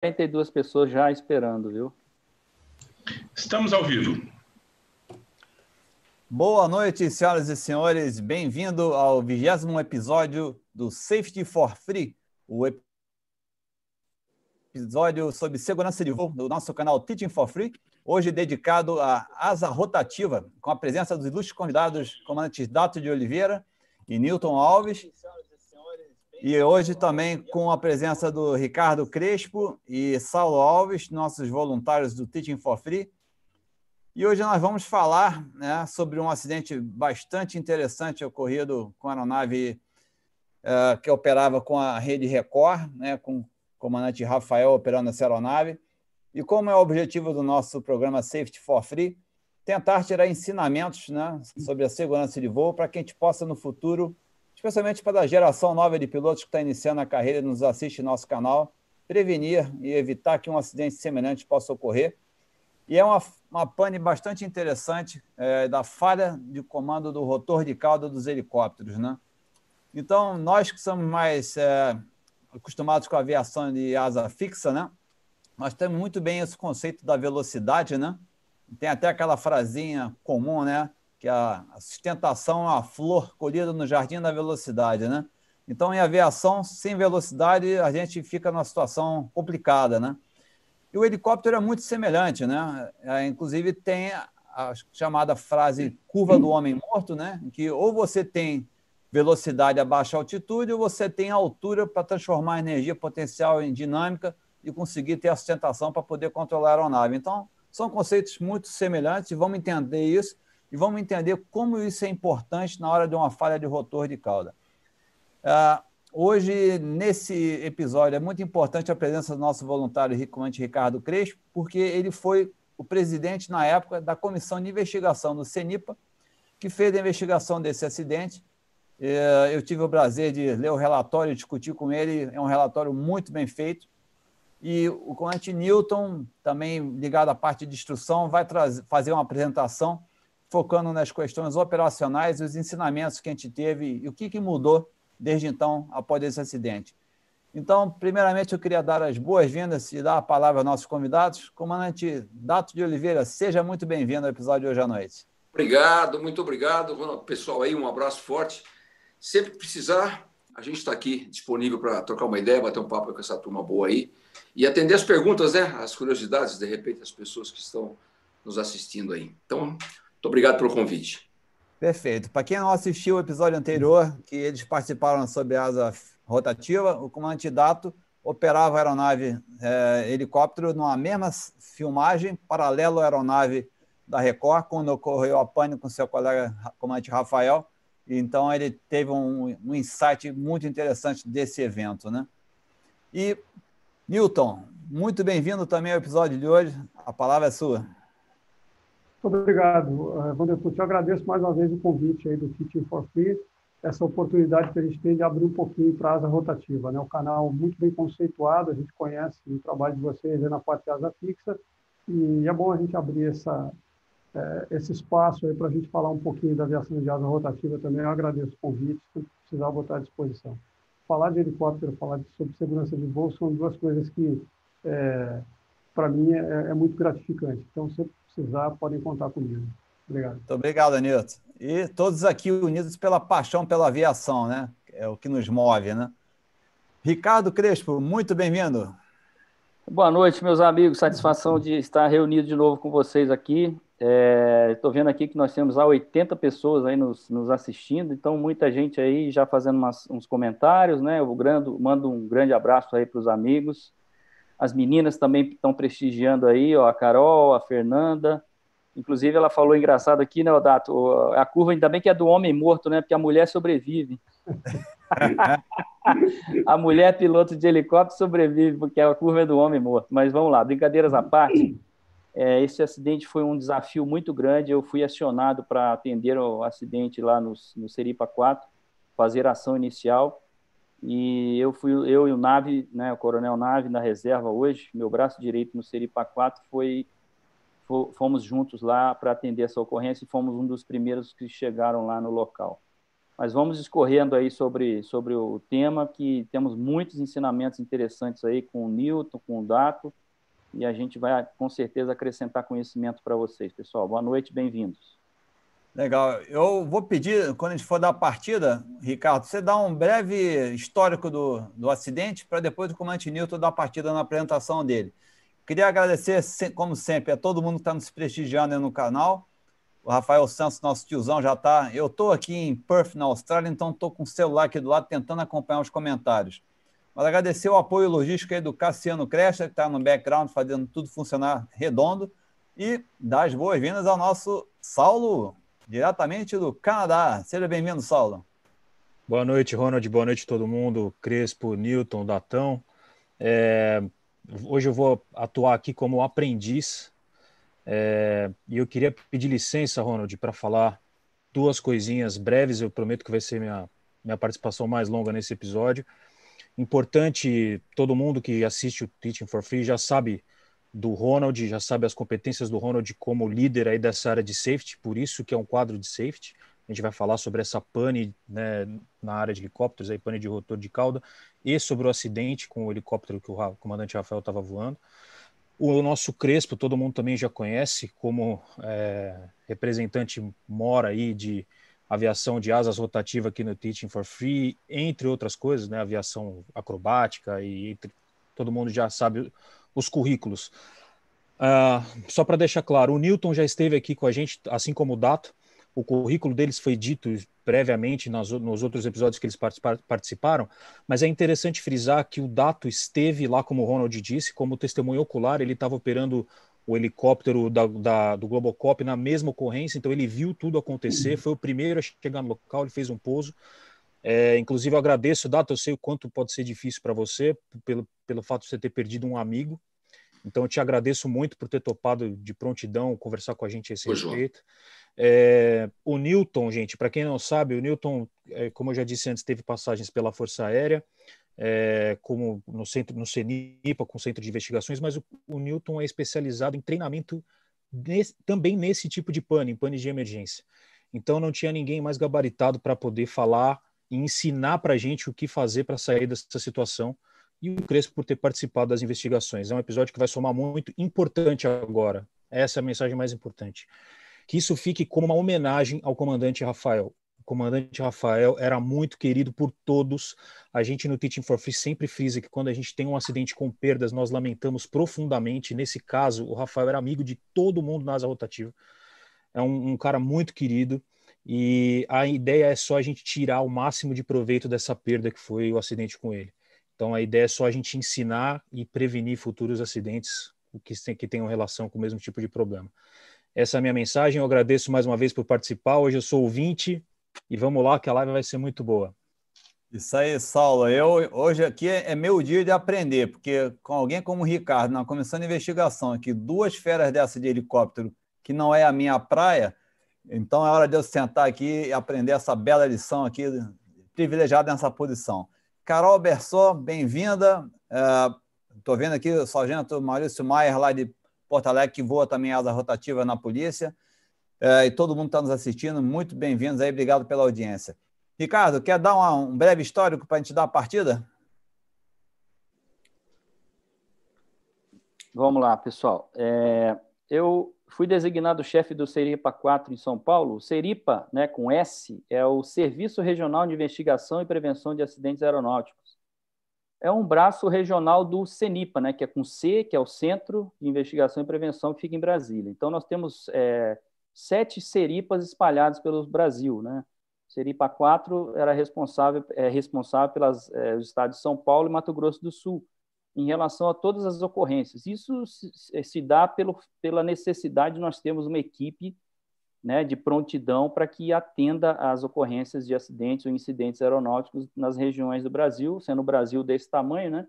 42 pessoas já esperando, viu? Estamos ao vivo. Boa noite, senhoras e senhores. Bem-vindo ao vigésimo episódio do Safety for Free, o episódio sobre segurança de voo do nosso canal Teaching for Free, hoje dedicado à asa rotativa, com a presença dos ilustres convidados comandantes Dato de Oliveira e Newton Alves. E hoje também com a presença do Ricardo Crespo e Saulo Alves, nossos voluntários do Teaching for Free. E hoje nós vamos falar né, sobre um acidente bastante interessante ocorrido com a aeronave uh, que operava com a rede Record, né, com o comandante Rafael operando essa aeronave. E como é o objetivo do nosso programa Safety for Free, tentar tirar ensinamentos né, sobre a segurança de voo para que a gente possa, no futuro, especialmente para a geração nova de pilotos que está iniciando a carreira e nos assiste no nosso canal, prevenir e evitar que um acidente semelhante possa ocorrer. E é uma, uma pane bastante interessante é, da falha de comando do rotor de cauda dos helicópteros. Né? Então, nós que somos mais é, acostumados com a aviação de asa fixa, né? nós temos muito bem esse conceito da velocidade, né? Tem até aquela frasinha comum, né? Que a sustentação é uma flor colhida no jardim da velocidade, né? Então, em aviação, sem velocidade, a gente fica numa situação complicada, né? E o helicóptero é muito semelhante, né? É, inclusive, tem a chamada frase curva do homem morto, né? Que ou você tem velocidade a baixa altitude ou você tem altura para transformar a energia potencial em dinâmica e conseguir ter a sustentação para poder controlar a aeronave. Então, são conceitos muito semelhantes e vamos entender isso e vamos entender como isso é importante na hora de uma falha de rotor de cauda. Uh, hoje, nesse episódio, é muito importante a presença do nosso voluntário comandante Ricardo Crespo, porque ele foi o presidente, na época, da comissão de investigação do CENIPA, que fez a investigação desse acidente. Uh, eu tive o prazer de ler o relatório, discutir com ele, é um relatório muito bem feito e o comandante Newton, também ligado à parte de instrução, vai trazer, fazer uma apresentação focando nas questões operacionais e os ensinamentos que a gente teve e o que, que mudou desde então, após esse acidente. Então, primeiramente, eu queria dar as boas-vindas e dar a palavra aos nossos convidados. Comandante Dato de Oliveira, seja muito bem-vindo ao episódio de hoje à noite. Obrigado, muito obrigado. Pessoal aí, um abraço forte. Sempre que precisar, a gente está aqui disponível para trocar uma ideia, bater um papo com essa turma boa aí e atender as perguntas, né? As curiosidades, de repente, das pessoas que estão nos assistindo aí. Então, muito obrigado pelo convite. Perfeito. Para quem não assistiu o episódio anterior, que eles participaram sobre asa rotativa, o comandante Dato operava a aeronave é, helicóptero numa mesma filmagem, paralelo à aeronave da Record, quando ocorreu a pane com seu colega comandante Rafael. Então, ele teve um, um insight muito interessante desse evento. Né? E Newton, muito bem-vindo também ao episódio de hoje. A palavra é sua. Muito obrigado, eh, Vanderput. Eu agradeço mais uma vez o convite aí do Teaching for Free, essa oportunidade que a gente tem de abrir um pouquinho para a asa rotativa. Né? Um canal muito bem conceituado, a gente conhece o trabalho de vocês na parte de asa fixa, e é bom a gente abrir essa, é, esse espaço para a gente falar um pouquinho da aviação de asa rotativa também. Eu agradeço o convite, se precisar botar à disposição falar de helicóptero, falar de, sobre segurança de voo são duas coisas que, é, para mim, é, é, muito gratificante. Então, se precisar, podem contar comigo. Obrigado. Muito obrigado, Anilton. E todos aqui unidos pela paixão pela aviação, né? É o que nos move, né? Ricardo Crespo, muito bem-vindo. Boa noite, meus amigos. Satisfação de estar reunido de novo com vocês aqui. Estou é, vendo aqui que nós temos há 80 pessoas aí nos, nos assistindo, então muita gente aí já fazendo umas, uns comentários, né? Eu grando, mando um grande abraço aí para os amigos. As meninas também estão prestigiando aí, ó, a Carol, a Fernanda. Inclusive, ela falou engraçado aqui, né, Odato? A curva, ainda bem que é do homem morto, né? Porque a mulher sobrevive. a mulher piloto de helicóptero sobrevive, porque a curva é do homem morto. Mas vamos lá, brincadeiras à parte. É, esse acidente foi um desafio muito grande. Eu fui acionado para atender o acidente lá no, no Seripa 4, fazer ação inicial. E eu fui, eu e o Nave, né, o Coronel Nave na reserva hoje, meu braço direito no Seripa 4 foi fomos juntos lá para atender essa ocorrência e fomos um dos primeiros que chegaram lá no local. mas vamos escorrendo aí sobre, sobre o tema, que temos muitos ensinamentos interessantes aí com o Newton, com o Dato, e a gente vai com certeza acrescentar conhecimento para vocês, pessoal. Boa noite, bem-vindos. Legal. Eu vou pedir, quando a gente for dar a partida, Ricardo, você dá um breve histórico do, do acidente para depois o comandante Newton dar a partida na apresentação dele. Queria agradecer, como sempre, a todo mundo que está nos prestigiando no canal. O Rafael Santos, nosso tiozão, já está. Eu estou aqui em Perth, na Austrália, então estou com o celular aqui do lado tentando acompanhar os comentários. Mas agradecer o apoio logístico aí do Cassiano Cresta, que está no background fazendo tudo funcionar redondo. E dar as boas-vindas ao nosso Saulo diretamente do Canadá. Seja bem-vindo, Saulo. Boa noite, Ronald. Boa noite, todo mundo. Crespo, Newton, Datão. É, hoje eu vou atuar aqui como aprendiz é, e eu queria pedir licença, Ronald, para falar duas coisinhas breves. Eu prometo que vai ser minha, minha participação mais longa nesse episódio. Importante, todo mundo que assiste o Teaching for Free já sabe do Ronald, já sabe as competências do Ronald como líder aí dessa área de safety, por isso que é um quadro de safety. A gente vai falar sobre essa pane né, na área de helicópteros, aí, pane de rotor de cauda, e sobre o acidente com o helicóptero que o comandante Rafael estava voando. O nosso Crespo, todo mundo também já conhece como é, representante mora aí de aviação de asas rotativa aqui no Teaching for Free, entre outras coisas, né, aviação acrobática e entre, todo mundo já sabe os currículos. Uh, só para deixar claro, o Newton já esteve aqui com a gente, assim como o Dato. O currículo deles foi dito previamente nas, nos outros episódios que eles participaram, mas é interessante frisar que o Dato esteve lá, como o Ronald disse, como testemunho ocular, ele estava operando o helicóptero da, da, do Globocop na mesma ocorrência, então ele viu tudo acontecer, foi o primeiro a chegar no local, ele fez um pouso. É, inclusive, eu agradeço, Dato, eu sei o quanto pode ser difícil para você, pelo, pelo fato de você ter perdido um amigo. Então, eu te agradeço muito por ter topado de prontidão conversar com a gente a esse respeito. É, o Newton, gente, para quem não sabe, o Newton, é, como eu já disse antes, teve passagens pela Força Aérea, é, como no centro, no CENIPA, com o Centro de Investigações, mas o, o Newton é especializado em treinamento nesse, também nesse tipo de pane, em pane de emergência. Então, não tinha ninguém mais gabaritado para poder falar e ensinar para a gente o que fazer para sair dessa situação. E o Crespo por ter participado das investigações. É um episódio que vai somar muito importante agora. Essa é a mensagem mais importante. Que isso fique como uma homenagem ao comandante Rafael. O comandante Rafael era muito querido por todos. A gente no Teaching for Free sempre frisa que quando a gente tem um acidente com perdas, nós lamentamos profundamente. Nesse caso, o Rafael era amigo de todo mundo na asa rotativa. É um, um cara muito querido e a ideia é só a gente tirar o máximo de proveito dessa perda que foi o acidente com ele. Então a ideia é só a gente ensinar e prevenir futuros acidentes que, que tenham relação com o mesmo tipo de problema. Essa é a minha mensagem. Eu agradeço mais uma vez por participar. Hoje eu sou ouvinte e vamos lá, que a live vai ser muito boa. Isso aí, Saulo. Eu, hoje aqui é meu dia de aprender, porque com alguém como o Ricardo, na comissão de investigação, aqui, duas feras dessa de helicóptero, que não é a minha praia, então é hora de eu sentar aqui e aprender essa bela lição aqui, privilegiado nessa posição. Carol Bersó, bem-vinda. Estou é, vendo aqui o sargento Maurício Maier, lá de Porto Alegre, que voa também asa rotativa na polícia. É, e todo mundo está nos assistindo, muito bem-vindos aí, obrigado pela audiência. Ricardo, quer dar uma, um breve histórico para a gente dar a partida? Vamos lá, pessoal. É, eu fui designado chefe do Seripa 4 em São Paulo. O Seripa, né, com S, é o Serviço Regional de Investigação e Prevenção de Acidentes Aeronáuticos. É um braço regional do CENIPA, né, que é com C, que é o Centro de Investigação e Prevenção, que fica em Brasília. Então, nós temos é, sete Seripas espalhados pelo Brasil. Né? Seripa 4 era responsável, é, responsável pelos é, estados de São Paulo e Mato Grosso do Sul em relação a todas as ocorrências. Isso se, dá pelo, pela necessidade de nós termos uma equipe né, de prontidão para que atenda às ocorrências de acidentes ou incidentes aeronáuticos nas regiões do Brasil, sendo o Brasil desse tamanho, né?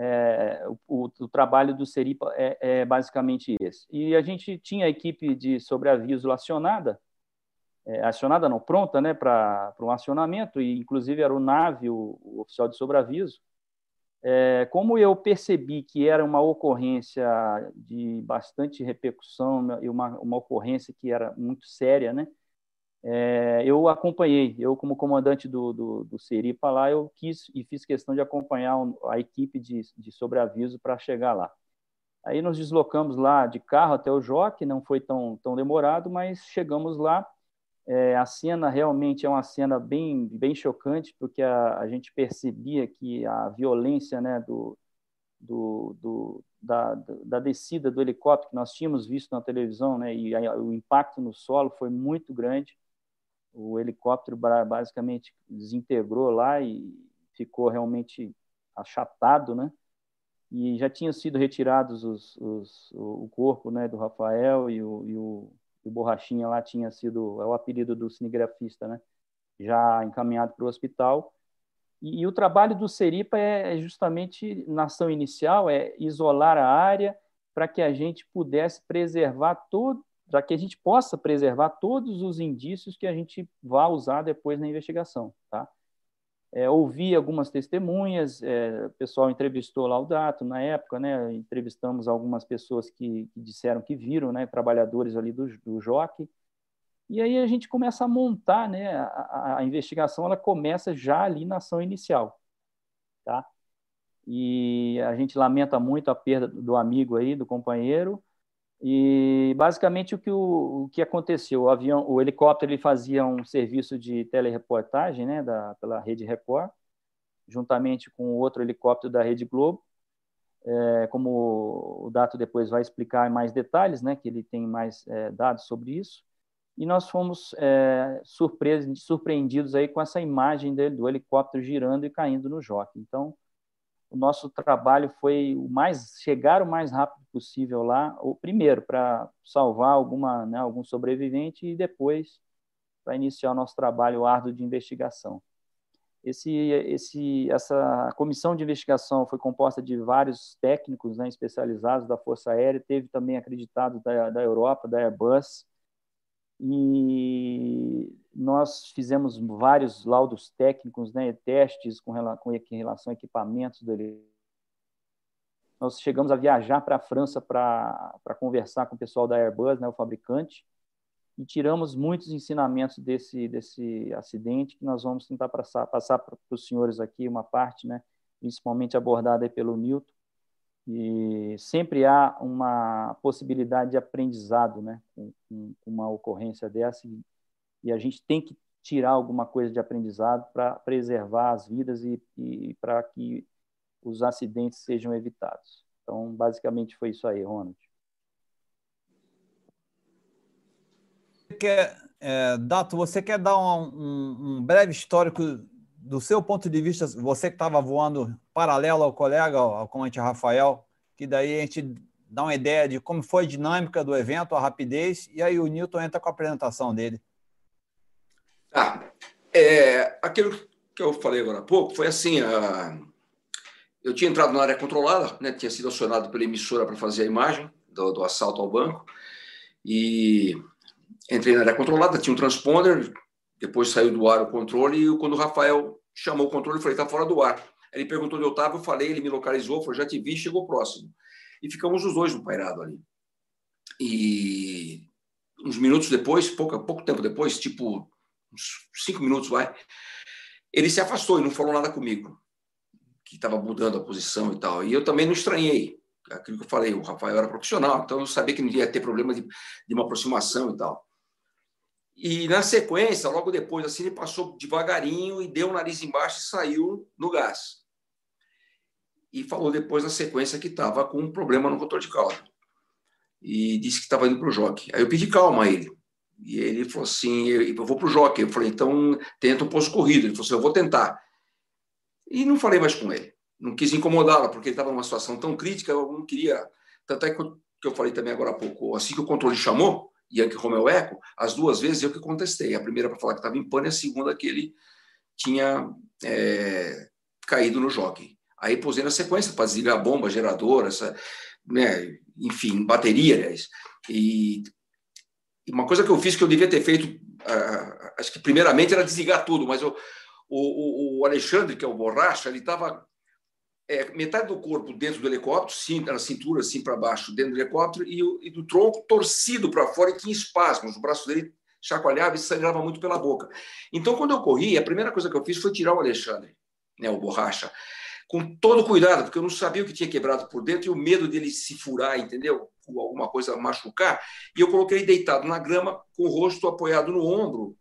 É, o, o, trabalho do Seripa é, é, basicamente esse. E a gente tinha a equipe de sobreaviso acionada, é, acionada não, pronta né, para um acionamento, e inclusive era o NAVE, o, o oficial de sobreaviso, é, como eu percebi que era uma ocorrência de bastante repercussão né, e uma, uma ocorrência que era muito séria, né? é, eu acompanhei, eu como comandante do, do, do Seripa lá, eu quis e fiz questão de acompanhar a equipe de, de sobreaviso para chegar lá. Aí nos deslocamos lá de carro até o Joque, não foi tão, tão demorado, mas chegamos lá. É, a cena realmente é uma cena bem, bem chocante, porque a, a gente percebia que a violência né, do, do, do da, da, descida do helicóptero que nós tínhamos visto na televisão, né, e a, o impacto no solo foi muito grande o helicóptero basicamente desintegrou lá e ficou realmente achatado, né? E já tinham sido retirados os, os, o corpo né, do Rafael e o, e o, o Borrachinha lá tinha sido, é o apelido do cinegrafista, né? Já encaminhado para o hospital. E, e, o trabalho do Seripa é, é justamente, na ação inicial, é isolar a área para que a gente pudesse preservar todo, para que a gente possa preservar todos os indícios que a gente vá usar depois na investigação. Tá? É, ouvi algumas testemunhas, é, o pessoal entrevistou lá o Dato na época, né? entrevistamos algumas pessoas que, que disseram que viram, né? trabalhadores ali do, do Joque, e aí a gente começa a montar, né? a, a investigação ela começa já ali na ação inicial. Tá? E a gente lamenta muito a perda do amigo aí, do companheiro, e basicamente o que, o, o que aconteceu, o avião, o helicóptero ele fazia um serviço de telereportagem, né, da, pela Rede Record, juntamente com outro helicóptero da Rede Globo. É, como o Dato depois vai explicar em mais detalhes, né, que ele tem mais é, dados sobre isso. E nós fomos é, surpresos, surpreendidos aí com essa imagem dele, do helicóptero girando e caindo no joque. Então, o nosso trabalho foi o mais chegar o mais rápido possível lá, o primeiro para salvar alguma, né, algum sobrevivente e depois para iniciar o nosso trabalho árduo de investigação. Esse, esse, essa comissão de investigação foi composta de vários técnicos né, especializados da Força Aérea, teve também acreditados da, da Europa, da Airbus, e nós fizemos vários laudos técnicos, né, testes com, com relação a equipamentos dele. Nós chegamos a viajar para a França para conversar com o pessoal da Airbus, né, o fabricante, e tiramos muitos ensinamentos desse, desse acidente que nós vamos tentar passar, passar para os senhores aqui uma parte, né, principalmente abordada pelo Newton, e sempre há uma possibilidade de aprendizado né, com, com uma ocorrência dessa e e a gente tem que tirar alguma coisa de aprendizado para preservar as vidas e, e para que os acidentes sejam evitados. Então, basicamente foi isso aí, Ronald. Quer, é, Dato, você quer dar um, um, um, breve histórico do seu ponto de vista, você que estava voando paralelo ao colega, ao comandante Rafael, que daí a gente dá uma ideia de como foi a dinâmica do evento, a rapidez, e aí o Newton entra com a apresentação dele. Ah, é, aquilo que eu falei agora há pouco foi assim: a, eu tinha entrado na área controlada, né, tinha sido acionado pela emissora para fazer a imagem do, do, assalto ao banco, e entrei na área controlada, tinha um transponder, depois saiu do ar o controle, e quando o Rafael chamou o controle, eu falei: está fora do ar. Ele perguntou onde eu estava, eu falei, ele me localizou, falou: já te vi, chegou próximo. E ficamos os dois no pairado ali. E uns minutos depois, pouco, pouco tempo depois, tipo uns cinco minutos, vai. Ele se afastou e não falou nada comigo, que estava mudando a posição e tal. E eu também não estranhei aquilo que eu falei. O Rafael era profissional, então eu sabia que não ia ter problema de, de uma aproximação e tal. E na sequência, logo depois, assim, ele passou devagarinho e deu o nariz embaixo e saiu no gás. E falou depois na sequência que estava com um problema no rotor de cauda. E disse que estava indo para o jockey. Aí eu pedi calma a ele. E ele falou assim: eu vou para o jockey. Eu falei: então tenta um posto corrido. Ele falou assim: eu vou tentar. E não falei mais com ele. Não quis incomodá-lo, porque ele estava numa situação tão crítica, eu não queria. Tanto é que eu falei também agora há pouco: assim que o controle chamou, Yankee Romeo Eco, as duas vezes eu que contestei. A primeira para falar que estava em pane, a segunda que ele tinha é, caído no jockey. Aí posei na sequência para desligar a bomba, geradora, essa, né, enfim, bateria, aliás. E uma coisa que eu fiz que eu devia ter feito, acho que primeiramente era desligar tudo, mas eu, o, o, Alexandre, que é o borracha, ele estava é, metade do corpo dentro do helicóptero, sim, na cintura assim para baixo, dentro do helicóptero, e, e do tronco torcido para fora e tinha espasmos. O braço dele chacoalhava e sangrava muito pela boca. Então, quando eu corri, a primeira coisa que eu fiz foi tirar o Alexandre, né, o borracha, com todo cuidado, porque eu não sabia o que tinha quebrado por dentro e o medo dele se furar, entendeu? Ou alguma coisa machucar. E eu coloquei deitado na grama, com o rosto apoiado no ombro,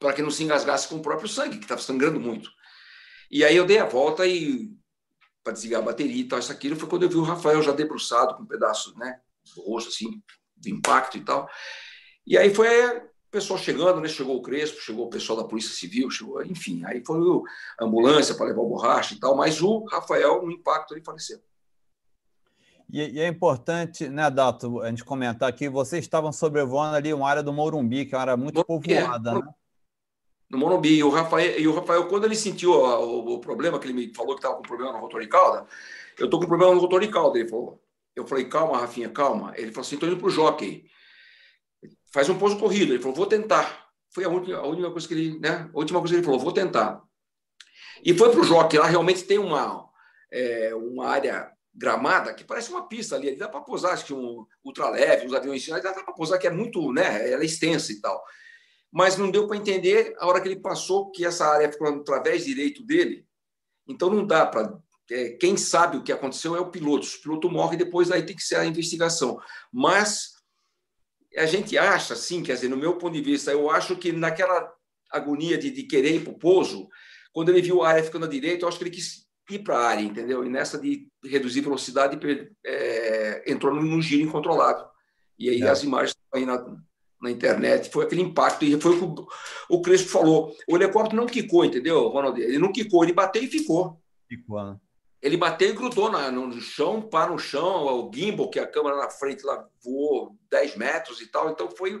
para que não se engasgasse com o próprio sangue, que estava sangrando muito. E aí eu dei a volta e para desligar a bateria e tal, isso aquilo foi quando eu vi o Rafael já debruçado com um pedaço, né, do rosto assim, do impacto e tal. E aí foi o pessoal chegando, né? Chegou o Crespo, chegou o pessoal da Polícia Civil, chegou, enfim, aí foi a ambulância para levar o borracha e tal, mas o Rafael, no impacto, ele faleceu. E, e, é importante, né, Dato, a gente comentar aqui, vocês estavam sobrevoando ali uma área do Morumbi, que é uma área muito Morumbi, povoada, é, né? No Morumbi. E o, Rafael, e o Rafael, quando ele sentiu o, o problema, que ele me falou que estava com problema no rotor de cauda, eu estou com problema no rotor de cauda, ele falou. Eu falei, calma, Rafinha, calma. Ele falou assim, estou indo para o jockey. Faz um pouso corrido. Ele falou, vou tentar. Foi a última, a última coisa que ele, né? A última coisa que ele falou, vou tentar. E foi para o jockey. Lá realmente tem uma, é, uma área gramada que parece uma pista ali. Dá para posar, acho que um ultraleve, uns aviões, dá para posar que é muito, né? Ela é extensa e tal. Mas não deu para entender a hora que ele passou que essa área ficou através direito dele. Então não dá para é, quem sabe o que aconteceu é o piloto. O piloto morre depois aí tem que ser a investigação. Mas a gente acha, assim, quer dizer, no meu ponto de vista, eu acho que naquela agonia de, de querer ir para o pouso, quando ele viu a área ficando à direita, eu acho que ele quis ir para a área, entendeu? E nessa de reduzir velocidade, é, entrou num giro incontrolável. E aí é. as imagens estão aí na, na internet, foi aquele impacto, e foi o que o Crespo falou. O helicóptero não quicou, entendeu, Ronald? Ele não quicou, ele bateu e ficou. Ficou, né? Ele bateu e grudou na, no chão, pá no chão, o gimbal, que a câmera na frente lá voou 10 metros e tal. Então foi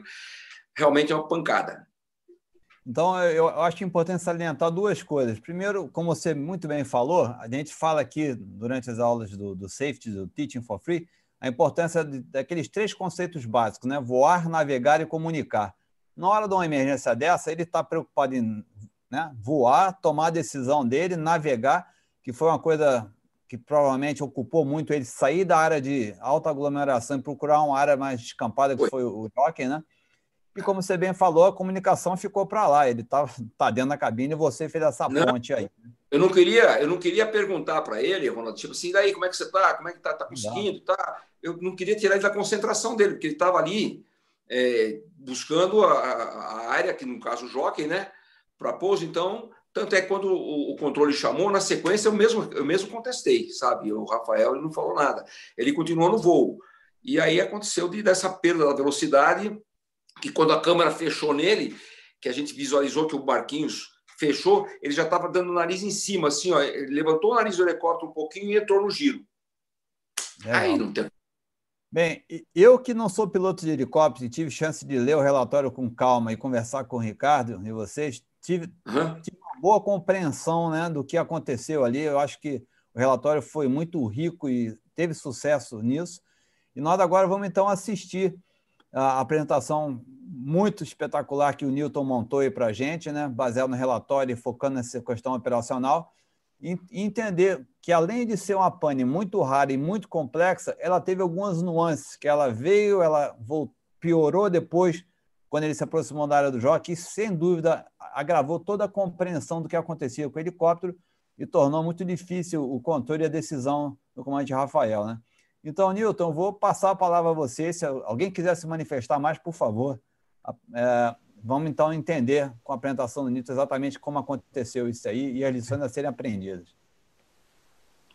realmente uma pancada. Então, eu acho importante salientar duas coisas. Primeiro, como você muito bem falou, a gente fala aqui durante as aulas do, do Safety, do Teaching for Free, a importância daqueles três conceitos básicos, né? Voar, navegar e comunicar. Na hora de uma emergência dessa, ele está preocupado em né, voar, tomar a decisão dele, navegar que foi uma coisa que provavelmente ocupou muito ele sair da área de alta aglomeração e procurar uma área mais descampada, que foi o jockey, né? E como você bem falou, a comunicação ficou para lá. Ele está tá dentro da cabine e você fez essa não, ponte aí. Eu não queria, eu não queria perguntar para ele, Ronaldo, tipo assim, daí como é que você está? Como é que está? Está conseguindo? Tá? Eu não queria tirar ele da concentração dele, porque ele estava ali é, buscando a, a, área, que no caso o jockey, né? Para pouso, então tanto é que quando o, o, controle chamou, na sequência eu mesmo, eu mesmo contestei, sabe? O Rafael ele não falou nada. Ele continuou no voo. E aí aconteceu de, dessa perda da velocidade, que quando a câmera fechou nele, que a gente visualizou que o Barquinhos fechou, ele já estava dando o nariz em cima, assim, ó, ele levantou o nariz do helicóptero um pouquinho e entrou no giro. É, aí não tem. Bem, eu que não sou piloto de helicóptero e tive chance de ler o relatório com calma e conversar com o Ricardo e vocês, tive, uhum. tive boa compreensão né, do que aconteceu ali. Eu acho que o relatório foi muito rico e teve sucesso nisso. E nós agora vamos então assistir a apresentação muito espetacular que o Newton montou aí para a gente, né, baseado no relatório e focando nessa questão operacional, entender que, além de ser uma pane muito rara e muito complexa, ela teve algumas nuances, que ela veio, ela piorou depois quando ele se aproximou da área do jockey, e sem dúvida agravou toda a compreensão do que acontecia com o helicóptero e tornou muito difícil o controle e a decisão do comandante Rafael. Né? Então, Newton, vou passar a palavra a você. Se alguém quiser se manifestar mais, por favor. É, vamos então entender com a apresentação do Newton exatamente como aconteceu isso aí e as lições a serem aprendidas.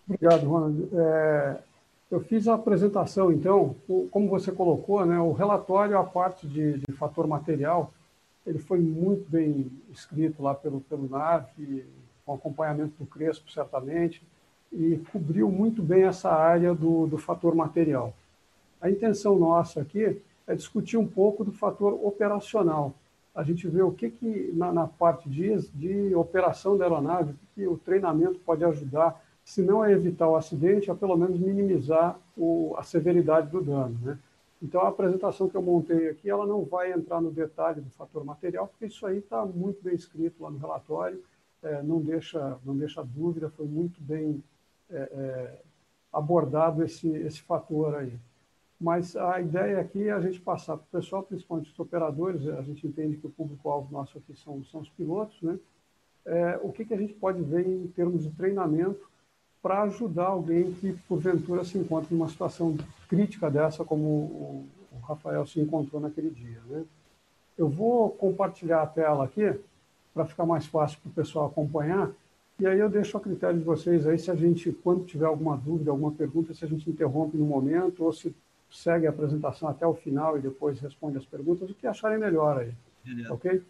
Obrigado, Ronald. É, eu fiz a apresentação, então, como você colocou, né, o relatório, a parte de, de fator material, ele foi muito bem escrito lá pelo, pelo NARF, com acompanhamento do Crespo, certamente, e cobriu muito bem essa área do, do fator material. A intenção nossa aqui é discutir um pouco do fator operacional. A gente vê o que, que na, na parte de, de operação da aeronave, o que, que o treinamento pode ajudar se não é evitar o acidente, é pelo menos minimizar o, a severidade do dano. Né? Então, a apresentação que eu montei aqui, ela não vai entrar no detalhe do fator material, porque isso aí está muito bem escrito lá no relatório, é, não, deixa, não deixa dúvida, foi muito bem é, é, abordado esse, esse fator aí. Mas a ideia aqui é a gente passar para o pessoal, principalmente os operadores, a gente entende que o público-alvo nosso aqui são, são os pilotos, né? É, o que, que a gente pode ver em termos de treinamento para ajudar alguém que, porventura, se encontra em uma situação crítica dessa, como o, o Rafael se encontrou naquele dia. Né? Eu vou compartilhar a tela aqui, para ficar mais fácil para o pessoal acompanhar, e aí eu deixo a critério de vocês aí, se a gente, quando tiver alguma dúvida, alguma pergunta, se a gente interrompe no momento, ou se segue a apresentação até o final e depois responde as perguntas, o que acharem melhor aí. Beleza. Ok?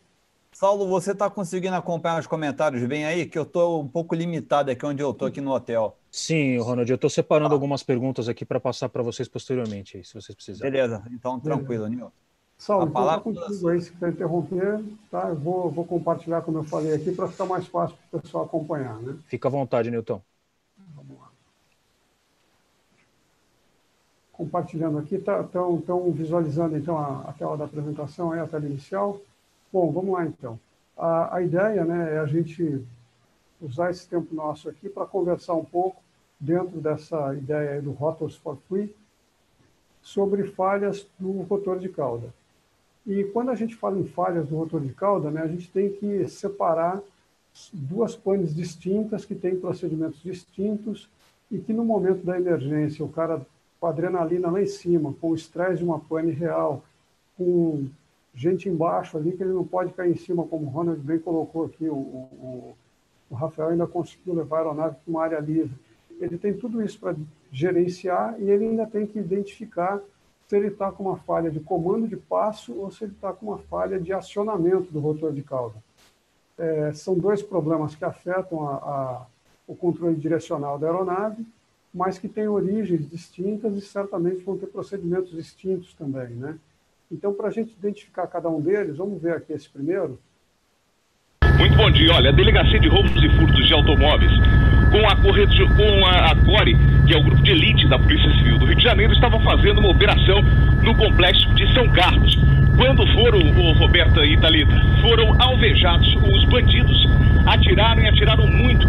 Saulo, você está conseguindo acompanhar os comentários bem aí? Que eu estou um pouco limitado aqui onde eu estou, aqui no hotel. Sim, Ronald, eu estou separando ah. algumas perguntas aqui para passar para vocês posteriormente, se vocês precisarem. Beleza, então tranquilo, Nilton. Saulo, então tá contigo aí, se quiser interromper, tá? Eu vou, vou compartilhar, como eu falei aqui, para ficar mais fácil para o pessoal acompanhar, né? Fica à vontade, Nilton. Vamos lá. Compartilhando aqui, estão tá, visualizando então a, a tela da apresentação, a tela inicial. Bom, vamos lá então. A, a ideia né, é a gente usar esse tempo nosso aqui para conversar um pouco dentro dessa ideia do Rotors for Free sobre falhas do rotor de cauda. E quando a gente fala em falhas do rotor de cauda, né, a gente tem que separar duas panes distintas que têm procedimentos distintos e que no momento da emergência, o cara com adrenalina lá em cima, com o estresse de uma pane real, com gente embaixo ali que ele não pode cair em cima, como o Ronald bem colocou aqui, o, o, o Rafael ainda conseguiu levar a aeronave para uma área livre. Ele tem tudo isso para gerenciar e ele ainda tem que identificar se ele está com uma falha de comando de passo ou se ele está com uma falha de acionamento do rotor de cauda. É, são dois problemas que afetam a, a, o controle direcional da aeronave, mas que têm origens distintas e certamente vão ter procedimentos distintos também, né? Então, para a gente identificar cada um deles, vamos ver aqui esse primeiro. Muito bom dia. Olha, a Delegacia de Roubos e Furtos de Automóveis, com a, com a, a CORE, que é o grupo de elite da Polícia Civil do Rio de Janeiro, estavam fazendo uma operação no complexo de São Carlos. Quando foram, o Roberta e Thalita, foram alvejados, os bandidos atiraram e atiraram muito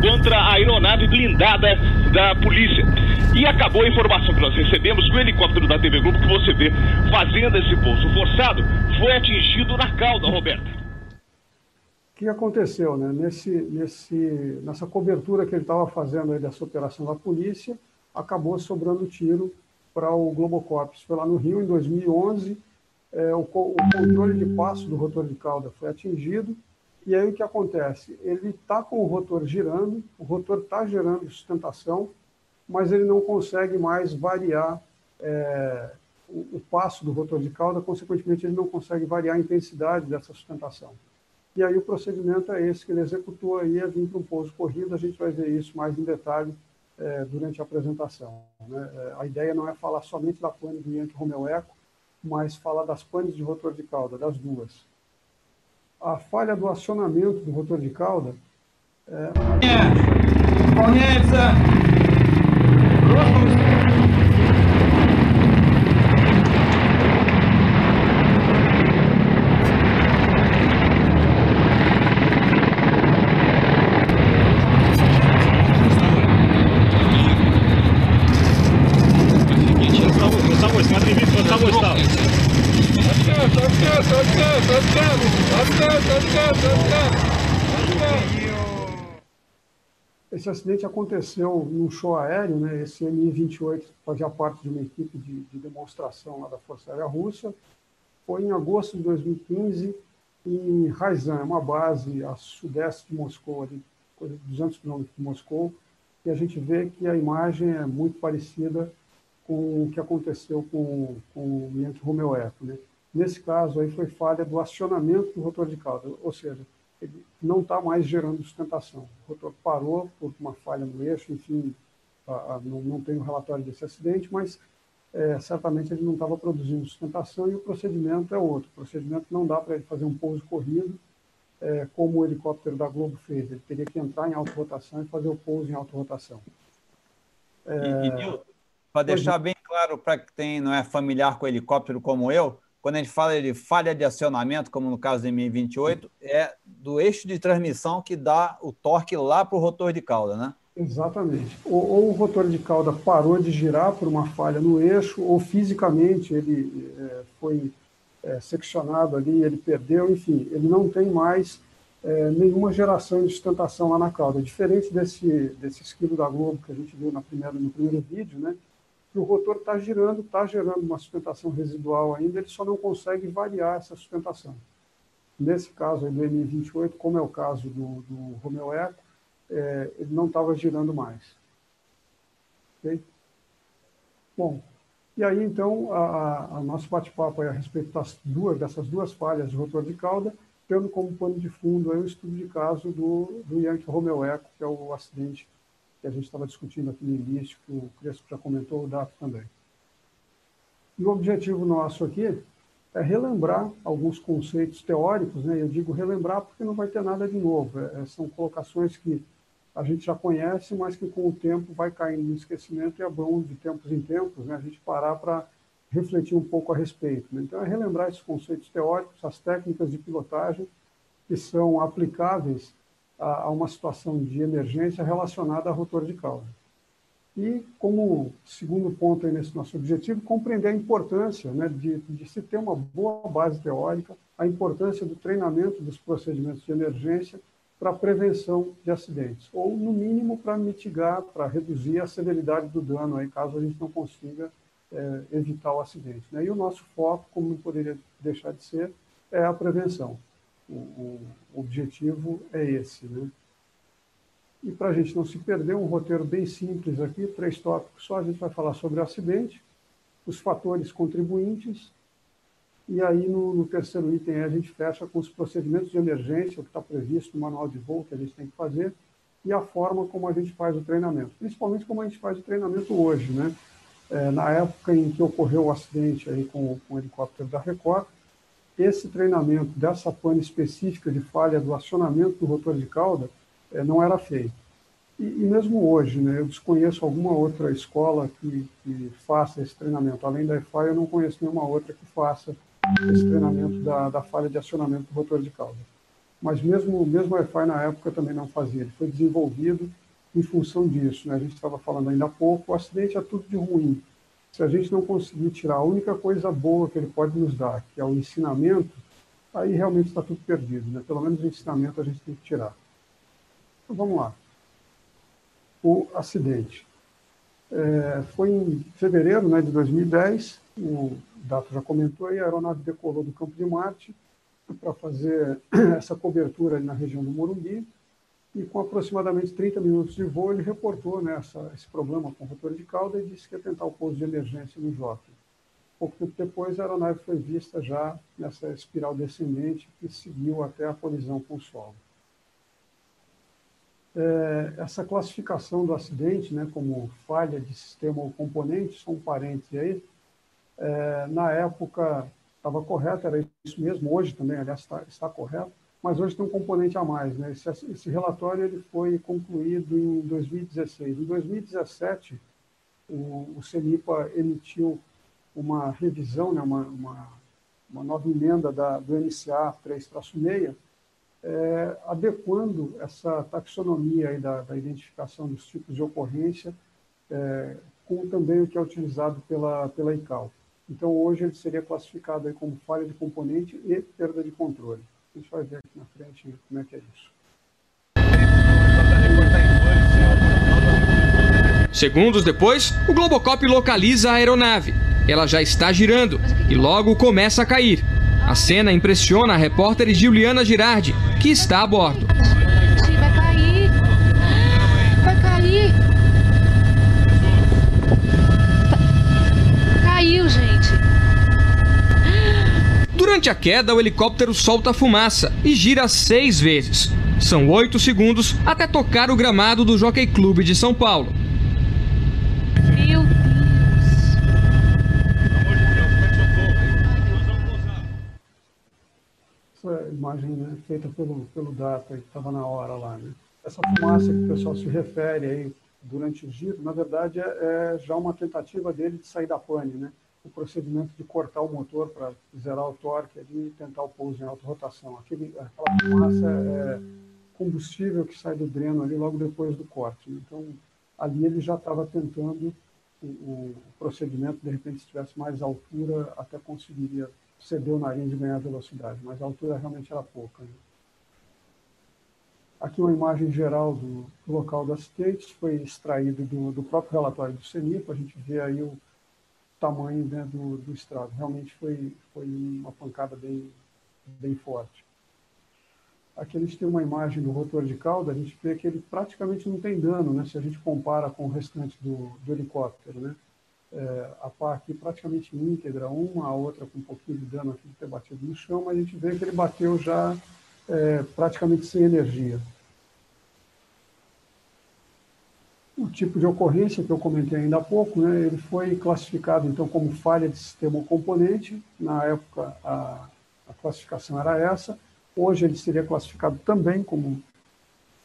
contra a aeronave blindada da polícia. E acabou a informação que nós recebemos que o helicóptero da TV Globo que você vê fazendo esse pouso forçado foi atingido na cauda, Roberta. O que aconteceu, né? Nesse, nesse, nessa cobertura que ele estava fazendo aí dessa operação da polícia, acabou sobrando tiro para o Globocops. Foi lá no Rio, em 2011, é, o, o controle de passo do rotor de cauda foi atingido e aí o que acontece? Ele está com o rotor girando, o rotor está gerando sustentação, mas ele não consegue mais variar é, o, o, passo do rotor de cauda, consequentemente ele não consegue variar a intensidade dessa sustentação. E aí o procedimento é esse que ele executou aí, é vir para um pouso corrido, a gente vai ver isso mais em detalhe é, durante a apresentação. Né? É, a ideia não é falar somente da pane do Yankee Romeo Eco, mas falar das panes de rotor de cauda, das duas a falha do acionamento do rotor de cauda. É... Esse acidente aconteceu num show aéreo, né? Esse Mi-28 fazia parte de uma equipe de, de, demonstração lá da Força Aérea Russa. Foi em agosto de 2015 em Raizan, uma base a sudeste de Moscou, ali, coisa de 200 quilômetros de Moscou. E a gente vê que a imagem é muito parecida com o que aconteceu com, com o Romeo Eco, né? Nesse caso aí foi falha do acionamento do rotor de cauda, ou seja, não está mais gerando sustentação. O rotor parou por uma falha no eixo, enfim, não, não tenho relatório desse acidente, mas é, certamente ele não estava produzindo sustentação e o procedimento é outro. O procedimento não dá para ele fazer um pouso corrido, é, como o helicóptero da Globo fez. Ele teria que entrar em autorrotação e fazer o pouso em autorrotação. É... E, e para deixar bem claro para quem não é familiar com helicóptero como eu, quando a gente fala de falha de acionamento, como no caso do MI-28, é do eixo de transmissão que dá o torque lá para o rotor de cauda, né? Exatamente. Ou, ou, o rotor de cauda parou de girar por uma falha no eixo, ou fisicamente ele é, foi é, seccionado ali, ele perdeu, enfim, ele não tem mais é, nenhuma geração de sustentação lá na cauda. Diferente desse, desse esquilo da Globo que a gente viu na primeira, no primeiro vídeo, né, que o rotor está girando, está gerando uma sustentação residual ainda, ele só não consegue variar essa sustentação. Nesse caso aí do MI28, como é o caso do, do Romeo Eco, é, ele não estava girando mais. Okay? Bom, e aí então a nosso bate-papo a respeito das duas, dessas duas falhas de rotor de cauda, tendo como pano de fundo aí o estudo de caso do, do Yankee Romeo Eco, que é o acidente que a gente estava discutindo aqui no início, que o Crespo já comentou, o Dato também. E o objetivo nosso aqui é relembrar alguns conceitos teóricos, né? eu digo relembrar porque não vai ter nada de novo, é, são colocações que a gente já conhece, mas que com o tempo vai caindo no esquecimento e é bom de tempos em tempos né, a gente parar para refletir um pouco a respeito. Né? Então, é relembrar esses conceitos teóricos, as técnicas de pilotagem que são aplicáveis a, a uma situação de emergência relacionada a rotor de cauda. E, como segundo ponto nesse nosso objetivo, compreender a importância né, de, de se ter uma boa base teórica, a importância do treinamento dos procedimentos de emergência para prevenção de acidentes, ou no mínimo para mitigar, para reduzir a severidade do dano, aí, caso a gente não consiga é, evitar o acidente. Né? E o nosso foco, como não poderia deixar de ser, é a prevenção. O, o objetivo é esse. Né? E para a gente não se perder, um roteiro bem simples aqui, três tópicos só, a gente vai falar sobre o acidente, os fatores contribuintes, e aí, no, no, terceiro item, a gente fecha com os procedimentos de emergência, o que está previsto no manual de voo que a gente tem que fazer, e a forma como a gente faz o treinamento, principalmente como a gente faz o treinamento hoje. Né? É, na época em que ocorreu o acidente aí com, com o helicóptero da Record, esse treinamento dessa pane específica de falha do acionamento do rotor de cauda é, não era feito. E, e, mesmo hoje, né, eu desconheço alguma outra escola que, que faça esse treinamento. Além da EFI, eu não conheço nenhuma outra que faça esse treinamento da, da falha de acionamento do rotor de cauda. Mas mesmo, mesmo o Wi-Fi na época também não fazia, ele foi desenvolvido em função disso. Né? A gente estava falando ainda há pouco, o acidente é tudo de ruim. Se a gente não conseguir tirar a única coisa boa que ele pode nos dar, que é o ensinamento, aí realmente está tudo perdido. Né? Pelo menos o ensinamento a gente tem que tirar. Então vamos lá. O acidente. É, foi em fevereiro né, de 2010, o Dato já comentou, aí, a aeronave decolou do campo de Marte para fazer essa cobertura na região do Morumbi, e com aproximadamente 30 minutos de voo, ele reportou né, essa, esse problema com o rotor de cauda e disse que ia tentar o pouso de emergência no Jockey. Pouco tempo depois, a aeronave foi vista já nessa espiral descendente que seguiu até a colisão com o solo. É, essa classificação do acidente, né, como falha de sistema ou componente, são parentes aí, é, na época estava correto, era isso mesmo, hoje também, aliás, está correto, mas hoje tem um componente a mais. Né? Esse, esse, relatório ele foi concluído em 2016. Em 2017, o, o CENIPA emitiu uma revisão, né, uma, uma, uma nova emenda da, do NCA 3-6, é, adequando essa taxonomia da, da, identificação dos tipos de ocorrência é, com também o que é utilizado pela, pela ICAO. Então, hoje ele seria classificado aí como falha de componente e perda de controle. Gente vai ver aqui na frente como é que é isso. Segundos depois, o Globocop localiza a aeronave. Ela já está girando e logo começa a cair. A cena impressiona a repórter Juliana Girardi, que está a bordo. Durante a queda, o helicóptero solta fumaça e gira seis vezes. São oito segundos até tocar o gramado do Jockey Clube de São Paulo. Meu Deus! Essa imagem né, feita pelo, pelo Data, que estava na hora lá. Né? Essa fumaça que o pessoal se refere aí durante o giro, na verdade, é, é já uma tentativa dele de sair da pane, né? O procedimento de cortar o motor para zerar o torque e tentar o pouso em alta rotação. Aquele, aquela fumaça é, combustível que sai do dreno ali logo depois do corte. Então, ali ele já estava tentando o, o, procedimento, de repente, se tivesse mais altura, até conseguiria ceder o nariz e ganhar velocidade, mas a altura realmente era pouca. Né? Aqui uma imagem geral do, do local do acidente, foi extraído do, do, próprio relatório do CENIPA, a gente vê aí o tamanho né, do, do estrago. Realmente foi, foi uma pancada bem, bem forte. Aqui a gente tem uma imagem do rotor de cauda, a gente vê que ele praticamente não tem dano, né, se a gente compara com o restante do, do helicóptero. Né? É, a pá aqui praticamente íntegra, uma, a outra com um pouquinho de dano aqui de ter batido no chão, mas a gente vê que ele bateu já é, praticamente sem energia. O tipo de ocorrência que eu comentei ainda há pouco, né, ele foi classificado então como falha de sistema ou componente. Na época a, a classificação era essa. Hoje ele seria classificado também como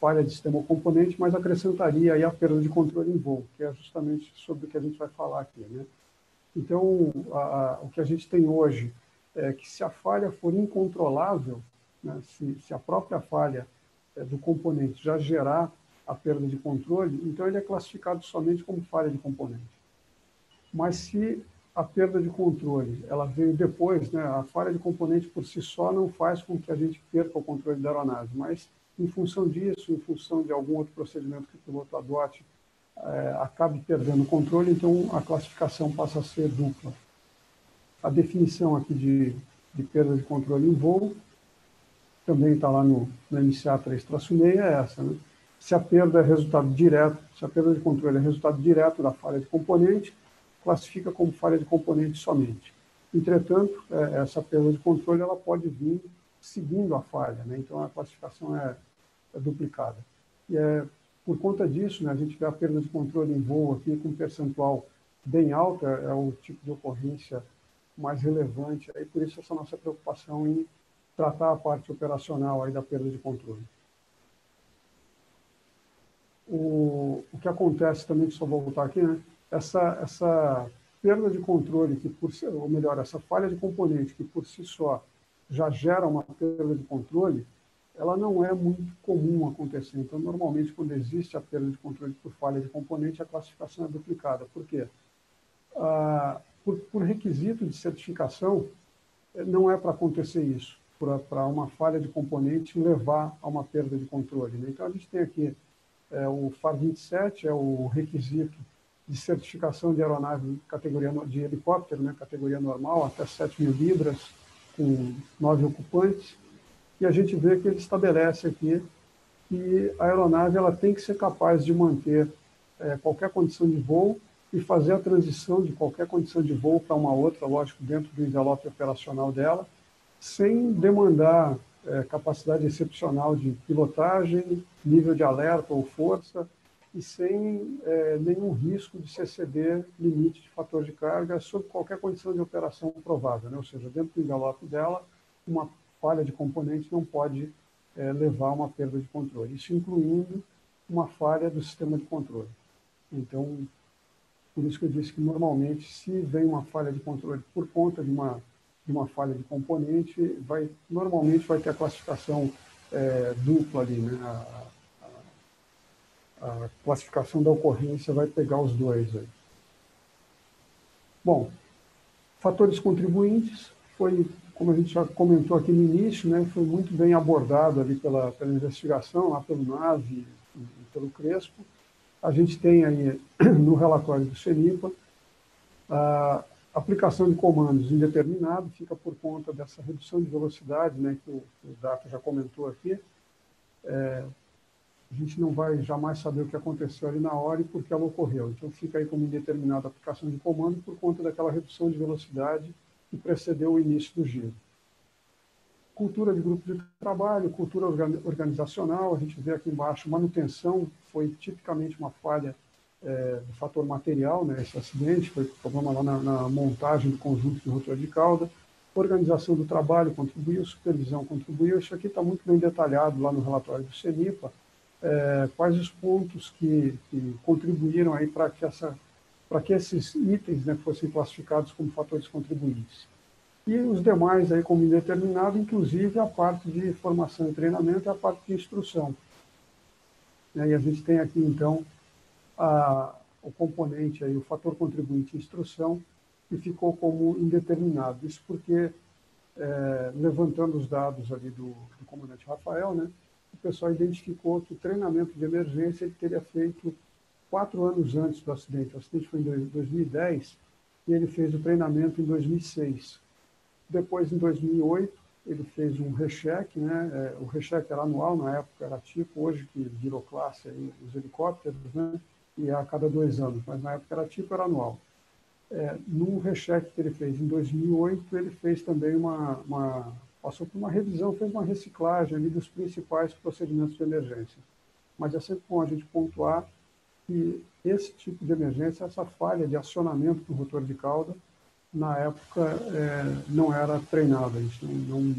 falha de sistema ou componente, mas acrescentaria aí a perda de controle em voo, que é justamente sobre o que a gente vai falar aqui. Né? Então, a, a, o que a gente tem hoje é que se a falha for incontrolável, né, se, se, a própria falha é, do componente já gerar a perda de controle, então ele é classificado somente como falha de componente. Mas se a perda de controle ela veio depois, né, a falha de componente por si só não faz com que a gente perca o controle da aeronave, mas em função disso, em função de algum outro procedimento que o piloto adote, é, acabe perdendo o controle, então a classificação passa a ser dupla. A definição aqui de, de perda de controle em voo também está lá no, no MCA 3-6, é essa. Né? Se a perda é resultado direto, se a perda de controle é resultado direto da falha de componente, classifica como falha de componente somente. Entretanto, é, essa perda de controle ela pode vir seguindo a falha, né? então a classificação é, é, duplicada. E é, por conta disso, né, a gente vê a perda de controle em voo aqui com um percentual bem alto, é, é o tipo de ocorrência mais relevante, aí por isso essa nossa preocupação em tratar a parte operacional aí da perda de controle. O, o que acontece também, só vou voltar aqui, né? essa, essa perda de controle, que por si, ou melhor, essa falha de componente que por si só já gera uma perda de controle, ela não é muito comum acontecer. Então, normalmente, quando existe a perda de controle por falha de componente, a classificação é duplicada. Por quê? Ah, por, por requisito de certificação, não é para acontecer isso para uma falha de componente levar a uma perda de controle. Né? Então, a gente tem aqui é, o FAR 27, é o requisito de certificação de aeronave categoria de helicóptero, né, categoria normal, até 7 mil libras, com nove ocupantes, e a gente vê que ele estabelece aqui que a aeronave ela tem que ser capaz de manter é, qualquer condição de voo e fazer a transição de qualquer condição de voo para uma outra, lógico, dentro do envelope operacional dela, sem demandar é, capacidade excepcional de pilotagem, nível de alerta ou força, e sem é, nenhum risco de se exceder limite de fator de carga sob qualquer condição de operação provável. Né? Ou seja, dentro do envelope dela, uma falha de componente não pode é, levar a uma perda de controle, isso incluindo uma falha do sistema de controle. Então, por isso que eu disse que normalmente, se vem uma falha de controle por conta de uma de uma falha de componente, vai, normalmente vai ter a classificação é, dupla ali, né? A, a, classificação da ocorrência vai pegar os dois aí. Bom, fatores contribuintes foi, como a gente já comentou aqui no início, né, foi muito bem abordado ali pela, pela investigação, lá pelo NAVE e pelo Crespo. A gente tem aí no relatório do CENIPA a, aplicação de comandos indeterminado fica por conta dessa redução de velocidade, né, que o, o Dato já comentou aqui. É, a gente não vai jamais saber o que aconteceu ali na hora e por que ela ocorreu. Então, fica aí como indeterminada aplicação de comando por conta daquela redução de velocidade que precedeu o início do giro. Cultura de grupo de trabalho, cultura organizacional, a gente vê aqui embaixo, manutenção foi tipicamente uma falha é, do fator material, né, esse acidente, foi problema lá na, na, montagem do conjunto de rotor de cauda, organização do trabalho contribuiu, supervisão contribuiu, isso aqui está muito bem detalhado lá no relatório do CENIPA, é, quais os pontos que, que contribuíram aí para que, essa, que esses itens né, fossem classificados como fatores contribuintes. e os demais aí como indeterminado, inclusive a parte de formação e treinamento e a parte de instrução. E a gente tem aqui, então, a, o componente, aí, o fator contribuinte instrução, que ficou como indeterminado. Isso porque, é, levantando os dados ali do, do comandante Rafael, né, o pessoal identificou que o treinamento de emergência ele teria feito quatro anos antes do acidente. O acidente foi em 2010 e ele fez o treinamento em 2006. Depois, em 2008, ele fez um recheque, né? É, o recheque era anual, na época era tipo, hoje que virou classe aí, os helicópteros, né? E a cada dois anos, mas na época era tipo, era anual. É, no recheque que ele fez em 2008, ele fez também uma, uma passou por uma revisão, fez uma reciclagem ali dos principais procedimentos de emergência. Mas é sempre bom a gente pontuar que esse tipo de emergência, essa falha de acionamento do rotor de cauda, na época é, não era treinado, a gente não, não,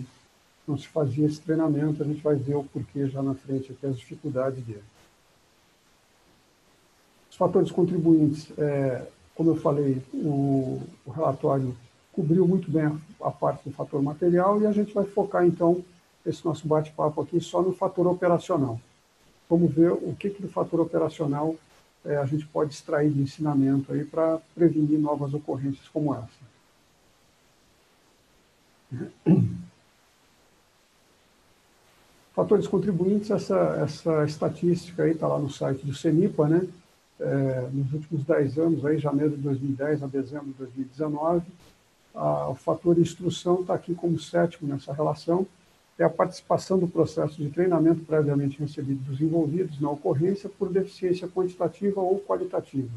não, se fazia esse treinamento, a gente vai ver o porquê já na frente, aqui, as dificuldades dele. Os fatores contribuintes, é, como eu falei, o, o relatório cobriu muito bem a, a, parte do fator material e a gente vai focar, então, esse nosso bate-papo aqui só no fator operacional. Vamos ver o que, que do fator operacional é, a gente pode extrair de ensinamento aí para prevenir novas ocorrências como essa. Fatores contribuintes, essa, essa estatística aí está lá no site do CENIPA, né? É, nos últimos 10 anos, aí, janeiro de 2010 a dezembro de 2019, a, o fator instrução está aqui como sétimo nessa relação, é a participação do processo de treinamento previamente recebido dos envolvidos na ocorrência por deficiência quantitativa ou qualitativa,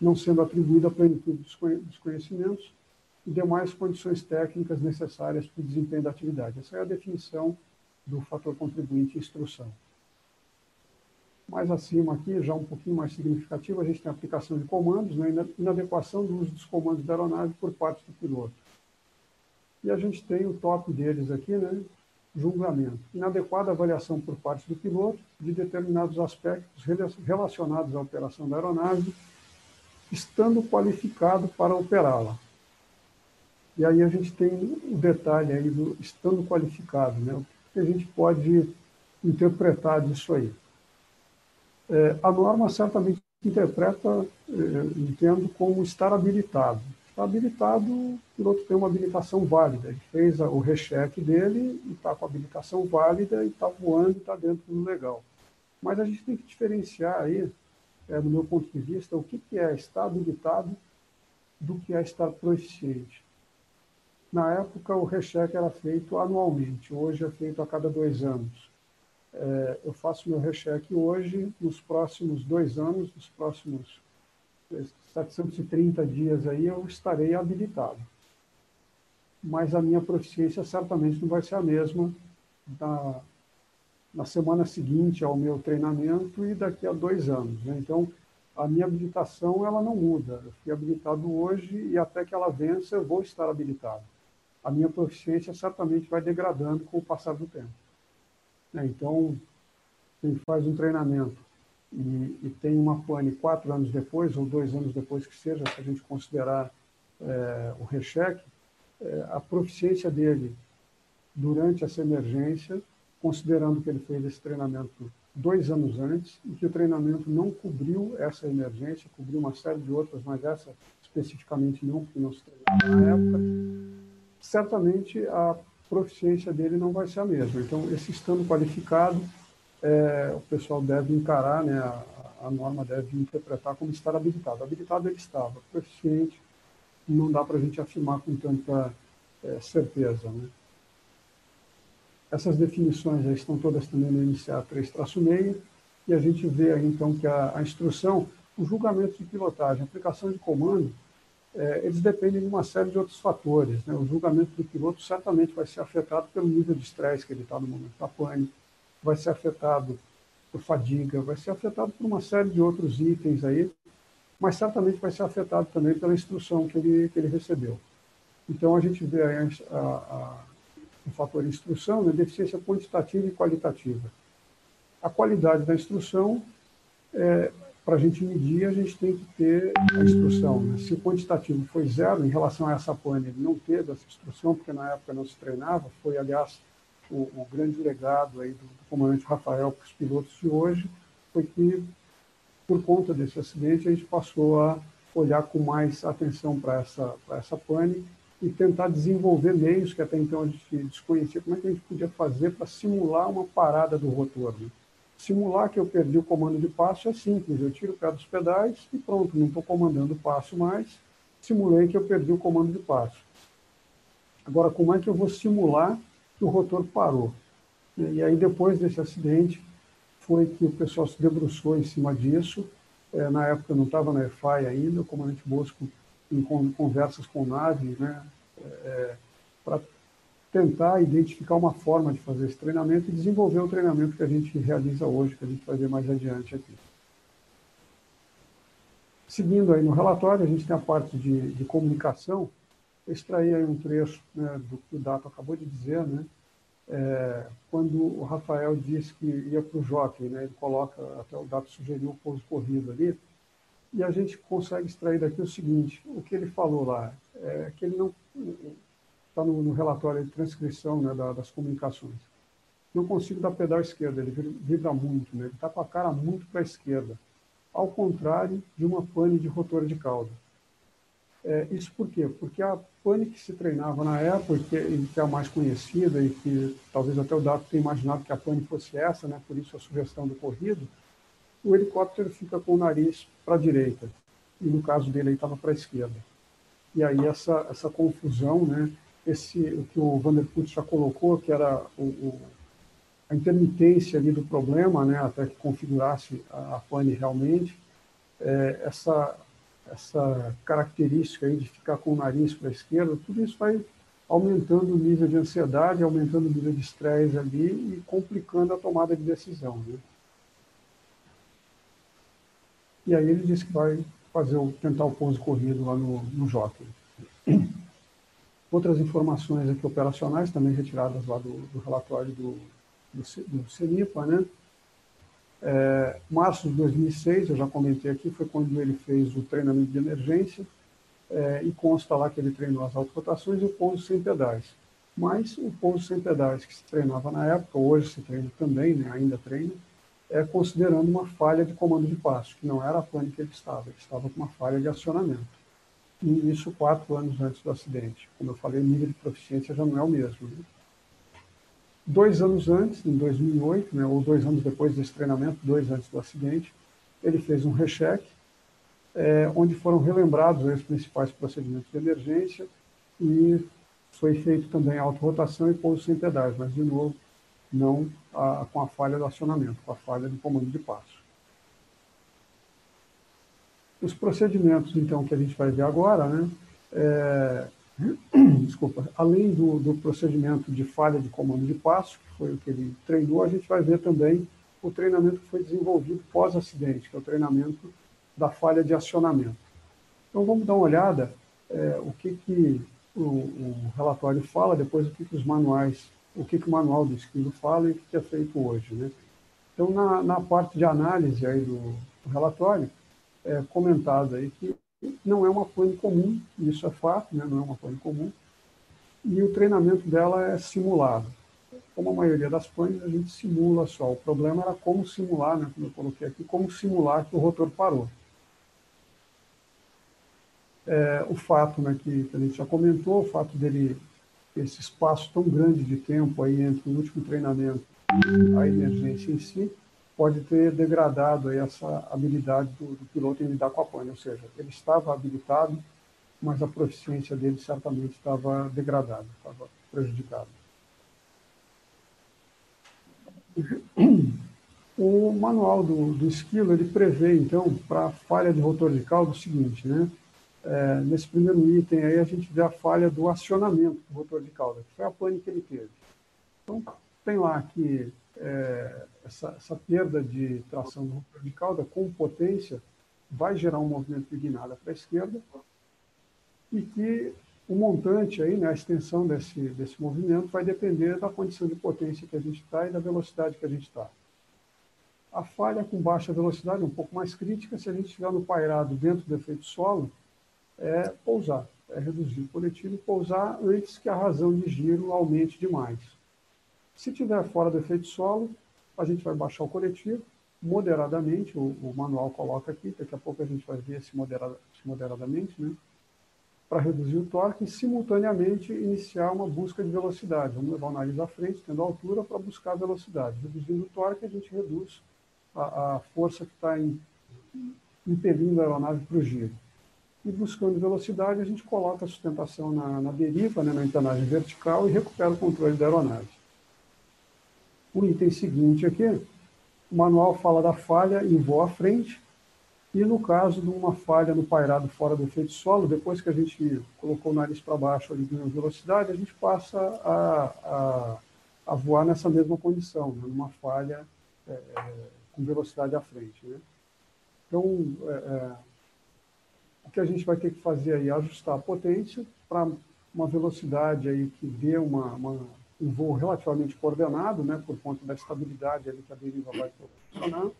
não sendo atribuída a plenitude dos conhecimentos e demais condições técnicas necessárias para o desempenho da atividade. Essa é a definição do fator contribuinte instrução. Mais acima aqui, já um pouquinho mais significativo, a gente tem a aplicação de comandos, né, inadequação do uso dos comandos da aeronave por parte do piloto. E a gente tem o top deles aqui, né, julgamento. Inadequada avaliação por parte do piloto de determinados aspectos relacionados à operação da aeronave, estando qualificado para operá-la. E aí a gente tem o detalhe aí do estando qualificado, né? O que a gente pode interpretar disso aí? É, a norma certamente interpreta, é, entendo, como estar habilitado. Está habilitado, o piloto tem uma habilitação válida. Ele fez o recheque dele e está com a habilitação válida e está voando e está dentro do legal. Mas a gente tem que diferenciar aí, é, do meu ponto de vista, o que, que é estar habilitado do que é estar proficiente. Na época, o recheque era feito anualmente, hoje é feito a cada dois anos. É, eu faço meu recheque hoje, nos próximos dois anos, nos próximos 730 dias aí, eu estarei habilitado. Mas a minha proficiência certamente não vai ser a mesma da, na semana seguinte ao meu treinamento e daqui a dois anos. Né? Então, a minha habilitação ela não muda. Eu fui habilitado hoje e até que ela vença eu vou estar habilitado a minha proficiência certamente vai degradando com o passar do tempo. Né? Então, quem faz um treinamento e, e, tem uma pane quatro anos depois, ou dois anos depois que seja, se a gente considerar é, o recheque, é, a proficiência dele durante essa emergência, considerando que ele fez esse treinamento dois anos antes e que o treinamento não cobriu essa emergência, cobriu uma série de outras, mas essa especificamente não, porque não se treinou na época, certamente a proficiência dele não vai ser a mesma. Então, esse estando qualificado, é, o pessoal deve encarar, né, a, a, norma deve interpretar como estar habilitado. Habilitado ele estava, proficiente, não dá para a gente afirmar com tanta é, certeza. Né? Essas definições já estão todas também no NCA 3-6, e a gente vê aí, então, que a, a instrução, o julgamento de pilotagem, aplicação de comando, eles dependem de uma série de outros fatores. Né? O julgamento do piloto certamente vai ser afetado pelo nível de estresse que ele está no momento da pane, vai ser afetado por fadiga, vai ser afetado por uma série de outros itens aí, mas certamente vai ser afetado também pela instrução que ele, que ele recebeu. Então, a gente vê a, a, a, o fator instrução, né? deficiência quantitativa e qualitativa. A qualidade da instrução é, para a gente medir, a gente tem que ter a instrução. Né? Se o quantitativo foi zero, em relação a essa pane, ele não teve essa instrução, porque na época não se treinava, foi, aliás, o, o grande legado aí do, do comandante Rafael para os pilotos de hoje, foi que, por conta desse acidente, a gente passou a olhar com mais atenção para essa, essa pane e tentar desenvolver meios que até então a gente desconhecia, como é que a gente podia fazer para simular uma parada do rotor. Né? Simular que eu perdi o comando de passo é simples, eu tiro o pé dos pedais e pronto, não estou comandando o passo mais, simulei que eu perdi o comando de passo. Agora, como é que eu vou simular que o rotor parou? E aí, depois desse acidente, foi que o pessoal se debruçou em cima disso. É, na época eu não estava na EFI ainda, o comandante Bosco, em conversas com o NAVE, né, é para tentar identificar uma forma de fazer esse treinamento e desenvolver o treinamento que a gente realiza hoje, que a gente vai ver mais adiante aqui. Seguindo aí no relatório, a gente tem a parte de, de comunicação. Eu extraí aí um trecho né, do que o Dato acabou de dizer, né? É, quando o Rafael disse que ia para o jockey, né, ele coloca, até o Dato sugeriu o pouso corrido ali, e a gente consegue extrair daqui o seguinte, o que ele falou lá, é que ele não, está no, no, relatório de transcrição né, da, das comunicações. Não consigo dar pedal esquerda, ele vibra muito, né? ele está com a cara muito para a esquerda, ao contrário de uma pane de rotor de cauda. É, isso por quê? Porque a pane que se treinava na época, que, que é a mais conhecida e que talvez até o Dato tenha imaginado que a pane fosse essa, né? por isso a sugestão do corrido, o helicóptero fica com o nariz para a direita, e no caso dele ele estava para a esquerda. E aí essa, essa confusão, né, esse, o que o Vanderput já colocou, que era o, o, a intermitência ali do problema, né, até que configurasse a, a pane realmente, é, essa, essa característica aí de ficar com o nariz para a esquerda, tudo isso vai aumentando o nível de ansiedade, aumentando o nível de estresse ali e complicando a tomada de decisão. Né? E aí ele disse que vai fazer o, tentar o pouso corrido lá no, no Jockey. Outras informações aqui operacionais, também retiradas lá do, do relatório do, do, do CENIPA, né? É, março de 2006, eu já comentei aqui, foi quando ele fez o treinamento de emergência é, e consta lá que ele treinou as auto-rotações e o pouso sem pedais. Mas o pouso sem pedais que se treinava na época, hoje se treina também, né, ainda treina, é considerando uma falha de comando de passo, que não era a pane que ele estava, ele estava com uma falha de acionamento e isso quatro anos antes do acidente. Como eu falei, o nível de proficiência já não é o mesmo. Né? Dois anos antes, em 2008, né, ou dois anos depois desse treinamento, dois antes do acidente, ele fez um recheque, é, onde foram relembrados os principais procedimentos de emergência e foi feito também auto-rotação e pouso sem pedais, mas, de novo, não a, com a falha do acionamento, com a falha do comando de passo. Os procedimentos, então, que a gente vai ver agora, né, é, desculpa, além do, do, procedimento de falha de comando de passo, que foi o que ele treinou, a gente vai ver também o treinamento que foi desenvolvido pós-acidente, que é o treinamento da falha de acionamento. Então, vamos dar uma olhada é, o que, que o, o, relatório fala, depois o que, que os manuais, o que, que o manual do esquilo fala e o que, que é feito hoje. Né? Então, na, na parte de análise aí do, do relatório, é, comentado aí que não é uma pane comum, isso é fato, né? não é uma pane comum, e o treinamento dela é simulado. Como a maioria das panes, a gente simula só. O problema era como simular, né, como eu coloquei aqui, como simular que o rotor parou. É, o fato né, que, que a gente já comentou, o fato dele, esse espaço tão grande de tempo aí entre o último treinamento e a emergência em si, pode ter degradado essa habilidade do, do, piloto em lidar com a pane, ou seja, ele estava habilitado, mas a proficiência dele certamente estava degradada, estava prejudicada. O manual do, do esquilo, ele prevê, então, para a falha de rotor de cauda, o seguinte, né? É, nesse primeiro item aí, a gente vê a falha do acionamento do rotor de cauda, que foi a pane que ele teve. Então, tem lá que é, essa, essa, perda de tração rotor de cauda com potência vai gerar um movimento de guinada para a esquerda e que o montante aí, né, a extensão desse, desse movimento vai depender da condição de potência que a gente está e da velocidade que a gente está. A falha com baixa velocidade, um pouco mais crítica, se a gente estiver no pairado dentro do efeito solo, é pousar, é reduzir o coletivo e pousar antes que a razão de giro aumente demais. Se estiver fora do efeito solo, a gente vai baixar o coletivo moderadamente, o, o, manual coloca aqui, daqui a pouco a gente vai ver se, moderada, se moderadamente, né? para reduzir o torque e, simultaneamente, iniciar uma busca de velocidade. Vamos levar o nariz à frente, tendo altura, para buscar a velocidade. Reduzindo o torque, a gente reduz a, a força que está impelindo a aeronave para o giro. E buscando velocidade, a gente coloca a sustentação na, na deriva, né, na empennagem vertical, e recupera o controle da aeronave. O item seguinte aqui, o manual fala da falha em voo à frente, e no caso de uma falha no pairado fora do efeito solo, depois que a gente colocou o nariz para baixo ali ganhou velocidade, a gente passa a, a, a, voar nessa mesma condição, né? numa falha é, é, com velocidade à frente. Né? Então, é, é, o que a gente vai ter que fazer aí é ajustar a potência para uma velocidade aí que dê uma, uma, um voo relativamente coordenado, né, por conta da estabilidade ali que a deriva vai proporcionar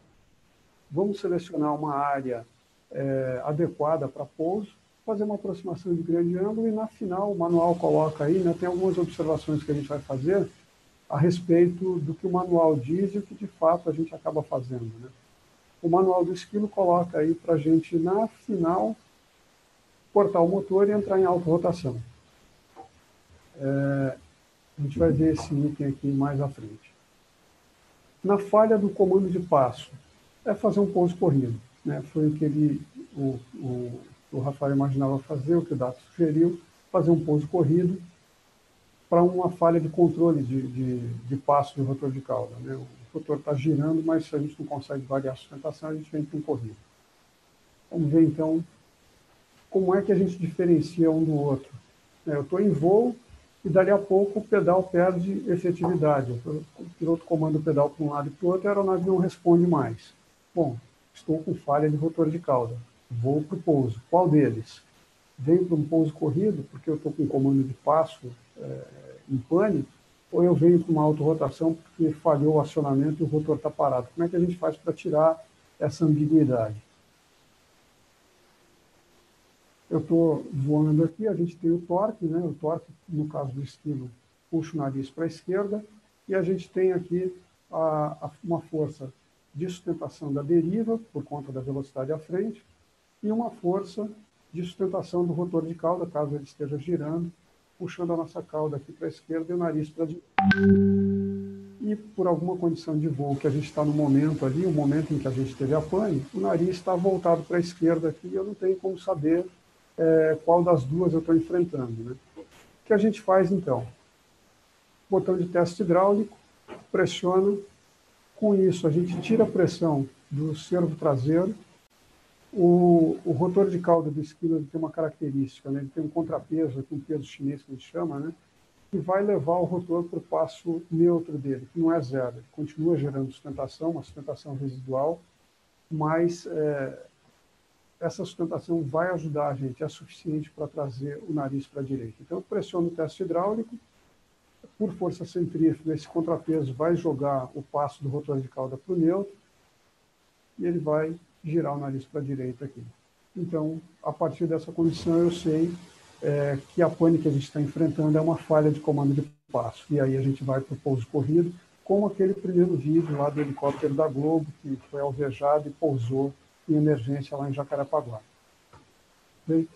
vamos selecionar uma área é, adequada para pouso, fazer uma aproximação de grande ângulo e, na final, o manual coloca aí, né, tem algumas observações que a gente vai fazer a respeito do que o manual diz e o que, de fato, a gente acaba fazendo. Né? O manual do esquilo coloca aí para a gente, na final, cortar o motor e entrar em auto-rotação. É, a gente vai ver esse item aqui mais à frente. Na falha do comando de passo, é fazer um pouso corrido. Né? Foi o que ele, o, o, o Rafael imaginava fazer, o que o Dato sugeriu, fazer um pouso corrido para uma falha de controle de, de, de passo do rotor de cauda. Né? O rotor está girando, mas se a gente não consegue variar a sustentação, a gente vem com corrido. Vamos ver, então, como é que a gente diferencia um do outro. É, eu estou em voo e, dali a pouco, o pedal perde efetividade. O piloto comanda o pedal para um lado e para o outro a aeronave não responde mais. Bom, estou com falha de rotor de cauda. Vou para o pouso. Qual deles? Venho para um pouso corrido, porque eu estou com comando de passo é, em pane, ou eu venho para uma autorrotação porque falhou o acionamento e o rotor está parado. Como é que a gente faz para tirar essa ambiguidade? Eu estou voando aqui, a gente tem o torque, né? o torque, no caso do estilo, puxa o nariz para a esquerda, e a gente tem aqui a, a, uma força de sustentação da deriva, por conta da velocidade à frente, e uma força de sustentação do rotor de cauda, caso ele esteja girando, puxando a nossa cauda aqui para a esquerda e o nariz para a direita. E por alguma condição de voo que a gente está no momento ali, o momento em que a gente teve a pane, o nariz está voltado para a esquerda aqui e eu não tenho como saber é, qual das duas eu estou enfrentando. Né? O que a gente faz então? Botão de teste hidráulico, pressiona, com isso, a gente tira a pressão do servo traseiro. O, o rotor de cauda do esquilo tem uma característica, né? ele tem um contrapeso, um peso chinês que a gente chama, né? que vai levar o rotor para o passo neutro dele, que não é zero. Ele continua gerando sustentação, uma sustentação residual, mas é, essa sustentação vai ajudar a gente, é suficiente para trazer o nariz para a direita. Então, eu pressiono o teste hidráulico, por força centrífuga, esse contrapeso vai jogar o passo do rotor de cauda para o neutro e ele vai girar o nariz para a direita aqui. Então, a partir dessa condição, eu sei é, que a pane que a gente está enfrentando é uma falha de comando de passo. E aí a gente vai para o pouso corrido, como aquele primeiro vídeo lá do helicóptero da Globo, que foi alvejado e pousou em emergência lá em Jacarepaguá. Bem,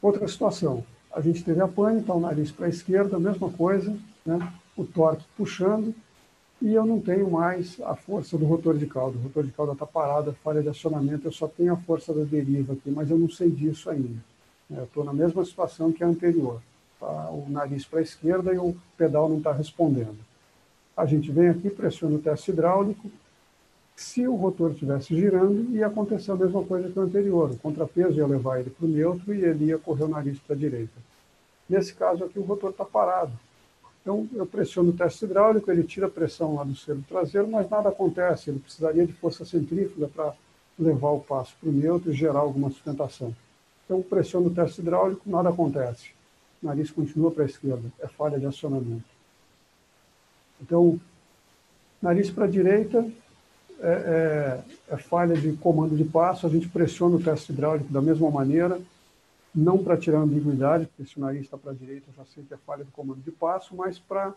outra situação a gente teve a pane, está o nariz para a esquerda, mesma coisa, né? o torque puxando, e eu não tenho mais a força do rotor de cauda. O rotor de cauda está parado, falha de acionamento, eu só tenho a força da deriva aqui, mas eu não sei disso ainda. Eu estou na mesma situação que a anterior. Tá? O nariz para a esquerda e o pedal não está respondendo. A gente vem aqui, pressiona o teste hidráulico, se o rotor estivesse girando, ia acontecer a mesma coisa que o anterior. O contrapeso ia levar ele para o neutro e ele ia correr o nariz para a direita. Nesse caso aqui, o rotor está parado. Então, eu pressiono o teste hidráulico, ele tira a pressão lá do servo traseiro, mas nada acontece. Ele precisaria de força centrífuga para levar o passo para o neutro e gerar alguma sustentação. Então, pressiono o teste hidráulico, nada acontece. O nariz continua para a esquerda. É falha de acionamento. Então, Nariz para a direita é, é, é, falha de comando de passo, a gente pressiona o teste hidráulico da mesma maneira, não para tirar ambiguidade, porque se o nariz está para a direita, eu já sei que é falha de comando de passo, mas para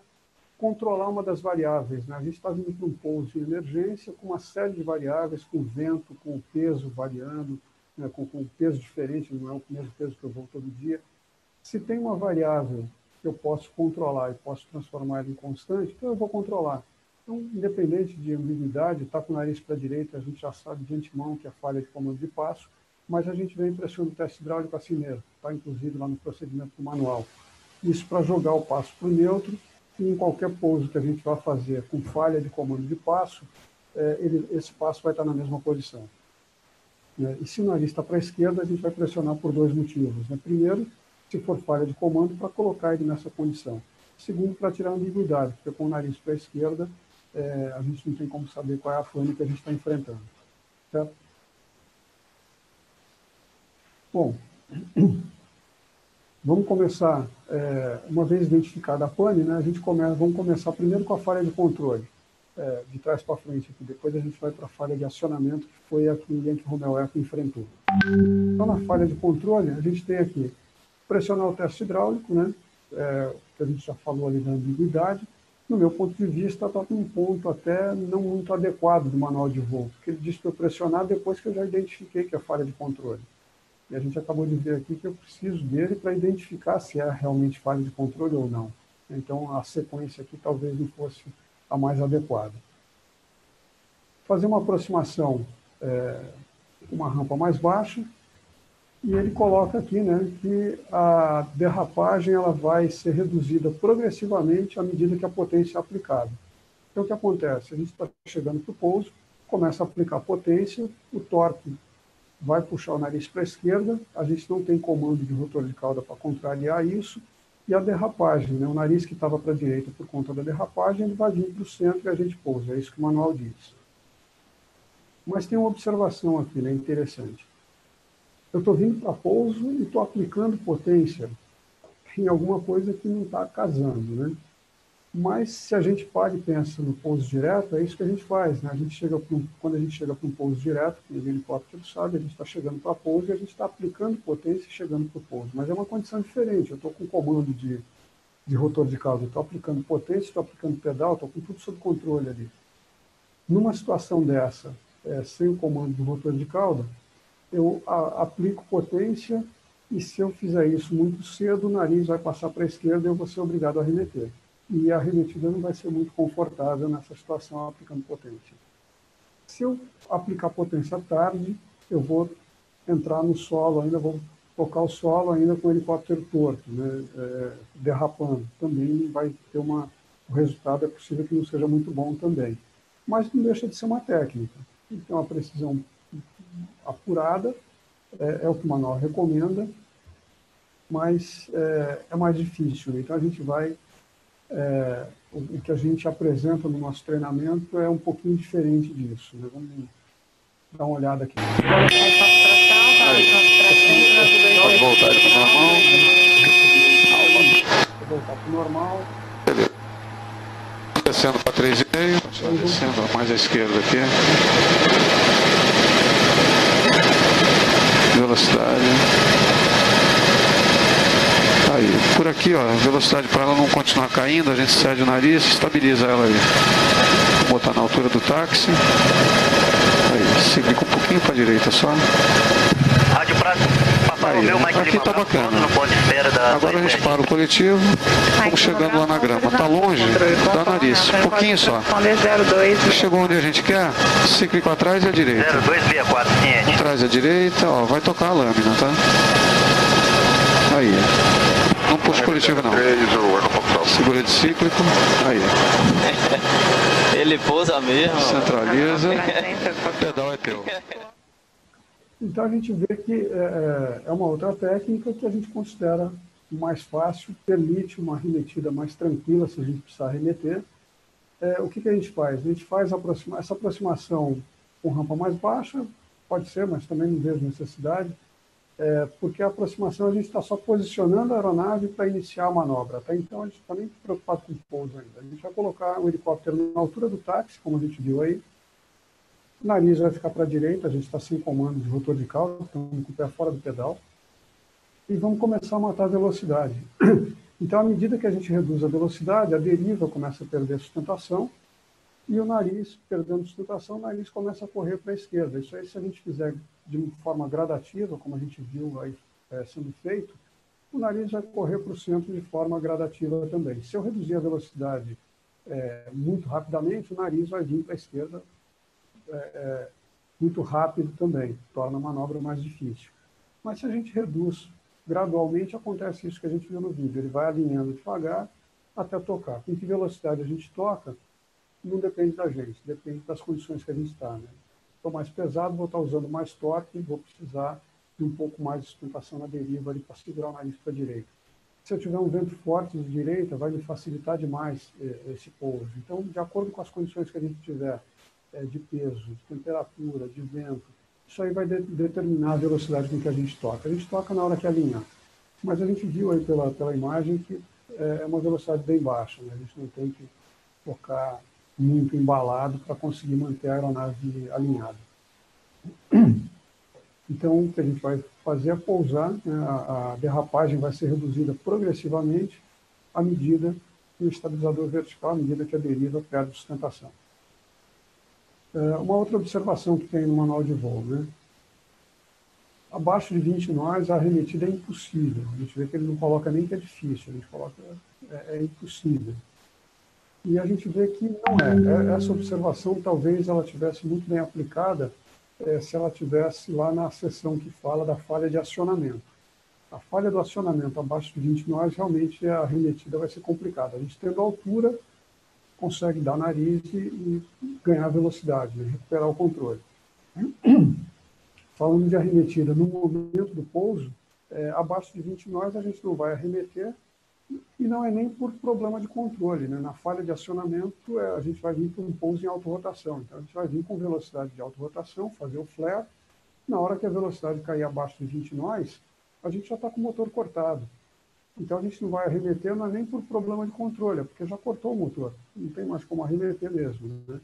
controlar uma das variáveis. Né? A gente está vindo para um pouso de emergência com uma série de variáveis, com vento, com peso variando, né? com, com peso diferente, não é o mesmo peso que eu vou todo dia. Se tem uma variável que eu posso controlar e posso transformar em constante, então eu vou controlar. Então, independente de ambiguidade, está com o nariz para a direita, a gente já sabe de antemão que é falha de comando de passo, mas a gente vem pressionando o teste hidráulico assim mesmo, está inclusive lá no procedimento do manual. Isso para jogar o passo para o neutro, e em qualquer pouso que a gente vai fazer com falha de comando de passo, é, ele, esse passo vai estar na mesma posição. Né? E se o nariz está para a esquerda, a gente vai pressionar por dois motivos. Né? Primeiro, se for falha de comando, para colocar ele nessa condição. Segundo, para tirar a ambiguidade, porque com o nariz para a esquerda, é, a gente não tem como saber qual é a fone que a gente está enfrentando. Certo? Bom, vamos começar, é, uma vez identificada a pane, né, a gente começa, vamos começar primeiro com a falha de controle, é, de trás para frente aqui, depois a gente vai para a falha de acionamento, que foi a que o Yankee Romeo Eco enfrentou. Então, na falha de controle, a gente tem aqui pressionar o teste hidráulico, né, é, que a gente já falou ali da ambiguidade, no meu ponto de vista, está num ponto até não muito adequado do manual de voo, porque ele diz para eu pressionar depois que eu já identifiquei que é falha de controle. E a gente acabou de ver aqui que eu preciso dele para identificar se é realmente falha de controle ou não. Então, a sequência aqui talvez não fosse a mais adequada. Fazer uma aproximação é, uma rampa mais baixa, e ele coloca aqui né, que a derrapagem ela vai ser reduzida progressivamente à medida que a potência é aplicada. Então, o que acontece? A gente está chegando para o pouso, começa a aplicar potência, o torque vai puxar o nariz para a esquerda, a gente não tem comando de rotor de cauda para contrariar isso, e a derrapagem, né, o nariz que estava para a direita por conta da derrapagem, ele vai vir para o centro e a gente pousa, é isso que o manual diz. Mas tem uma observação aqui, né, interessante eu estou vindo para pouso e estou aplicando potência em alguma coisa que não está casando, né? Mas se a gente para e pensa no pouso direto, é isso que a gente faz, né? A gente chega um, quando a gente chega para um pouso direto, que o helicóptero sabe, a gente está chegando para pouso e a gente está aplicando potência e chegando para o pouso. Mas é uma condição diferente. Eu estou com comando de, de rotor de cauda, estou aplicando potência, estou aplicando pedal, estou com tudo sob controle ali. Numa situação dessa, é, sem o comando do rotor de cauda, eu a, aplico potência e se eu fizer isso muito cedo, o nariz vai passar para a esquerda e eu vou ser obrigado a remeter. E a remetida não vai ser muito confortável nessa situação aplicando potência. Se eu aplicar potência tarde, eu vou entrar no solo, ainda vou tocar o solo ainda com o helicóptero torto, né, é, derrapando. Também vai ter uma... O resultado é possível que não seja muito bom também. Mas não deixa de ser uma técnica. Então, a precisão apurada, é, é, o que o manual recomenda, mas é, é mais difícil. Então, a gente vai. É, o, que a gente apresenta no nosso treinamento é um pouquinho diferente disso. Né? Vamos dar uma olhada aqui. Pode voltar para o normal. Vou voltar para o normal. Beleza. Descendo para 3,5. Descendo mais à esquerda aqui velocidade. Aí, por aqui, ó, velocidade para ela não continuar caindo, a gente cede o nariz, estabiliza ela aí. Vou botar na altura do táxi. Aí, com um pouquinho para a direita só. Rádio Prata. Aí, aqui tá bacana. Agora a gente para o coletivo, estamos chegando lá na grama. Tá longe, dá nariz, um pouquinho só. Chegou onde a gente quer, cíclico atrás e à direita. 0264, ciente. Atrás e à direita, ó, vai tocar a lâmina, tá? Aí. Não puxa coletivo não. Segura de cíclico. Aí. Ele pousa mesmo. Centraliza. O pedal é teu. Então a gente vê que é, é, é uma outra técnica que a gente considera mais fácil, permite uma remetida mais tranquila se a gente precisar remeter. É, o que, que, a gente faz? A gente faz aproxima essa aproximação com rampa mais baixa, pode ser, mas também não vejo necessidade. é, porque a aproximação a gente está só posicionando a aeronave para iniciar a manobra. Até então a gente está nem preocupado com o pouso ainda. A gente vai colocar o helicóptero na altura do táxi, como a gente viu aí. O nariz vai ficar para a direita, a gente está sem comando de rotor de cauda, estamos com o pé fora do pedal. E vamos começar a matar a velocidade. Então, à medida que a gente reduz a velocidade, a deriva começa a perder sustentação e o nariz, perdendo sustentação, o nariz começa a correr para a esquerda. Isso aí, se a gente fizer de forma gradativa, como a gente viu aí é, sendo feito, o nariz vai correr para o centro de forma gradativa também. Se eu reduzir a velocidade é, muito rapidamente, o nariz vai vir para a esquerda é, é muito rápido também, torna a manobra mais difícil. Mas se a gente reduz gradualmente acontece isso que a gente viu no vídeo. Ele vai alinhando devagar até tocar. Com que velocidade a gente toca, não depende da gente, depende das condições que a gente está. Né? Estou mais pesado, vou estar usando mais torque, vou precisar de um pouco mais de sustentação na deriva ali para segurar o nariz para a direita. Se eu tiver um vento forte de direita, vai me facilitar demais eh, esse pouso. Então, de acordo com as condições que a gente tiver de peso, de temperatura, de vento, isso aí vai de, determinar a velocidade com que a gente toca. A gente toca na hora que alinhar. Mas a gente viu aí pela, pela imagem que é, é uma velocidade bem baixa. Né? A gente não tem que tocar muito embalado para conseguir manter a aeronave alinhada. Então, o que a gente vai fazer é pousar, né? a, a derrapagem vai ser reduzida progressivamente à medida que o estabilizador vertical, à medida que a deriva perde sustentação. É, uma outra observação que tem no manual de voo, né? Abaixo de 20 nós, a arremetida é impossível. A gente vê que ele não coloca nem que é difícil, a gente coloca é, é impossível. E a gente vê que não é. é essa observação talvez ela tivesse muito bem aplicada é, se ela tivesse lá na seção que fala da falha de acionamento. A falha do acionamento abaixo de 20 nós, realmente a arremetida vai ser complicada. A gente tendo altura, consegue dar nariz e, e ganhar velocidade, né? recuperar o controle. Falando de arremetida, no momento do pouso, é, abaixo de 20 nós a gente não vai arremeter e não é nem por problema de controle. Né? Na falha de acionamento, é, a gente vai vir para um pouso em autorrotação. Então, a gente vai vir com velocidade de autorrotação, fazer o flare. Na hora que a velocidade cair abaixo de 20 nós, a gente já está com o motor cortado. Então a gente não vai arremeter não é nem por problema de controle, porque já cortou o motor, não tem mais como arremeter mesmo. Né?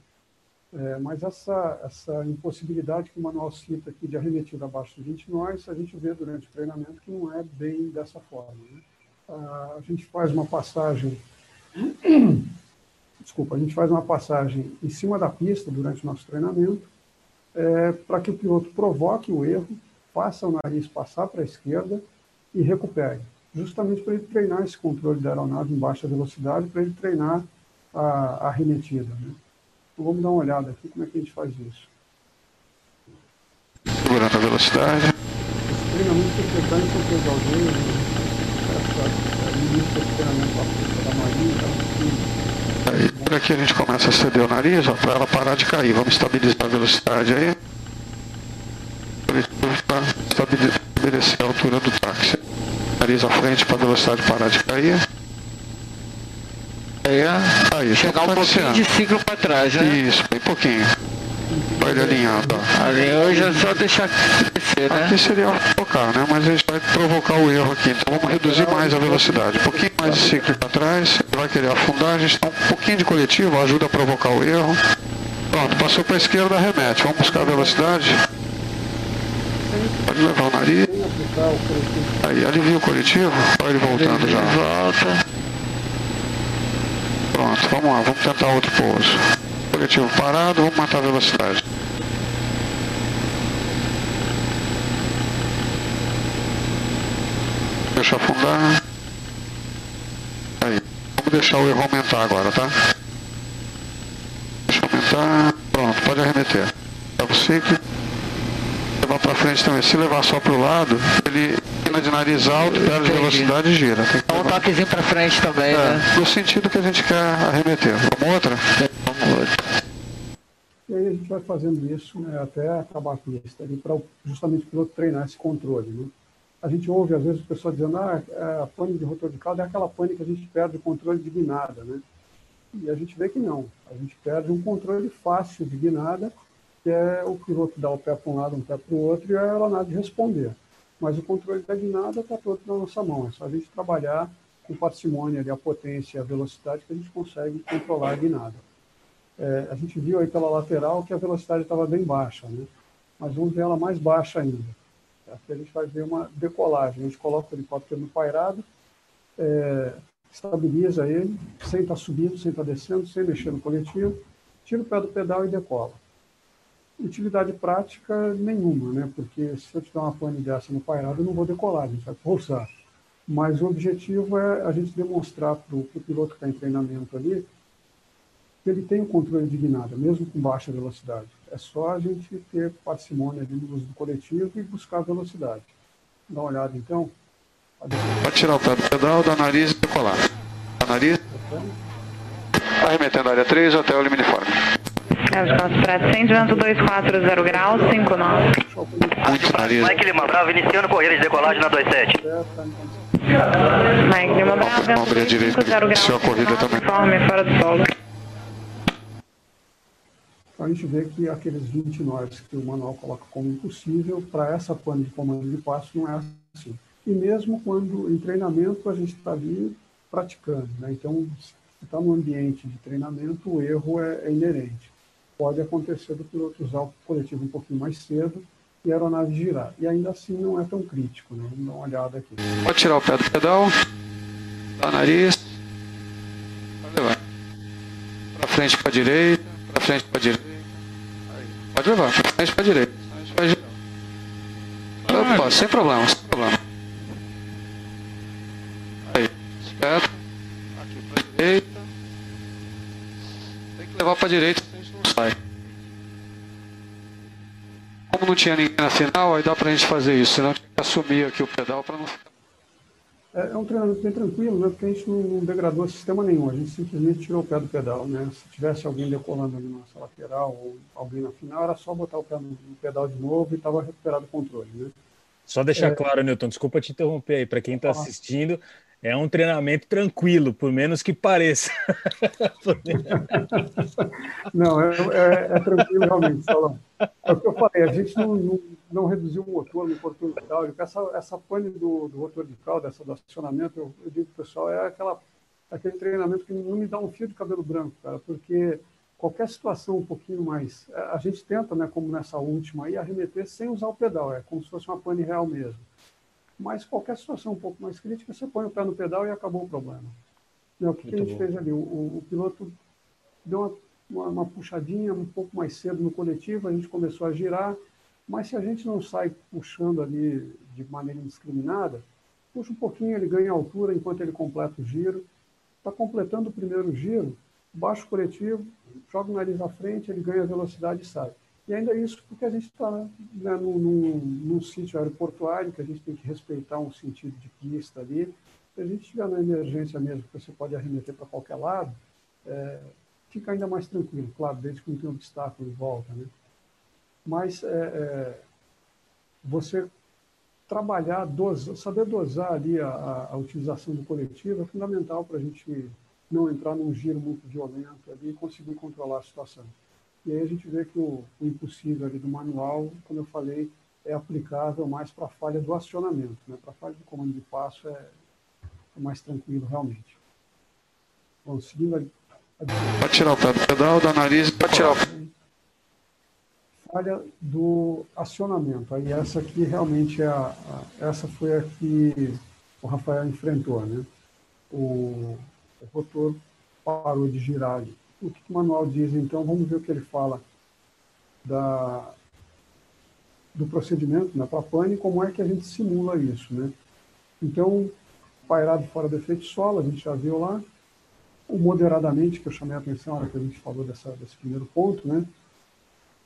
É, mas essa, essa impossibilidade que o manual cita aqui de arremetida abaixo de 20 nós, a gente vê durante o treinamento que não é bem dessa forma. Né? A gente faz uma passagem, desculpa, a gente faz uma passagem em cima da pista durante o nosso treinamento, é, para que o piloto provoque o erro, faça o nariz passar para a esquerda e recupere justamente para ele treinar esse controle da aeronave em baixa velocidade, para ele treinar a, arremetida. Né? Então vamos dar uma olhada aqui como é que a gente faz isso. Segurando a velocidade. Esse treinamento em São Pedro da Aldeia, no início do treinamento da Marinha, Aí, por aqui a gente começa a ceder o nariz, para ela parar de cair. Vamos estabilizar a velocidade aí. Para estabelecer a altura do táxi nariz à frente para a velocidade parar de cair. Aí, aí chegar um pouquinho de ciclo para trás, né? Isso, bem pouquinho. Vai ele alinhando. Ali hoje é só deixar descer, né? Aqui seria focar, né? Mas a gente vai provocar o erro aqui. Então vamos reduzir mais a velocidade. Um pouquinho mais de ciclo para trás. Ele vai querer afundar. A gente dá um pouquinho de coletivo, ajuda a provocar o erro. Pronto, passou para a esquerda, remete. Vamos buscar a velocidade. Pode levar o nariz. Aí, alivia o coletivo. Olha ele voltando já. Volta. Pronto, vamos lá, vamos tentar outro pouso. Coletivo parado, vamos matar a velocidade. Deixa afundar. Aí, vamos deixar o erro aumentar agora, tá? Deixa aumentar. Pronto, pode arremeter. Leva o ciclo para frente também. Se levar só para o lado, ele pina de nariz alto, perde velocidade e gira. Tem que um toquezinho para frente também, é, né? No sentido que a gente quer arremeter. Vamos outra? Vamos outra. E aí a gente vai fazendo isso né, até acabar a pista, para justamente para o piloto treinar esse controle. Né? A gente ouve, às vezes, o pessoal dizendo ah, é, a pane de rotor de cauda é aquela pane que a gente perde o controle de guinada. Né? E a gente vê que não. A gente perde um controle fácil de guinada que é o piloto dar o pé para um lado, um pé para o outro, e a aeronave responder. Mas o controle da guinada está todo na nossa mão. É só a gente trabalhar com parcimônia ali, a potência e a velocidade que a gente consegue controlar a guinada. É, a gente viu aí pela lateral que a velocidade estava bem baixa, né? mas vamos ver ela mais baixa ainda. Aqui a gente vai ver uma decolagem. A gente coloca o helicóptero no pairado, é, estabiliza ele, sem estar tá subindo, sem estar tá descendo, sem mexer no coletivo, tira o pé do pedal e decola. Utilidade prática nenhuma, né? porque se eu tiver uma pane dessa no pairado, eu não vou decolar, a gente vai pousar. Mas o objetivo é a gente demonstrar para o piloto que está em treinamento ali que ele tem o controle de guinada, mesmo com baixa velocidade. É só a gente ter parcimônia ali no uso do coletivo e buscar velocidade. Dá uma olhada então. Pode tirar o pé do pedal, da nariz e decolar. Da nariz. Arremetendo a área 3 até o liminiforme. Oscar Fred, 100 vento 240 graus, 59. Muito nariz. Mike Lima Bravo, iniciando corrida de decolagem na 27. Mike Lima Bravo, vento 250 graus, a corrida também. Conforme, fora do solo. Então a gente vê que aqueles 20 nós que o manual coloca como impossível, para essa pane de comando de passo não é assim. E mesmo quando em treinamento a gente está ali praticando. Né? Então, se está no ambiente de treinamento, o erro é, é, inerente. Pode acontecer do piloto usar o coletivo um pouquinho mais cedo e a aeronave girar. E ainda assim não é tão crítico. Né? Vamos dar uma olhada aqui. Pode tirar o pé do pedal, da nariz, pode levar. Para frente, para direita, para frente, para direita. Pode levar, frente para direita. Opa, sem problema, sem problema. Aí, certo. Aqui para direita. Tem que levar para direita, senão a gente não sai. Como não tinha ninguém na final, aí dá para a gente fazer isso, senão tem que assumir aqui o pedal para não ficar. É, é um treinamento bem tranquilo, né? porque a gente não degradou sistema nenhum, a gente simplesmente tirou o pé do pedal. Né? Se tivesse alguém decolando ali na nossa lateral ou alguém na final, era só botar o pé no pedal de novo e estava recuperado o controle. Né? Só deixar é... claro, Newton, desculpa te interromper aí, para quem está assistindo, é um treinamento tranquilo, por menos que pareça. não, é, é, é, tranquilo realmente, Salão. É o que eu falei, a gente não, não, não reduziu o motor no portão hidráulico. Essa, essa pane do, do rotor de cauda, essa do acionamento, eu, eu digo pessoal, é aquela, aquele treinamento que não me dá um fio de cabelo branco, cara, porque qualquer situação um pouquinho mais... A gente tenta, né, como nessa última aí, arremeter sem usar o pedal, é como se fosse uma pane real mesmo mas qualquer situação um pouco mais crítica, você põe o pé no pedal e acabou o problema. Né, o que, que a gente bom. fez ali? O, o, piloto deu uma, uma, uma, puxadinha um pouco mais cedo no coletivo, a gente começou a girar, mas se a gente não sai puxando ali de maneira indiscriminada, puxa um pouquinho, ele ganha altura enquanto ele completa o giro. Está completando o primeiro giro, baixa o coletivo, joga o nariz à frente, ele ganha velocidade e sai. E ainda isso porque a gente está né, num, num, num, sítio aeroportuário, que a gente tem que respeitar um sentido de pista ali. Se a gente estiver na emergência mesmo, que você pode arremeter para qualquer lado, é, fica ainda mais tranquilo, claro, desde que não tem obstáculo em volta. Né? Mas é, é, você trabalhar, dosar, saber dosar ali a, a, a, utilização do coletivo é fundamental para a gente não entrar num giro muito violento ali e conseguir controlar a situação. E aí a gente vê que o, o impossível ali do manual, como eu falei, é aplicável mais para a falha do acionamento. Né? Para a falha do comando de passo é, é mais tranquilo realmente. Bom, seguindo ali. Pode tirar o pé do pedal, da nariz, pode tirar o Falha do acionamento. Aí essa aqui realmente é a, a, essa foi a que o Rafael enfrentou, né? O, o rotor parou de girar ali o que o manual diz, então vamos ver o que ele fala da, do procedimento né, para pane e como é que a gente simula isso. Né? Então, pairado fora do efeito solo, a gente já viu lá, o moderadamente, que eu chamei a atenção na hora que a gente falou dessa, desse primeiro ponto, né?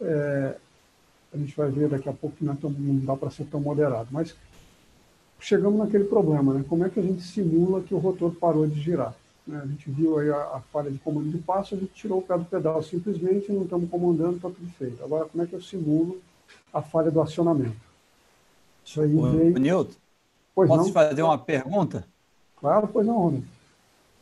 É, a gente vai ver daqui a pouco que não, é tão, não dá para ser tão moderado, mas chegamos naquele problema, né? Como é que a gente simula que o rotor parou de girar? Né? A gente viu aí a, a, falha de comando de passo, a gente tirou o pé do pedal simplesmente, não estamos comandando, está tudo feito. Agora, como é que eu simulo a falha do acionamento? Isso aí Ô, veio... Nilton, pois posso não? fazer uma pergunta? Claro, pois não, Rony.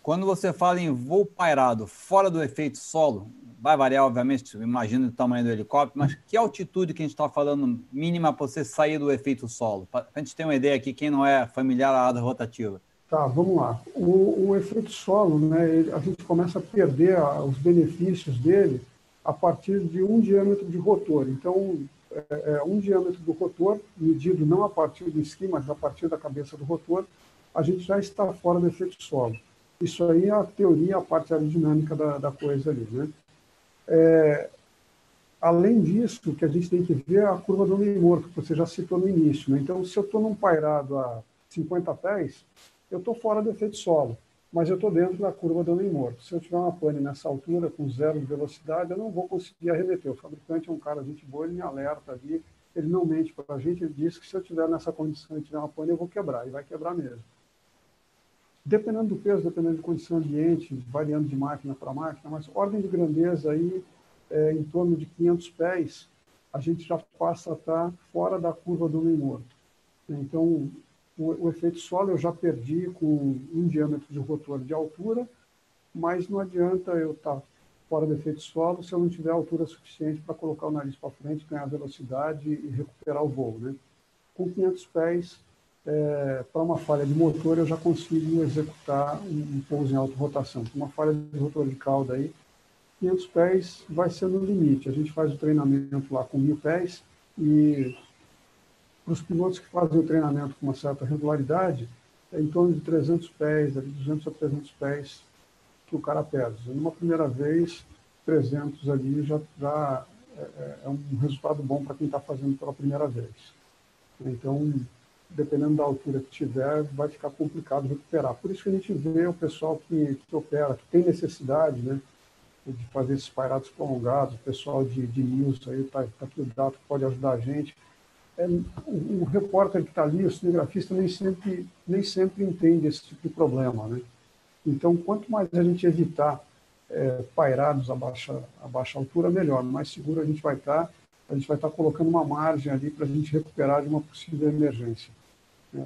Quando você fala em voo pairado fora do efeito solo, vai variar, obviamente, imagino o tamanho do helicóptero, mas que altitude que a gente está falando mínima para você sair do efeito solo? Para a gente ter uma ideia aqui, quem não é familiar à asa rotativa. Tá, vamos lá. O, o efeito solo, né, ele, a gente começa a perder a, os benefícios dele a partir de um diâmetro de rotor. Então, é, é, um diâmetro do rotor, medido não a partir do esqui, mas a partir da cabeça do rotor, a gente já está fora do efeito solo. Isso aí é a teoria, a parte aerodinâmica da, da coisa ali. Né? É, além disso, que a gente tem que ver é a curva do Neymar, que você já citou no início. Né? Então, se eu estou num pairado a 50 pés, eu estou fora do efeito solo, mas eu estou dentro da curva do homem morto. Se eu tiver uma pane nessa altura, com zero de velocidade, eu não vou conseguir arremeter. O fabricante é um cara gente boa, ele me alerta ali, ele não mente para a gente, ele diz que se eu tiver nessa condição e tiver uma pane, eu vou quebrar, e vai quebrar mesmo. Dependendo do peso, dependendo de condição ambiente, variando de máquina para máquina, mas ordem de grandeza aí, é, em torno de 500 pés, a gente já passa a estar fora da curva do homem morto. Então, o, o, efeito solo eu já perdi com um diâmetro de rotor de altura, mas não adianta eu estar fora do efeito solo se eu não tiver altura suficiente para colocar o nariz para frente, ganhar velocidade e recuperar o voo. Né? Com 500 pés, é, para uma falha de motor, eu já consigo executar um, um pouso em alta rotação. Uma falha de rotor de cauda aí, 500 pés vai ser no limite. A gente faz o treinamento lá com mil pés e para os pilotos que fazem o treinamento com uma certa regularidade, é em torno de 300 pés, de 200 a 300 pés que o cara pesa. Numa primeira vez, 300 ali já, já é, é, é um resultado bom para quem está fazendo pela primeira vez. Então, dependendo da altura que tiver, vai ficar complicado recuperar. Por isso que a gente vê o pessoal que, que opera, que tem necessidade né, de fazer esses pairados prolongados, o pessoal de, de news aí, está tá aqui o Dato pode ajudar a gente, é, o, o, repórter que está ali, o cinegrafista, nem sempre, nem sempre entende esse tipo de problema. Né? Então, quanto mais a gente evitar é, pairados a baixa, a baixa altura, melhor. Mais seguro a gente vai estar, tá, a gente vai estar tá colocando uma margem ali para a gente recuperar de uma possível emergência. É,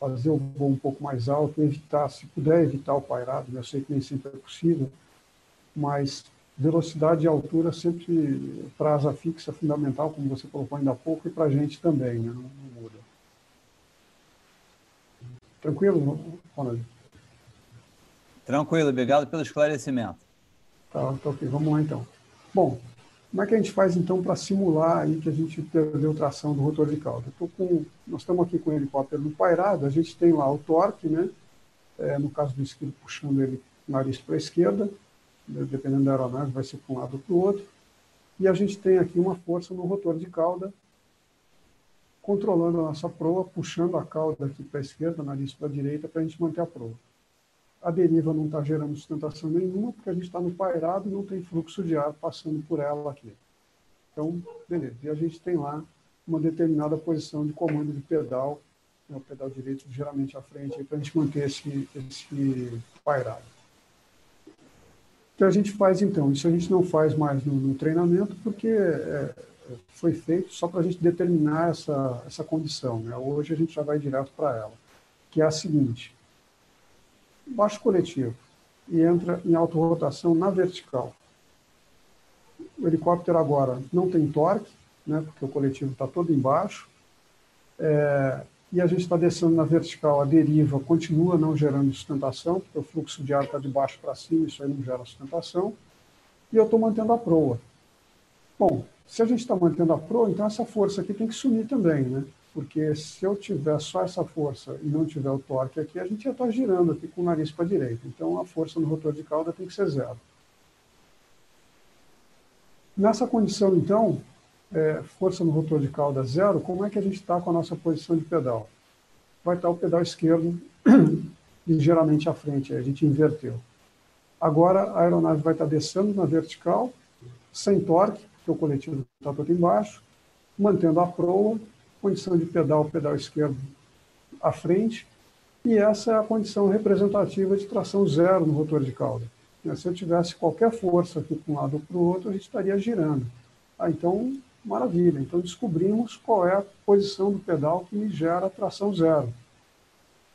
fazer o voo um pouco mais alto, evitar, se puder evitar o pairado, eu sei que nem sempre é possível, mas velocidade e altura sempre para asa fixa fundamental, como você colocou ainda há pouco, e para a gente também, né? não, não, muda. Tranquilo, Ronald? Tranquilo, obrigado pelo esclarecimento. Tá, tá ok, vamos lá então. Bom, como é que a gente faz então para simular aí que a gente perdeu tração do rotor de cauda? Com, nós estamos aqui com o helicóptero no pairado, a gente tem lá o torque, né? É, no caso do esquilo puxando ele nariz para a esquerda, dependendo da aeronave, vai ser para um lado ou para o outro. E a gente tem aqui uma força no rotor de cauda, controlando a nossa proa, puxando a cauda aqui para a esquerda, nariz para a direita, para a gente manter a proa. A deriva não está gerando sustentação nenhuma, porque a gente está no pairado e não tem fluxo de ar passando por ela aqui. Então, beleza. E a gente tem lá uma determinada posição de comando de pedal, né, o pedal direito geralmente à frente, para a gente manter esse, esse pairado que a gente faz então? Isso a gente não faz mais no, no treinamento porque é, foi feito só para a gente determinar essa, essa condição. Né? Hoje a gente já vai direto para ela, que é a seguinte: baixo coletivo e entra em autorrotação na vertical. O helicóptero agora não tem torque, né, porque o coletivo está todo embaixo. É, e a gente está descendo na vertical, a deriva continua não gerando sustentação, porque o fluxo de ar está de baixo para cima, isso aí não gera sustentação, e eu estou mantendo a proa. Bom, se a gente está mantendo a proa, então essa força aqui tem que sumir também, né? Porque se eu tiver só essa força e não tiver o torque aqui, a gente já está girando aqui com o nariz para a direita. Então a força no rotor de cauda tem que ser zero. Nessa condição, então, é, força no rotor de cauda zero, como é que a gente está com a nossa posição de pedal? Vai estar o pedal esquerdo ligeiramente à frente, a gente inverteu. Agora a aeronave vai estar descendo na vertical, sem torque, porque o coletivo está todo embaixo, mantendo a proa, condição de pedal, pedal esquerdo à frente, e essa é a condição representativa de tração zero no rotor de cauda. Se eu tivesse qualquer força aqui para um lado ou para o outro, a gente estaria girando. Ah, então Maravilha. Então descobrimos qual é a posição do pedal que gera tração zero.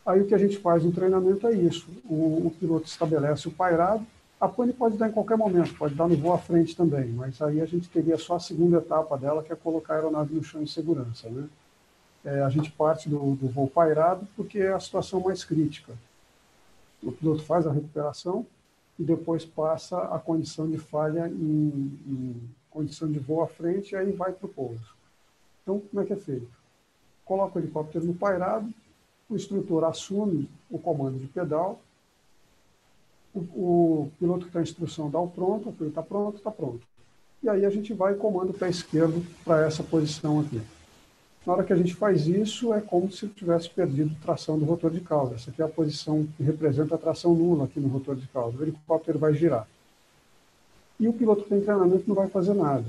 Aí o que a gente faz no treinamento é isso. O, o piloto estabelece o pairado, a pane pode dar em qualquer momento, pode dar no voo à frente também, mas aí a gente teria só a segunda etapa dela, que é colocar a aeronave no chão em segurança. Né? É, a gente parte do, do voo pairado porque é a situação mais crítica. O piloto faz a recuperação e depois passa a condição de falha em, em condição de voo à frente e aí vai para o pouso. Então, como é que é feito? Coloca o helicóptero no pairado, o instrutor assume o comando de pedal, o, o piloto que está em instrução dá o pronto, ele está pronto, está pronto. E aí a gente vai e comanda o pé esquerdo para essa posição aqui. Na hora que a gente faz isso, é como se tivesse perdido tração do rotor de cauda. Essa aqui é a posição que representa a tração nula aqui no rotor de cauda. O helicóptero vai girar. E o piloto que tem treinamento não vai fazer nada.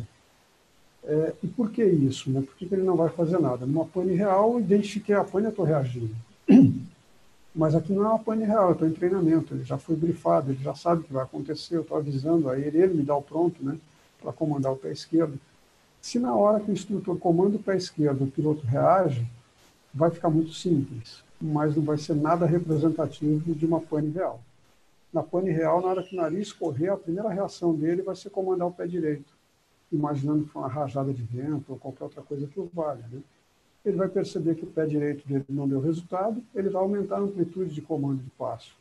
É, e por que isso? Né? Por que, ele não vai fazer nada? Numa pane real, eu identifiquei a pane e estou reagindo. Mas aqui não é uma pane real, eu estou em treinamento, ele já foi brifado, ele já sabe o que vai acontecer, eu estou avisando a ele, ele me dá o pronto né, para comandar o pé esquerdo. Se na hora que o instrutor comanda o pé esquerdo, o piloto reage, vai ficar muito simples, mas não vai ser nada representativo de uma pane real. Na pane real, na hora que o nariz correr, a primeira reação dele vai ser comandar o pé direito, imaginando que foi uma rajada de vento ou qualquer outra coisa que o valha. Né? Ele vai perceber que o pé direito dele não deu resultado, ele vai aumentar a amplitude de comando de passo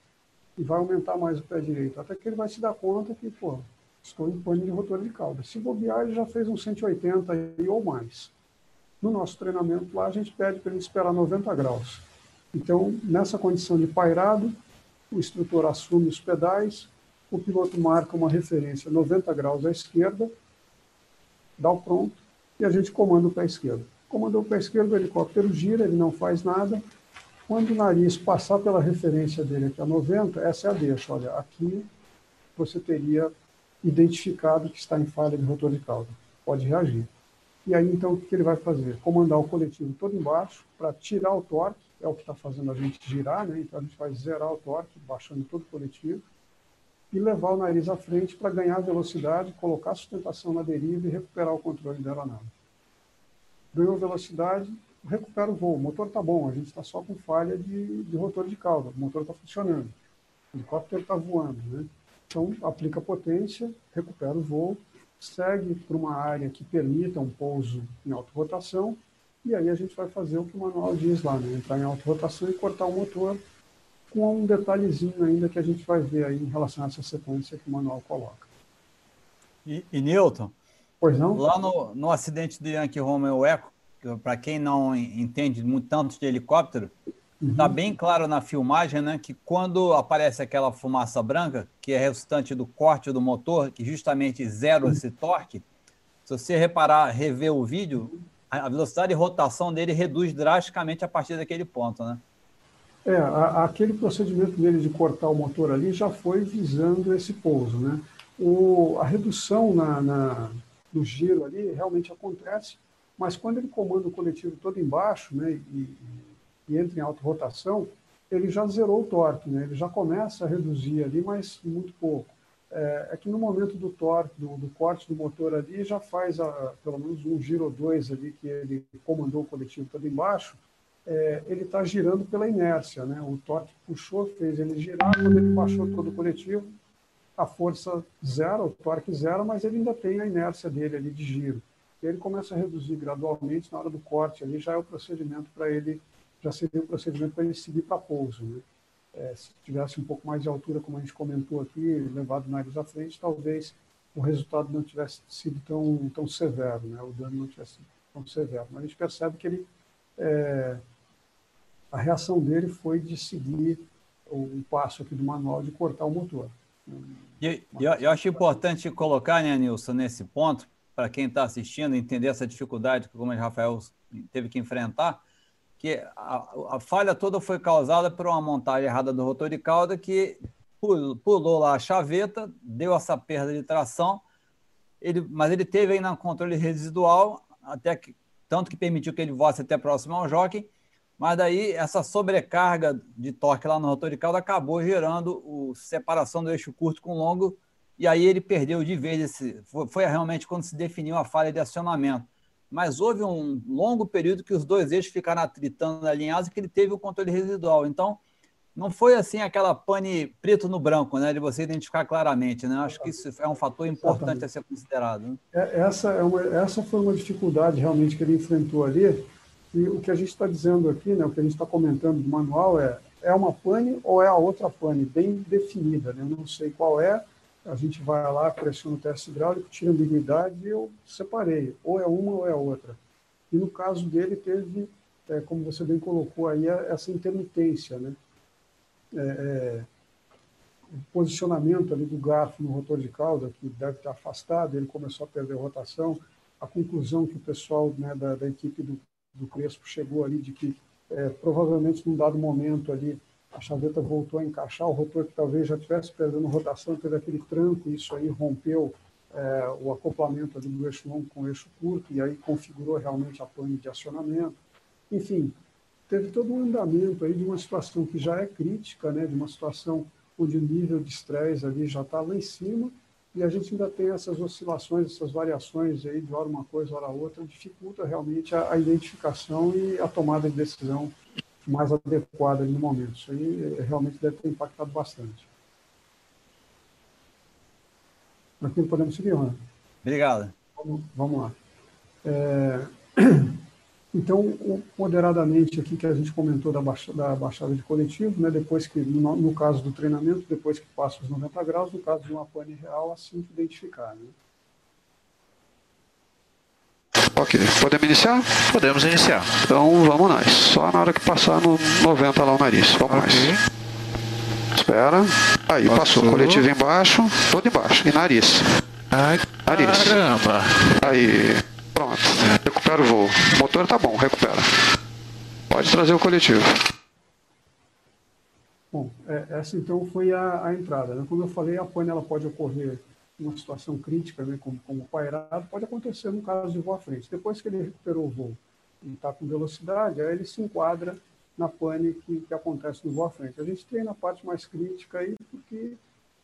e vai aumentar mais o pé direito, até que ele vai se dar conta que, pô, Estou em pane de rotor de cauda. Se bobear, ele já fez uns 180 aí, ou mais. No nosso treinamento lá, a gente pede para ele esperar 90 graus. Então, nessa condição de pairado, o instrutor assume os pedais, o piloto marca uma referência 90 graus à esquerda, dá o pronto, e a gente comanda o pé esquerdo. Comandou o pé esquerdo, o helicóptero gira, ele não faz nada. Quando o nariz passar pela referência dele aqui a 90, essa é a deixa. Olha, aqui você teria identificado que está em falha de rotor de cauda. Pode reagir. E aí, então, o que ele vai fazer? Comandar o coletivo todo embaixo para tirar o torque, é o que está fazendo a gente girar, né? Então, a gente vai zerar o torque, baixando todo o coletivo, e levar o nariz à frente para ganhar velocidade, colocar sustentação na deriva e recuperar o controle da aeronave. Ganhou velocidade, recupera o voo. O motor está bom, a gente está só com falha de, de rotor de cauda. O motor está funcionando. O helicóptero está voando, né? Então, aplica potência, recupera o voo, segue para uma área que permita um pouso em alta rotação, e aí a gente vai fazer o que o manual diz lá, né? entrar em alta rotação e cortar o motor, com um detalhezinho ainda que a gente vai ver aí em relação a essa sequência que o manual coloca. E, e Newton? Pois não? Lá no, no acidente do Yankee Romeo Echo, para quem não entende muito tanto de helicóptero, Está uhum. bem claro na filmagem né, que quando aparece aquela fumaça branca, que é resultante do corte do motor, que justamente uhum. esse torque, se você reparar, rever o vídeo, a velocidade de rotação dele reduz drasticamente a partir daquele ponto, né? É, a, aquele procedimento dele de cortar o motor ali já foi visando esse pouso, né? O, a redução na, na, no giro ali realmente acontece, mas quando ele comanda o coletivo todo embaixo, né, e, e entra em auto-rotação, ele já zerou o torque, né? ele já começa a reduzir ali, mas muito pouco. É, é que no momento do torque, do, do, corte do motor ali, já faz a, pelo menos um giro ou dois ali que ele comandou o coletivo todo embaixo, é, ele está girando pela inércia. Né? O torque puxou, fez ele girar, quando ele baixou todo o coletivo, a força zero, o torque zero, mas ele ainda tem a inércia dele ali de giro. E ele começa a reduzir gradualmente na hora do corte ali, já é o procedimento para ele já seria o procedimento para ele seguir para pouso. Né? É, se tivesse um pouco mais de altura, como a gente comentou aqui, levado nariz à frente, talvez o resultado não tivesse sido tão, tão severo, né? o dano não tivesse sido tão severo. Mas a gente percebe que ele, é, a reação dele foi de seguir o, passo aqui do manual de cortar o motor. Eu, eu, eu acho importante colocar, né, Nilson, nesse ponto, para quem está assistindo, entender essa dificuldade que, o Rafael teve que enfrentar, que a, a, falha toda foi causada por uma montagem errada do rotor de cauda que pulou lá a chaveta, deu essa perda de tração, ele, mas ele teve aí no controle residual, até que, tanto que permitiu que ele voasse até próximo ao jockey, mas daí essa sobrecarga de torque lá no rotor de cauda acabou gerando a separação do eixo curto com longo, e aí ele perdeu de vez esse. Foi, foi realmente quando se definiu a falha de acionamento mas houve um longo período que os dois eixos ficaram atritando alinhados e que ele teve o controle residual. Então, não foi assim aquela pane preto no branco, né? De você identificar claramente, né? Acho que isso é um fator importante a ser considerado. Né? É, essa, é uma, essa foi uma dificuldade realmente que ele enfrentou ali. E o que a gente está dizendo aqui, né? O que a gente está comentando do manual é é uma pane ou é a outra pane, bem definida, né? Eu não sei qual é. A gente vai lá, pressiona o teste hidráulico, tira a ambiguidade e eu separei. Ou é uma ou é outra. E no caso dele teve, é, como você bem colocou aí, essa intermitência, né? É, é, o posicionamento ali do garfo no rotor de cauda, que deve estar afastado, ele começou a perder rotação, a conclusão que o pessoal né, da, da, equipe do, do Crespo chegou ali de que é, provavelmente num dado momento ali a chaveta voltou a encaixar, o rotor que talvez já estivesse perdendo rotação, teve aquele tranco, isso aí rompeu é, o acoplamento ali do eixo longo com o eixo curto, e aí configurou realmente a pane de acionamento. Enfim, teve todo um andamento aí de uma situação que já é crítica, né, de uma situação onde o nível de estresse ali já está lá em cima, e a gente ainda tem essas oscilações, essas variações aí de hora uma coisa, hora outra, dificulta realmente a, a identificação e a tomada de decisão mais adequada no momento. Isso aí eh, realmente deve ter impactado bastante. Aqui podemos seguir, Rona. Obrigado. Vamos, vamos lá. É, Então, moderadamente aqui que a gente comentou da, baixa, da baixada de coletivo, né, depois que, no, no, caso do treinamento, depois que passa os 90 graus, no caso de uma pane real, assim que identificar. Né? Ok, podemos iniciar? Podemos iniciar. Então vamos nós, só na hora que passar no 90 lá o nariz, vamos okay. nós. Espera, aí passou. passou, coletivo embaixo, todo embaixo, e nariz. Ai, nariz. caramba. Aí, pronto. Recupera o voo. O motor tá bom, recupera. Pode trazer o coletivo. Bom, é, essa então foi a, a entrada. Né? Como eu falei, a pane ela pode ocorrer uma situação crítica, né, como, como pairado, pode acontecer no caso de voo à frente. Depois que ele recuperou o voo e está com velocidade, aí ele se enquadra na pane que, que acontece no voo à frente. A gente treina a parte mais crítica aí, porque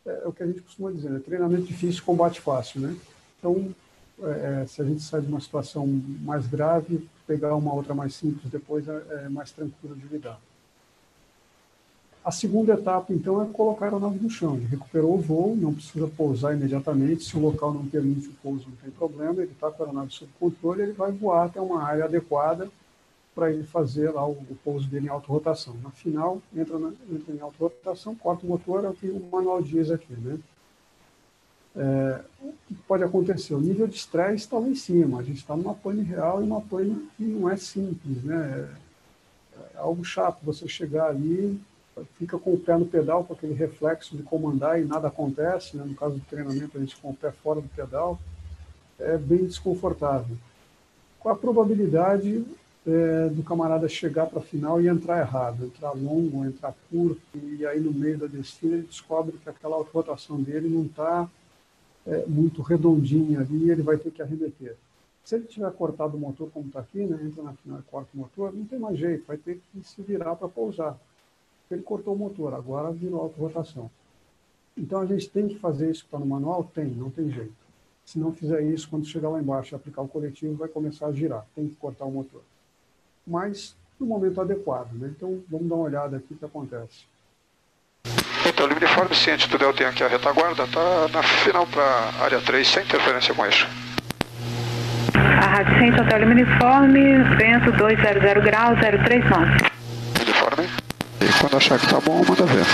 é, é o que a gente costuma dizer, né? treinamento difícil, combate fácil. Né? Então, é, é, se a gente sai de uma situação mais grave, pegar uma outra mais simples depois é, é mais tranquilo de lidar. A segunda etapa, então, é colocar a aeronave no chão. Ele recuperou o voo, não precisa pousar imediatamente. Se o local não permite o pouso, não tem problema. Ele está com a aeronave sob controle, ele vai voar até uma área adequada para ele fazer lá o, o pouso dele em autorrotação. Na final, entra, na, entra em autorrotação, corta o motor, é o que o manual diz aqui. Né? É, o que pode acontecer? O nível de estresse está lá em cima. A gente está numa pane real e uma pane que não é simples. Né? É algo chato você chegar ali, fica com o pé no pedal, com aquele reflexo de comandar e nada acontece. Né? No caso do treinamento, a gente com o pé fora do pedal. É bem desconfortável. Qual a probabilidade é, do camarada chegar para a final e entrar errado, entrar longo, entrar curto, e aí no meio da descida ele descobre que aquela rotação dele não está é, muito redondinha ali, ele vai ter que arremeter. Se ele tiver cortado o motor como está aqui, né, entra na final e corta o motor, não tem mais jeito, vai ter que se virar para pousar. Ele cortou o motor, agora virou auto-rotação. Então a gente tem que fazer isso que está no manual? Tem, não tem jeito. Se não fizer isso, quando chegar lá embaixo e aplicar o coletivo, vai começar a girar, tem que cortar o motor. Mas no momento adequado, né? Então vamos dar uma olhada aqui o que acontece. Então, o uniforme ciente do Del tem aqui a retaguarda, tá na final para área 3, sem interferência com eixo. A Rádio Ciente Hotel Uniforme, vento 200 graus, 039. E quando achar que tá bom, manda ver.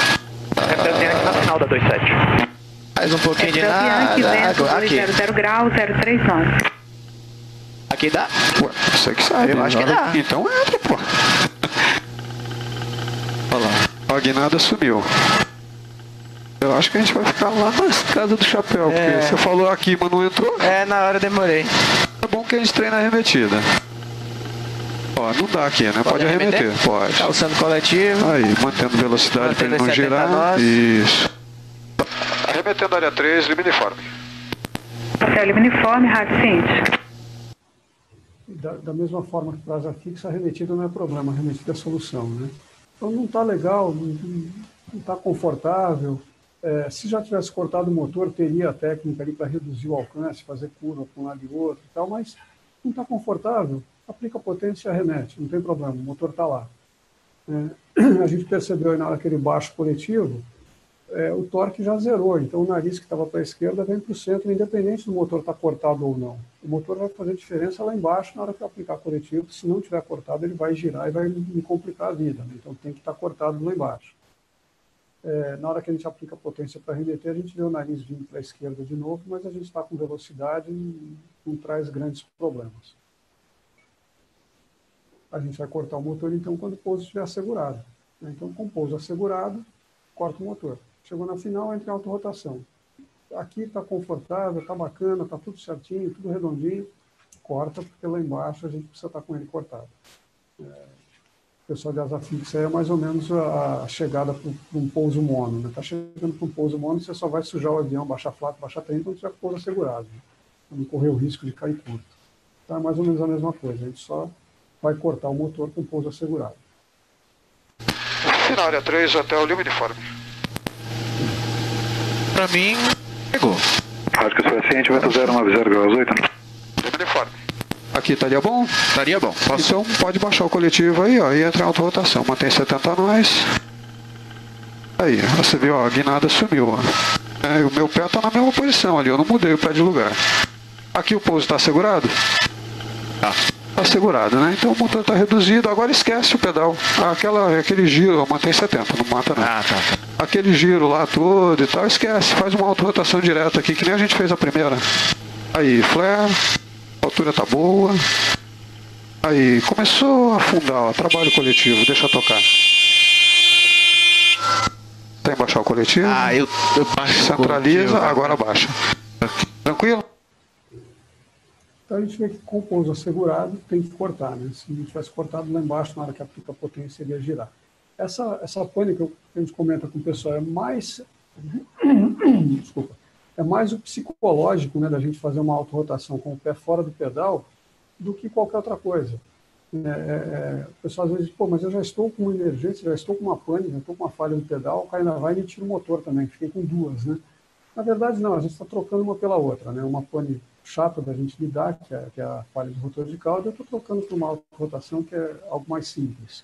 Aqui na final da 27. Mais um pouquinho de nada. Vento 200 graus, 039. Aqui dá? Ué, você que sabe. Eu acho que dá. Então entra, pô. Olha lá. A guinada sumiu. Eu acho que a gente vai ficar lá na casa do chapéu, é. porque você falou aqui, mas não entrou. É, na hora eu demorei. É bom que a gente treina a arremetida. Ó, não dá aqui, né? Pode, Pode arremeter? arremeter? Pode. Calçando coletivo. Aí, mantendo velocidade para ele não girar. Isso. Arremetendo área 3, liminiforme. Hotel Liminiforme, rádio Cinti. Da, da, mesma forma que traz a fixa, arremetida não é problema, arremetida é solução, né? Então não está legal, não está confortável, é, se já tivesse cortado o motor, teria a técnica ali para reduzir o alcance, fazer curva para um lado e outro e tal, mas não está confortável, aplica potência e arremete, não tem problema, o motor está lá. é, a gente percebeu na hora que ele baixa coletivo, é, o torque já zerou, então o nariz que estava para a esquerda vem para o centro, independente do motor estar tá cortado ou não. O motor vai fazer diferença lá embaixo na hora que eu aplicar coletivo, se não tiver cortado ele vai girar e vai me complicar a vida, né? então tem que estar tá cortado lá embaixo. É, na hora que a gente aplica potência para remeter, a gente vê o nariz vindo para a esquerda de novo, mas a gente está com velocidade e não traz grandes problemas. A gente vai cortar o motor, então, quando o pouso estiver assegurado. Né? Então, com o pouso assegurado, corta o motor. Chegou na final, entra em autorrotação. Aqui está confortável, está bacana, está tudo certinho, tudo redondinho. Corta, porque lá embaixo a gente precisa estar tá com ele cortado. É, o pessoal de asa fixa é mais ou menos a, a chegada para um pouso mono. Está né? Tá chegando para um pouso mono, você só vai sujar o avião, baixar flato, baixar trem, quando tiver pouso assegurado. Né? Para não correr o risco de cair curto. Então é mais ou menos a mesma coisa. A gente só vai cortar o motor com pouso assegurado. Final área 3, hotel Lima Uniforme pra mim, pegou. Acho que suficiente, vento 090 graus 8. Uniforme. Aqui estaria bom? Estaria bom. Posso? Então pode baixar o coletivo aí, ó, e entrar em auto-rotação. Mantém 70 nós. Aí, você viu, ó, a guinada sumiu, ó. É, o meu pé tá na mesma posição ali, eu não mudei o pé de lugar. Aqui o pouso está segurado? Tá. Segurado, né? Então o motor está reduzido, agora esquece o pedal. Aquela, aquele giro, mantém 70, não mata não. Ah, tá, tá. Aquele giro lá todo e tal, esquece, faz uma auto-rotação direta aqui, que nem a gente fez a primeira. Aí, flare, a altura tá boa. Aí, começou a afundar, ó, trabalho coletivo, deixa tocar. Tem que baixar o coletivo? Ah, eu, eu baixo Centraliza, agora baixa. Tranquilo? Então a gente vê que com o assegurado tem que cortar, né? Se não tivesse cortado lá embaixo, na hora que aplica a potência, ele ia girar. Essa, essa pane que a gente comenta com o pessoal é mais. Desculpa. É mais o psicológico, né, da gente fazer uma autorrotação com o pé fora do pedal do que qualquer outra coisa. É, é, é o pessoal às vezes diz, pô, mas eu já estou com uma emergência, já estou com uma pane, já estou com uma falha no pedal, o cara ainda vai e me tira o motor também, fiquei com duas, né? Na verdade, não, a gente está trocando uma pela outra, né? Uma pane chata da gente lidar, que é, que é a falha de rotor de cauda, eu estou trocando para uma auto-rotação que é algo mais simples.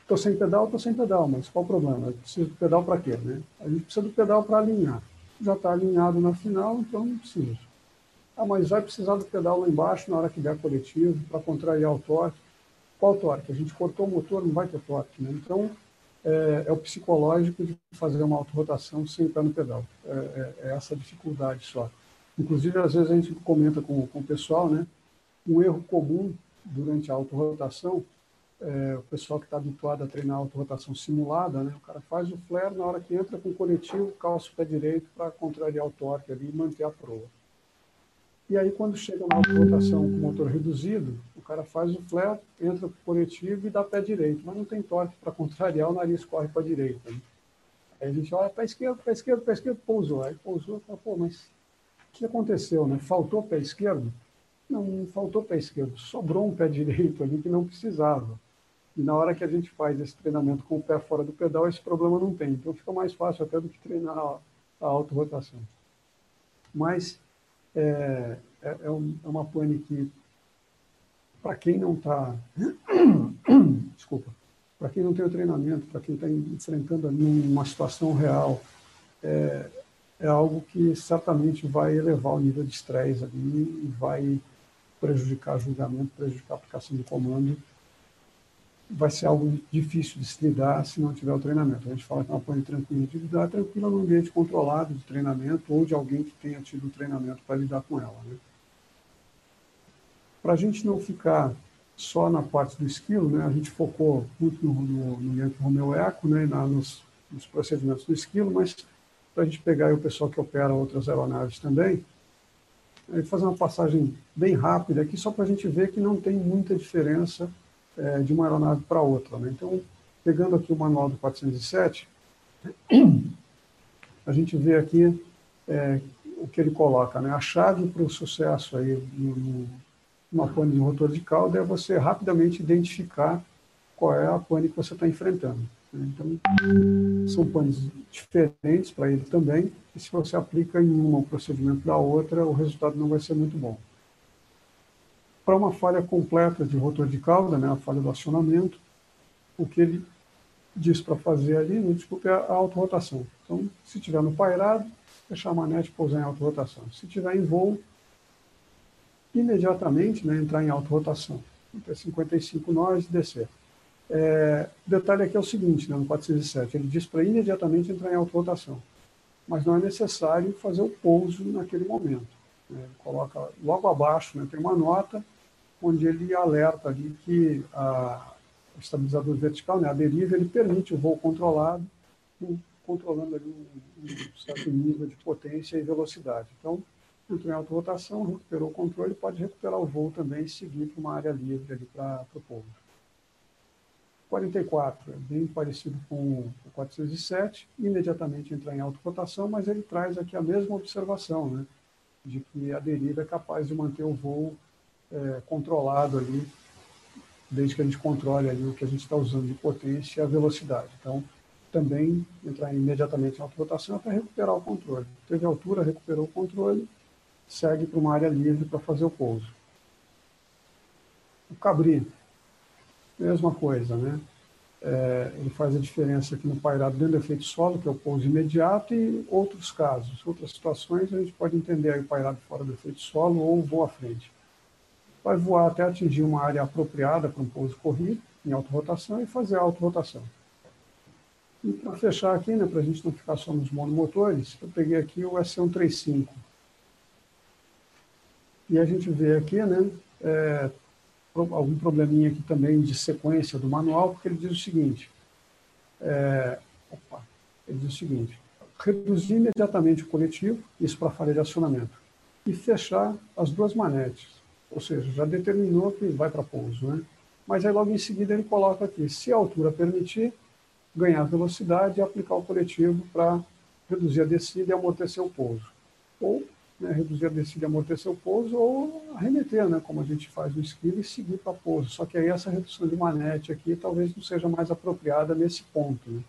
Estou é, sem pedal, estou sem pedal, mas qual o problema? Eu preciso do pedal para quê? Né? A gente precisa do pedal para alinhar. Já está alinhado na final, então não precisa. Ah, mas vai precisar do pedal lá embaixo na hora que der coletivo, para contrariar o torque. Qual torque? A gente cortou o motor, não vai ter torque. Né? Então, é, é, o psicológico de fazer uma autorrotação sem pé no pedal. É, é, é, essa dificuldade só. Inclusive, às vezes a gente comenta com, com o pessoal, né? Um erro comum durante a autorrotação, é, o pessoal que está habituado a treinar a autorrotação simulada, né? O cara faz o flare na hora que entra com o coletivo, calça o pé direito para contrariar o torque ali e manter a proa. E aí, quando chega na auto-rotação com motor reduzido, o cara faz o flare, entra para o coletivo e dá pé direito, mas não tem torque para contrariar, o nariz corre para a direita. Né? Aí a gente olha para a esquerda, para a esquerda, para a esquerda, pousou. Aí pousou e fala, pô, mas o que aconteceu? Né? Faltou pé esquerdo? Não, não faltou pé esquerdo, sobrou um pé direito ali que não precisava. E na hora que a gente faz esse treinamento com o pé fora do pedal, esse problema não tem. Então fica mais fácil até do que treinar a auto-rotação. Mas é, é, é, é uma pane que, para quem não está. desculpa. Para quem não tem o treinamento, para quem está enfrentando ali uma situação real, é, é algo que certamente vai elevar o nível de estresse ali e vai prejudicar julgamento, prejudicar a aplicação do comando vai ser algo difícil de se lidar se não tiver o treinamento. A gente fala que é uma pane tranquila de lidar, tranquila num ambiente controlado de treinamento ou de alguém que tenha tido o treinamento para lidar com ela. Né? Para a gente não ficar só na parte do esquilo, né, a gente focou muito no, no, no Yankee Eco, né, na, nos, nos, procedimentos do esquilo, mas para a gente pegar o pessoal que opera outras aeronaves também, fazer uma passagem bem rápida aqui, só para a gente ver que não tem muita diferença é, de uma aeronave para outra. Né? Então, pegando aqui o manual do 407, a gente vê aqui é, o que ele coloca. Né? A chave para o sucesso aí no, numa pane de rotor de cauda é você rapidamente identificar qual é a pane que você está enfrentando. Né? Então, são panes diferentes para ele também, e se você aplica em uma o procedimento da outra, o resultado não vai ser muito bom. Para uma falha completa de rotor de cauda, né, a falha do acionamento, o que ele diz para fazer ali, não desculpe, é a autorrotação. Então, se tiver no pairado, fechar a manete e pousar em autorrotação. Se tiver em voo, imediatamente né, entrar em autorrotação. Até 55 nós descer. É, detalhe aqui é o seguinte, né, no 407, ele diz para imediatamente entrar em autorrotação, mas não é necessário fazer o pouso naquele momento. Né, coloca logo abaixo, né, tem uma nota onde ele alerta ali que a, o estabilizador vertical, né, a deriva, ele permite o voo controlado, controlando ali um, um certo nível de potência e velocidade. Então, entrou em autorrotação, recuperou o controle, pode recuperar o voo também e seguir para uma área livre ali para o povo. 44 é bem parecido com o 407, imediatamente entrar em autorrotação, mas ele traz aqui a mesma observação, né, de que a deriva é capaz de manter o voo é, controlado ali, desde que a gente controle ali o que a gente está usando de potência e a velocidade. Então, também entrar imediatamente em autorrotação para recuperar o controle. Teve altura, recuperou o controle, segue para uma área livre para fazer o pouso. O cabri, mesma coisa, né? É, ele faz a diferença aqui no pairado dentro do efeito solo, que é o pouso imediato, e outros casos, outras situações, a gente pode entender aí o pairado fora do efeito solo ou voo à frente. Vai voar até atingir uma área apropriada para um pouso corrido, em autorrotação, e fazer a autorrotação. E para fechar aqui, né, para a gente não ficar só nos monomotores, eu peguei aqui o S135. E a gente vê aqui, né, é, algum probleminha aqui também de sequência do manual, porque ele diz o seguinte, é, opa, ele diz o seguinte, reduzir imediatamente o coletivo, isso para falha de acionamento, e fechar as duas manetes, ou seja, já determinou que vai para pouso, né? Mas aí logo em seguida ele coloca aqui, se a altura permitir, ganhar velocidade e aplicar o coletivo para reduzir a descida e amortecer o pouso. Ou né, reduzir a descida e amortecer o pouso, ou arremeter, né, como a gente faz no esquilo, e seguir para pouso. Só que aí essa redução de manete aqui talvez não seja mais apropriada nesse ponto. Né?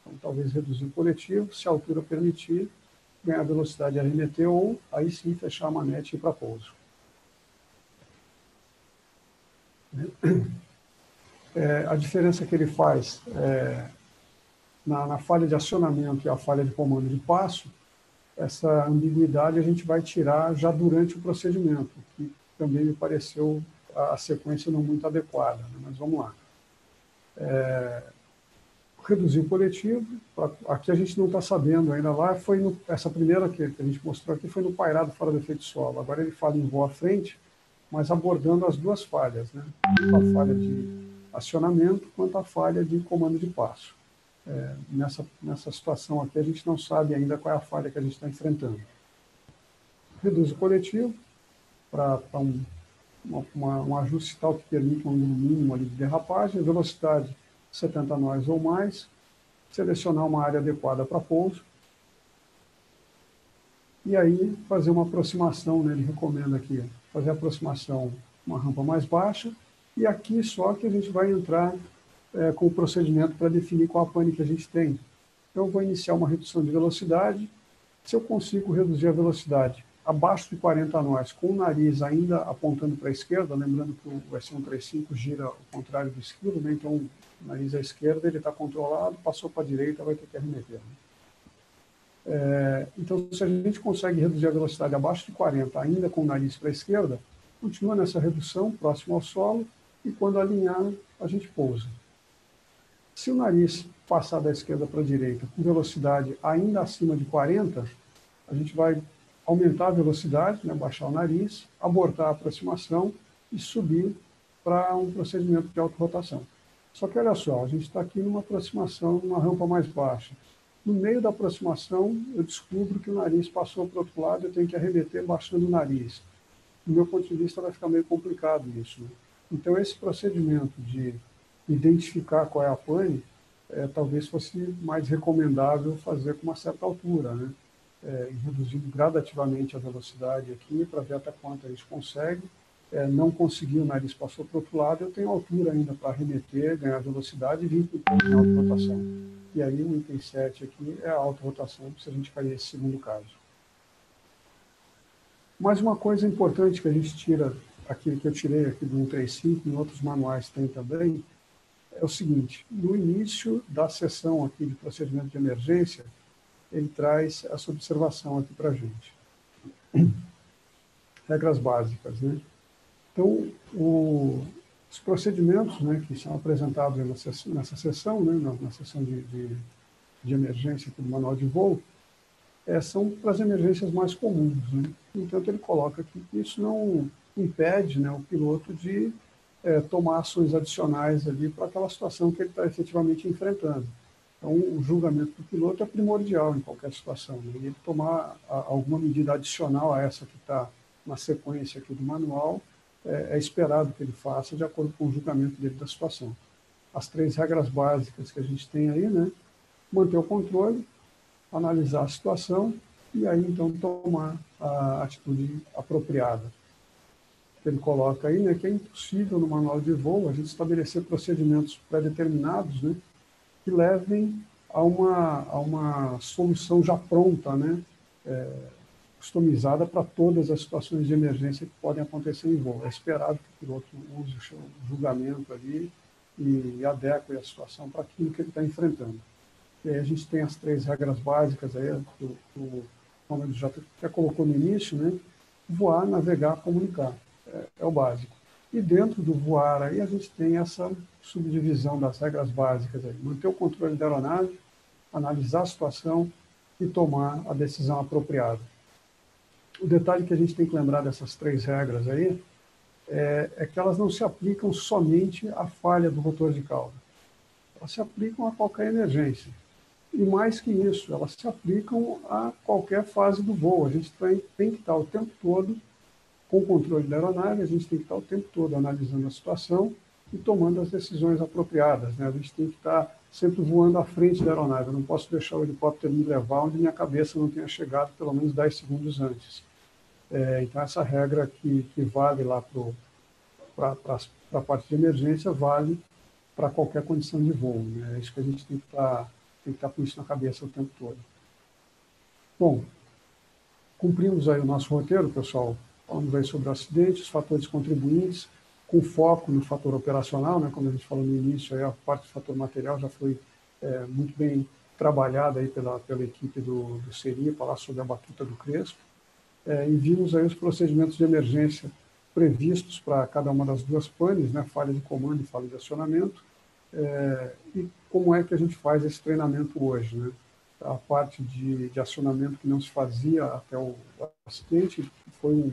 Então, talvez reduzir o coletivo, se a altura permitir, ganhar velocidade e arremeter, ou aí sim fechar a manete e ir para pouso. É, a diferença que ele faz é, na, na falha de acionamento e a falha de comando de passo, essa ambiguidade a gente vai tirar já durante o procedimento, que também me pareceu a, sequência não muito adequada, né? mas vamos lá. É, reduzir o coletivo, aqui a gente não está sabendo ainda lá, foi no, essa primeira que, a gente mostrou aqui foi no pairado fora do efeito solo, agora ele fala em voo à frente, mas abordando as duas falhas, né? a falha de acionamento quanto a falha de comando de passo é, nessa, nessa situação aqui, a gente não sabe ainda qual é a falha que a gente está enfrentando. Reduz o coletivo para um, um ajuste tal que permite um mínimo de derrapagem, velocidade 70 nós ou mais, selecionar uma área adequada para pouso, e aí fazer uma aproximação, né, ele recomenda aqui, fazer aproximação uma rampa mais baixa, e aqui só que a gente vai entrar é, com o procedimento para definir qual a pane que a gente tem. Então, eu vou iniciar uma redução de velocidade. Se eu consigo reduzir a velocidade abaixo de 40 nós, com o nariz ainda apontando para a esquerda, lembrando que o S135 gira ao contrário do esquilo, né? então o nariz à esquerda ele está controlado, passou para a direita, vai ter que arremeter. Né? É, então, se a gente consegue reduzir a velocidade abaixo de 40, ainda com o nariz para a esquerda, continua nessa redução, próximo ao solo, e quando alinhar, a gente pousa. Se o nariz passar da esquerda para a direita com velocidade ainda acima de 40, a gente vai aumentar a velocidade, né, baixar o nariz, abortar a aproximação e subir para um procedimento de autorrotação. Só que olha só, a gente está aqui numa aproximação, numa rampa mais baixa. No meio da aproximação, eu descubro que o nariz passou para o outro lado, eu tenho que arremeter baixando o nariz. Do meu ponto de vista, vai ficar meio complicado isso. Né? Então, esse procedimento de identificar qual é a pane, é, talvez fosse mais recomendável fazer com uma certa altura, né? É, reduzindo gradativamente a velocidade aqui para ver até quanto a gente consegue. É, não conseguiu, o nariz passou para o outro lado, eu tenho altura ainda para arremeter, ganhar velocidade e vir para o alta rotação. E aí o item 7 aqui é a alta rotação, se a gente cair esse segundo caso. Mais uma coisa importante que a gente tira aquele que eu tirei aqui do 135, em outros manuais tem também, é o seguinte, no início da sessão aqui de procedimento de emergência, ele traz essa observação aqui para a gente. Regras básicas, né? Então, o, os procedimentos né, que são apresentados nessa, sessão, né, na, na sessão de, de, de, emergência do manual de voo, é, são para as emergências mais comuns. Né? Entanto, ele coloca aqui que isso não impede né, o piloto de é, tomar ações adicionais ali para aquela situação que ele está efetivamente enfrentando. Então, o julgamento do piloto é primordial em qualquer situação. Né? Ele tomar a, alguma medida adicional a essa que está na sequência aqui do manual, é, é, esperado que ele faça de acordo com o julgamento dele da situação. As três regras básicas que a gente tem aí, né? Manter o controle, analisar a situação e aí então tomar a atitude apropriada. Ele coloca aí, né, que é impossível no manual de voo a gente estabelecer procedimentos pré-determinados, né, que levem a uma, a uma solução já pronta, né, é, customizada para todas as situações de emergência que podem acontecer em voo. É esperado que o piloto use o julgamento ali e adeque a situação para aquilo que ele está enfrentando. E aí a gente tem as três regras básicas aí, que o, o já, já colocou no início, né? Voar, navegar, comunicar. É, é o básico. E dentro do voar aí a gente tem essa subdivisão das regras básicas aí. Manter o controle da aeronave, analisar a situação e tomar a decisão apropriada. O detalhe que a gente tem que lembrar dessas três regras aí é, é que elas não se aplicam somente à falha do rotor de cauda. Elas se aplicam a qualquer emergência. E mais que isso, elas se aplicam a qualquer fase do voo. A gente tem, tem que estar o tempo todo com o controle da aeronave, a gente tem que estar o tempo todo analisando a situação e tomando as decisões apropriadas. Né? A gente tem que estar sempre voando à frente da aeronave. Eu não posso deixar o helicóptero me levar onde minha cabeça não tenha chegado pelo menos 10 segundos antes. É, então, essa regra que, que vale lá para a parte de emergência vale para qualquer condição de voo. Né? É isso que a gente tem que estar tá, tem que estar tá com isso na cabeça o tempo todo. Bom, cumprimos aí o nosso roteiro, pessoal. Falamos aí sobre acidentes, fatores contribuintes, com foco no fator operacional, né? como a gente falou no início, aí a parte do fator material já foi é, muito bem trabalhada aí pela, pela equipe do, do CERI, lá sobre a batuta do Crespo é, e vimos aí os procedimentos de emergência previstos para cada uma das duas panes, né, falha de comando e falha de acionamento, é, e como é que a gente faz esse treinamento hoje. Né? A parte de, de acionamento que não se fazia até o acidente foi um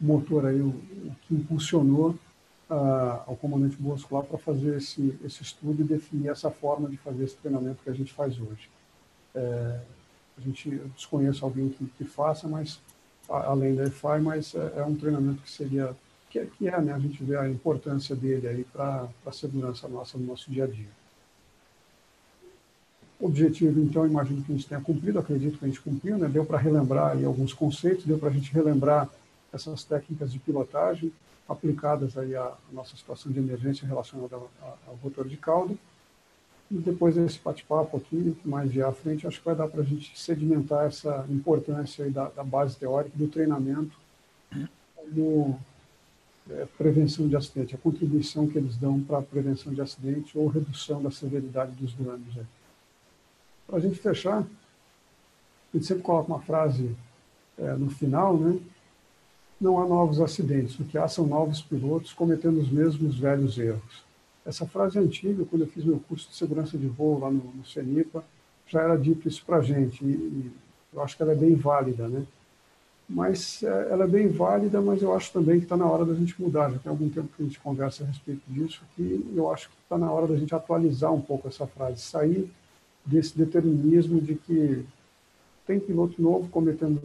motor aí, o, o que impulsionou ao comandante Bosco lá para fazer esse, esse estudo e definir essa forma de fazer esse treinamento que a gente faz hoje. É, a gente desconhece alguém que, que faça, mas além da EFI, mas é, é, um treinamento que seria, que que é né, a gente vê a importância dele aí para a segurança nossa no nosso dia a dia. O objetivo, então, imagino que a gente tenha cumprido, acredito que a gente cumpriu, né? deu para relembrar aí alguns conceitos, deu para a gente relembrar essas técnicas de pilotagem aplicadas aí à nossa situação de emergência relacionada ao, rotor de cauda. E depois desse bate-papo aqui, mais de à frente, acho que vai dar para a gente sedimentar essa importância da, da, base teórica, do treinamento, do é, prevenção de acidente, a contribuição que eles dão para a prevenção de acidente ou redução da severidade dos danos. Para a gente fechar, a gente sempre coloca uma frase é, no final, né? Não há novos acidentes, o que há são novos pilotos cometendo os mesmos velhos erros. Essa frase é antiga, quando eu fiz meu curso de segurança de voo lá no, no CENIPA, já era dito isso para a gente, e, e, eu acho que ela é bem válida, né? Mas é, ela é bem válida, mas eu acho também que está na hora da gente mudar. Já tem algum tempo que a gente conversa a respeito disso, que eu acho que está na hora da gente atualizar um pouco essa frase, sair desse determinismo de que tem piloto novo cometendo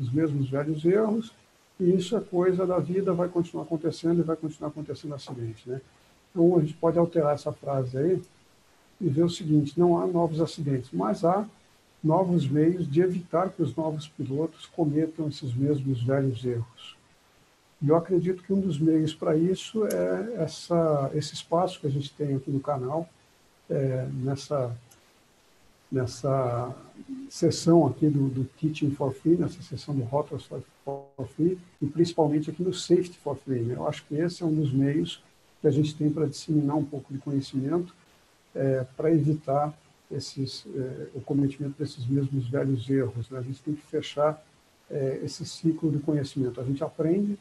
os mesmos velhos erros, e isso é coisa da vida, vai continuar acontecendo e vai continuar acontecendo acidente, né? Então, a gente pode alterar essa frase aí e ver o seguinte: não há novos acidentes, mas há novos meios de evitar que os novos pilotos cometam esses mesmos velhos erros. E eu acredito que um dos meios para isso é essa, esse espaço que a gente tem aqui no canal, é, nessa, nessa sessão aqui do, do Teaching for Free, nessa sessão do Rotors for for Free e principalmente aqui no Safety for Free. Né? Eu acho que esse é um dos meios que a gente tem para disseminar um pouco de conhecimento é, para evitar esses, é, o cometimento desses mesmos velhos erros. Né? A gente tem que fechar é, esse ciclo de conhecimento. A gente aprende,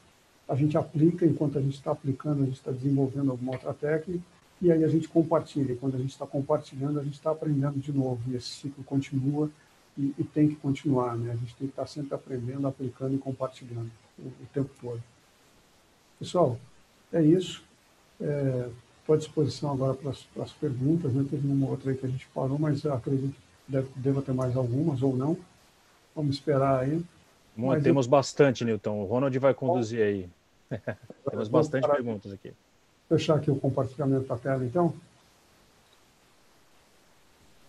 a gente aplica, enquanto a gente está aplicando, a gente está desenvolvendo alguma outra técnica, e aí a gente compartilha. E quando a gente está compartilhando, a gente está aprendendo de novo, e esse ciclo continua e, e, tem que continuar. Né? A gente tem que estar sempre aprendendo, aplicando e compartilhando o, o tempo todo. Pessoal, é isso. Estou é, à disposição agora para as perguntas. Né? Teve uma outra aí que a gente parou, mas acredito que deve, deva ter mais algumas ou não. Vamos esperar aí. Mas temos eu... bastante, Newton. O Ronald vai conduzir aí. temos bastante perguntas aqui. Fechar aqui o compartilhamento da tela, então.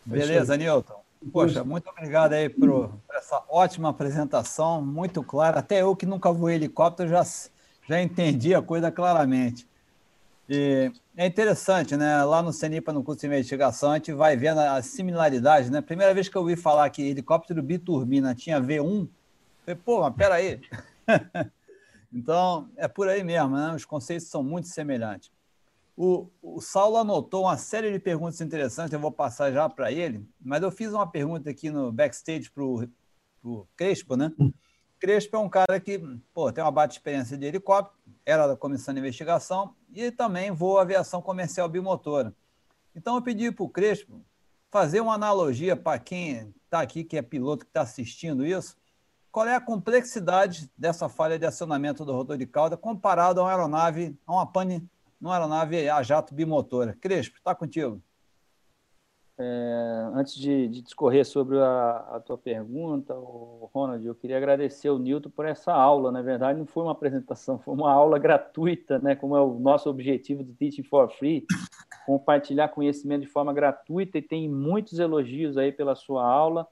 Beleza, Newton. Poxa, muito obrigado aí por, por, essa ótima apresentação, muito clara. Até eu que nunca voei helicóptero já, já entendi a coisa claramente. E é interessante, né? Lá no CENIPA, no curso de investigação, a gente vai vendo as similaridades, né? Primeira vez que eu ouvi falar que helicóptero biturbina tinha V1, falei, pô, mas peraí. então, é por aí mesmo, né? Os conceitos são muito semelhantes. O, o Saulo anotou uma série de perguntas interessantes, eu vou passar já para ele, mas eu fiz uma pergunta aqui no backstage para o Crespo, né? Crespo é um cara que pô, tem uma bate experiência de helicóptero, era da comissão de investigação e também voa aviação comercial bimotora. Então eu pedi para o Crespo fazer uma analogia para quem está aqui, que é piloto, que está assistindo isso, qual é a complexidade dessa falha de acionamento do rotor de cauda comparado a uma aeronave, a uma pane numa aeronave a jato bimotora. Crespo, está contigo. É, antes de, de, discorrer sobre a, a tua pergunta, Ronald, eu queria agradecer o Newton por essa aula. Na verdade, não foi uma apresentação, foi uma aula gratuita, né? Como é o nosso objetivo do Teaching for Free, compartilhar conhecimento de forma gratuita e tem muitos elogios aí pela sua aula.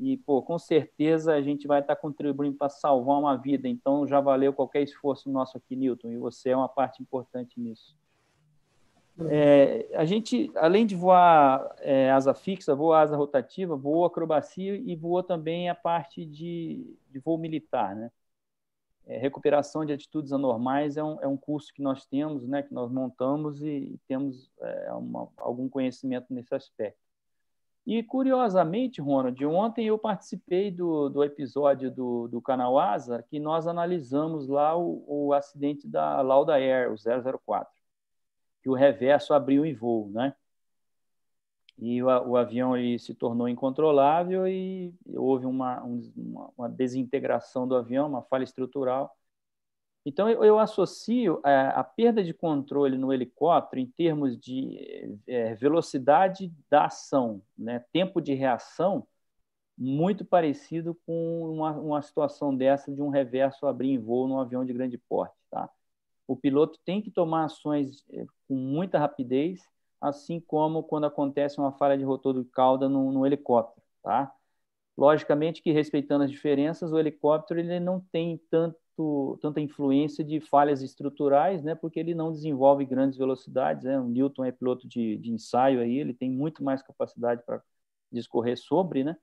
E, pô, com certeza a gente vai estar contribuindo para salvar uma vida. Então, já valeu qualquer esforço nosso aqui, Newton, e você é uma parte importante nisso. É, a gente, além de voar é, asa fixa, voa asa rotativa, voou acrobacia e voou também a parte de, de voo militar, né? É, recuperação de atitudes anormais é um, é um curso que nós temos, né, que nós montamos e, e temos é, uma, algum conhecimento nesse aspecto. E, curiosamente, Ronald, ontem eu participei do, do episódio do, do canal Asa, que nós analisamos lá o, o acidente da Lauda Air, o 004 que o reverso abriu em voo, né? E o, o avião ele se tornou incontrolável e houve uma, uma, uma, desintegração do avião, uma falha estrutural. Então, eu, eu associo a, é, a, perda de controle no helicóptero em termos de é, velocidade da ação, né? tempo de reação, muito parecido com uma, uma situação dessa de um reverso abrir em voo num avião de grande porte. Tá? o piloto tem que tomar ações eh, com muita rapidez, assim como quando acontece uma falha de rotor de cauda no, no helicóptero, tá? Logicamente que respeitando as diferenças, o helicóptero ele não tem tanto, tanta influência de falhas estruturais, né? Porque ele não desenvolve grandes velocidades, né? O Newton é piloto de, de ensaio aí, ele tem muito mais capacidade para discorrer sobre, né?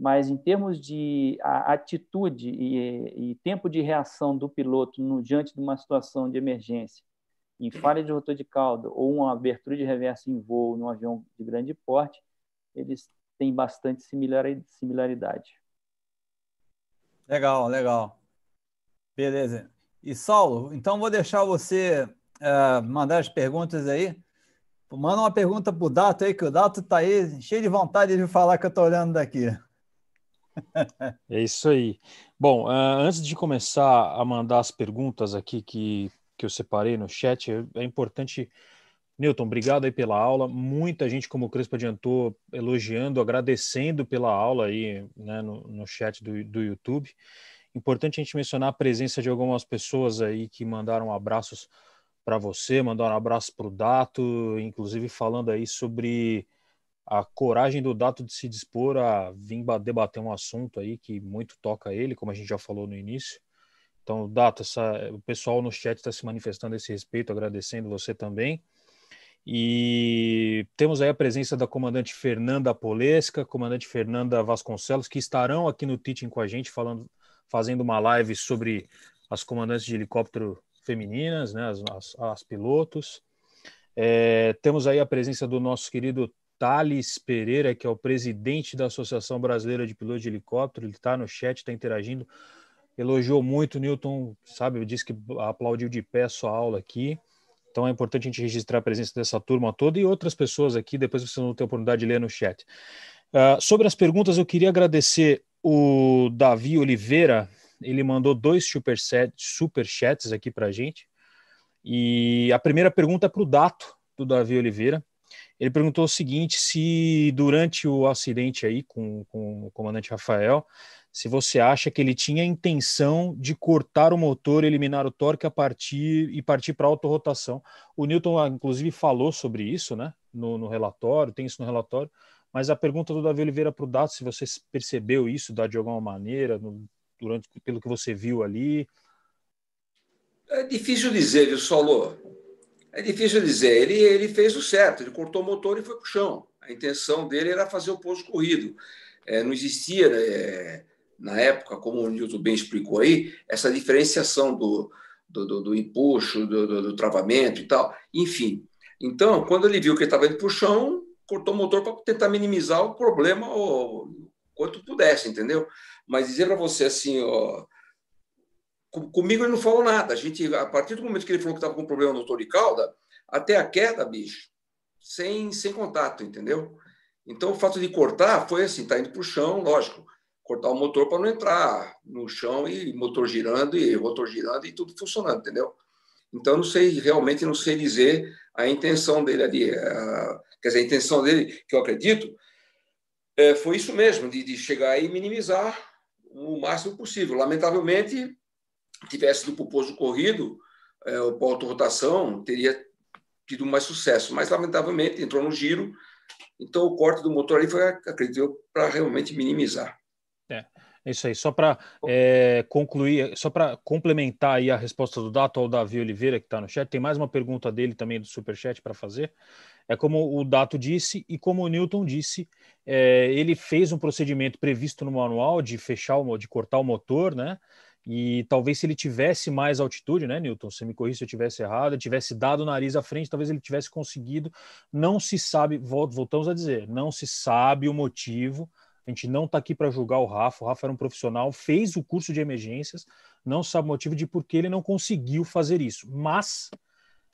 mas em termos de atitude e, e, tempo de reação do piloto no, diante de uma situação de emergência, em falha de rotor de cauda ou uma abertura de reverso em voo num avião de grande porte, eles têm bastante similaridade. Legal, legal. Beleza. E Saulo, então vou deixar você uh, mandar as perguntas aí. Manda uma pergunta para o Dato aí, que o Dato está aí cheio de vontade de falar que eu estou olhando daqui. É isso aí. Bom, uh, antes de começar a mandar as perguntas aqui que, que eu separei no chat, é, é importante. Newton, obrigado aí pela aula. Muita gente, como o Crespo adiantou, elogiando, agradecendo pela aula aí né, no, no chat do, do YouTube. Importante a gente mencionar a presença de algumas pessoas aí que mandaram abraços para você, mandaram um abraço para o Dato, inclusive falando aí sobre a coragem do Dato de se dispor a vir debater um assunto aí que muito toca ele, como a gente já falou no início. Então, Dato, essa, o pessoal no chat está se manifestando a esse respeito, agradecendo você também. E temos aí a presença da comandante Fernanda Polesca, comandante Fernanda Vasconcelos, que estarão aqui no Teaching com a gente, falando, fazendo uma live sobre as comandantes de helicóptero femininas, né, as, as, as pilotos. É, temos aí a presença do nosso querido Thales Pereira, que é o presidente da Associação Brasileira de Pilotos de Helicóptero. Ele está no chat, está interagindo. Elogiou muito o Newton, sabe? Disse que aplaudiu de pé a sua aula aqui. Então é importante a gente registrar a presença dessa turma toda e outras pessoas aqui. Depois vocês vão ter a oportunidade de ler no chat. Uh, sobre as perguntas, eu queria agradecer o Davi Oliveira. Ele mandou dois superchats super chats aqui para gente. E a primeira pergunta é para o Dato, do Davi Oliveira. Ele perguntou o seguinte: se durante o acidente aí com, com o comandante Rafael, se você acha que ele tinha a intenção de cortar o motor, eliminar o torque a partir e partir para autorrotação. O Newton, inclusive, falou sobre isso né, no, no relatório, tem isso no relatório, mas a pergunta do Davi Oliveira para o Dato, se você percebeu isso de alguma maneira, no, durante, pelo que você viu ali. É difícil dizer, viu, Solo? É difícil dizer. Ele, ele fez o certo, ele cortou o motor e foi para o chão. A intenção dele era fazer o pouso corrido. É, não existia, é, na época, como o Newton bem explicou aí, essa diferenciação do, do, do, do empuxo, do, do, do, travamento e tal. Enfim. Então, quando ele viu que ele estava indo para o chão, cortou o motor para tentar minimizar o problema o quanto pudesse, entendeu? Mas dizer para você assim, ó, Comigo ele não falou nada. A gente, a partir do momento que ele falou que estava com problema no cauda, até a queda, bicho, sem, sem contato, entendeu? Então, o fato de cortar foi assim, tá indo para o chão, lógico, cortar o motor para não entrar no chão e motor girando e motor girando e tudo funcionando, entendeu? Então, não sei, realmente não sei dizer a intenção dele ali. A, quer dizer, a intenção dele, que eu acredito, é, foi isso mesmo, de, de chegar e minimizar o máximo possível. Lamentavelmente, tivesse ido para o posto corrido, é, o ponto rotação teria tido mais sucesso, mas lamentavelmente entrou no giro, então o corte do motor ali foi, acredito, para realmente minimizar. É, é isso aí. Só para é, concluir, só para complementar aí a resposta do Dato ao Davi Oliveira, que está no chat, tem mais uma pergunta dele também do Superchat para fazer. É como o Dato disse e como o Newton disse, é, ele fez um procedimento previsto no manual de fechar o, de cortar o motor, né? E talvez se ele tivesse mais altitude, né, Newton? Você me corrija se eu tivesse errado, tivesse dado o nariz à frente, talvez ele tivesse conseguido. Não se sabe, voltamos a dizer, não se sabe o motivo. A gente não está aqui para julgar o Rafa. O Rafa era um profissional, fez o curso de emergências, não sabe o motivo de por que ele não conseguiu fazer isso. Mas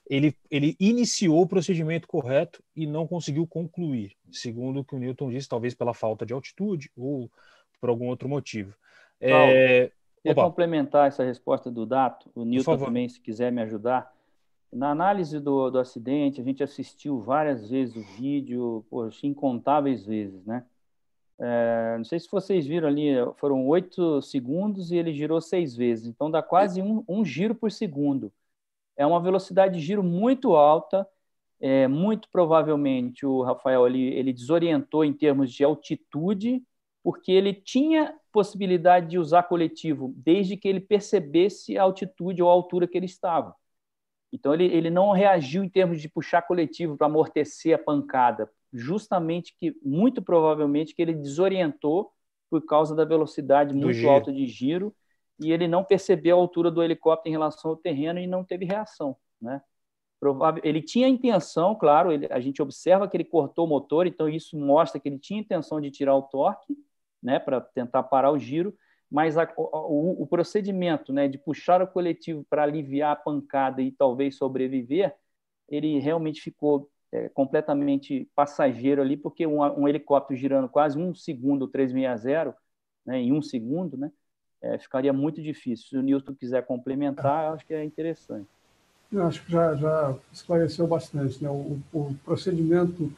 ele, ele iniciou o procedimento correto e não conseguiu concluir, segundo o que o Newton disse, talvez pela falta de altitude ou por algum outro motivo. É, Queria complementar essa resposta do Dato, o Newton também, se quiser me ajudar. Na análise do, do acidente, a gente assistiu várias vezes o vídeo, poxa, incontáveis vezes, né? É, não sei se vocês viram ali, foram oito segundos e ele girou seis vezes, então dá quase um, um giro por segundo. É uma velocidade de giro muito alta, é, muito provavelmente o Rafael ali, ele desorientou em termos de altitude, porque ele tinha possibilidade de usar coletivo, desde que ele percebesse a altitude ou a altura que ele estava. Então, ele, ele não reagiu em termos de puxar coletivo para amortecer a pancada, justamente que, muito provavelmente, que ele desorientou por causa da velocidade do muito giro. alta de giro e ele não percebeu a altura do helicóptero em relação ao terreno e não teve reação, né? Ele tinha intenção, claro, ele, a gente observa que ele cortou o motor, então isso mostra que ele tinha intenção de tirar o torque, né, para tentar parar o giro, mas a, o, o, procedimento né, de puxar o coletivo para aliviar a pancada e talvez sobreviver, ele realmente ficou é, completamente passageiro ali, porque um, um, helicóptero girando quase um segundo 360, né, em um segundo, né, é, ficaria muito difícil. Se o Newton quiser complementar, acho que é interessante. Eu acho que já, já esclareceu bastante. Né? O, o procedimento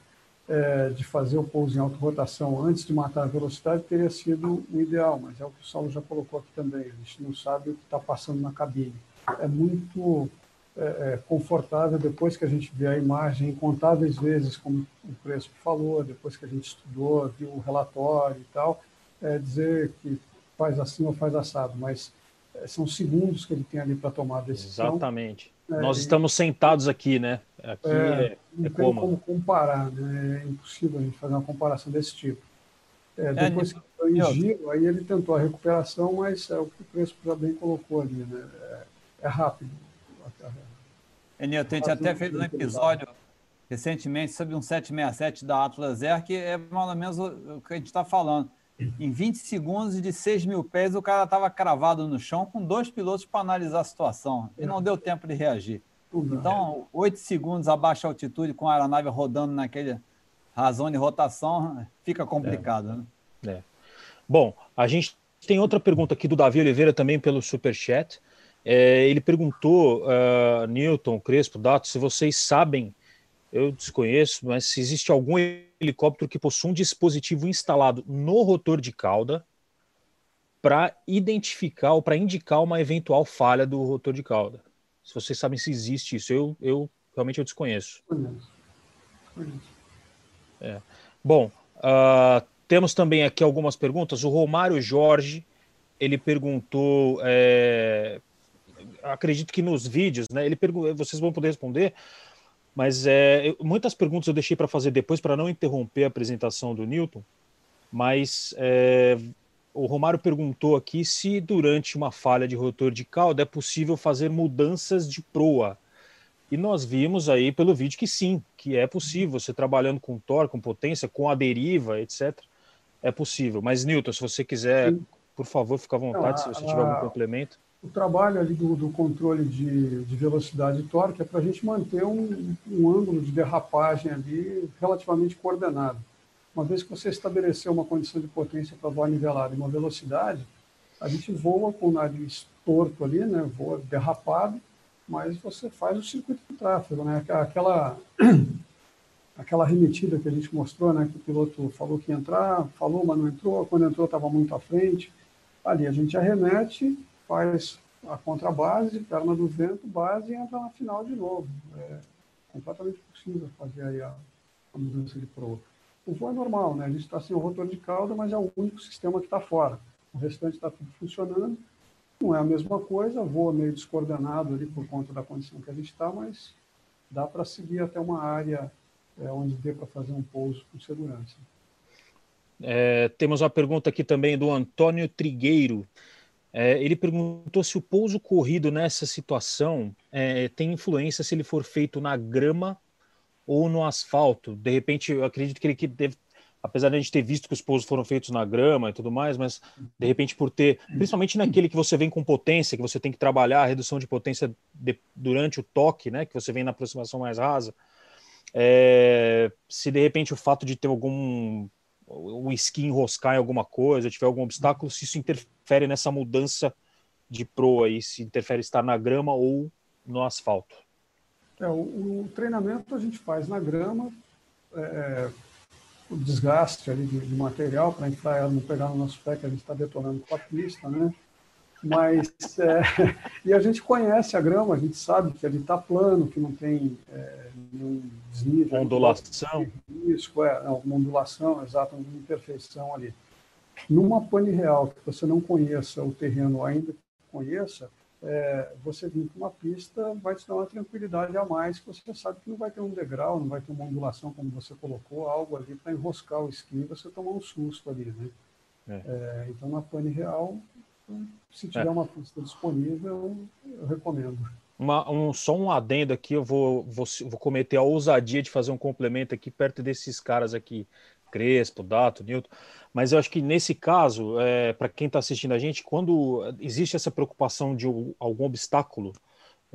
é, de fazer o pouso em alta rotação antes de matar a velocidade teria sido o ideal, mas é o que o Saulo já colocou aqui também. A gente não sabe o que está passando na cabine. É muito é, é, confortável depois que a gente vê a imagem incontáveis vezes, como o Crespo falou, depois que a gente estudou, viu o relatório e tal, é, dizer que faz assim ou faz assado, mas é, são segundos que ele tem ali para tomar a decisão. Exatamente. É, Nós estamos sentados aqui, né? Aqui é, é, não é tem como comparar, né? É impossível a gente fazer uma comparação desse tipo. É, depois que foi em giro, aí ele tentou a recuperação, mas é o que o preço já bem colocou ali, né? É, é rápido. É, Nilton, a gente até fez um episódio recentemente sobre um 767 da Atlas Air, que é mais ou menos o que a gente está falando. Em 20 segundos de 6 mil pés, o cara estava cravado no chão com dois pilotos para analisar a situação. E não deu tempo de reagir. Então, 8 segundos abaixo da altitude, com a aeronave rodando naquele razão de rotação, fica complicado. É. Né? É. Bom, a gente tem outra pergunta aqui do Davi Oliveira também pelo Superchat. É, ele perguntou, uh, Newton, Crespo, Dato, se vocês sabem eu desconheço, mas se existe algum helicóptero que possua um dispositivo instalado no rotor de cauda para identificar ou para indicar uma eventual falha do rotor de cauda. Se vocês sabem se existe isso, eu, eu realmente eu desconheço. É. Bom, uh, temos também aqui algumas perguntas. O Romário Jorge ele perguntou, é, acredito que nos vídeos, né? Ele perguntou, vocês vão poder responder mas é, muitas perguntas eu deixei para fazer depois para não interromper a apresentação do Newton. Mas é, o Romário perguntou aqui se durante uma falha de rotor de cauda é possível fazer mudanças de proa. E nós vimos aí pelo vídeo que sim, que é possível. Você trabalhando com torque, com potência, com a deriva, etc. É possível. Mas, Newton, se você quiser, sim. por favor, fique à vontade, Não, a, se você tiver algum complemento o trabalho ali do, do controle de, de, velocidade e torque é para a gente manter um, um, ângulo de derrapagem ali relativamente coordenado. Uma vez que você estabeleceu uma condição de potência para voar nivelado e uma velocidade, a gente voa com o nariz torto ali, né, voa derrapado, mas você faz o circuito de tráfego, né, aquela aquela remetida que a gente mostrou, né, que o piloto falou que ia entrar, falou, mas não entrou, quando entrou estava muito à frente. Ali a gente arremete faz a contrabase, perna do vento, base e entra na final de novo. É completamente possível fazer aí a, a mudança de proa. O voo é normal, né? A gente está sem o rotor de cauda, mas é o único sistema que está fora. O restante está tudo funcionando. Não é a mesma coisa, voa meio descoordenado ali por conta da condição que a gente está, mas dá para seguir até uma área é, onde dê para fazer um pouso com segurança. É, temos uma pergunta aqui também do Antônio Trigueiro. É, ele perguntou se o pouso corrido nessa situação é, tem influência se ele for feito na grama ou no asfalto. De repente, eu acredito que ele deve, apesar de a gente ter visto que os pousos foram feitos na grama e tudo mais, mas de repente por ter, principalmente naquele que você vem com potência, que você tem que trabalhar a redução de potência de, durante o toque, né, que você vem na aproximação mais rasa, é, se de repente o fato de ter algum o esqui enroscar em alguma coisa, tiver algum obstáculo, se isso interfere nessa mudança de proa aí, se interfere estar na grama ou no asfalto. É, o, o treinamento a gente faz na grama, é, é o desgaste ali de, de material para entrar ela não pegar no nosso pé que a gente está detonando com a pista, né? Mas, é, e a gente conhece a grama, a gente sabe que ele está plano, que não tem é, nenhum desnível. Ondulação. Risco, é, uma ondulação, exato, uma imperfeição ali. Numa pane real, que você não conheça o terreno, ainda que conheça, é, você vir para uma pista vai te dar uma tranquilidade a mais, que você sabe que não vai ter um degrau, não vai ter uma ondulação, como você colocou, algo ali para enroscar o esqui e você tomar um susto ali, né? É. É, então, na pane real, se tiver é. uma pista disponível, eu recomendo. Uma, um, só um adendo aqui, eu vou, vou, vou cometer a ousadia de fazer um complemento aqui perto desses caras aqui, Crespo, Dato, Newton, mas eu acho que nesse caso, é, para quem está assistindo a gente, quando existe essa preocupação de algum obstáculo,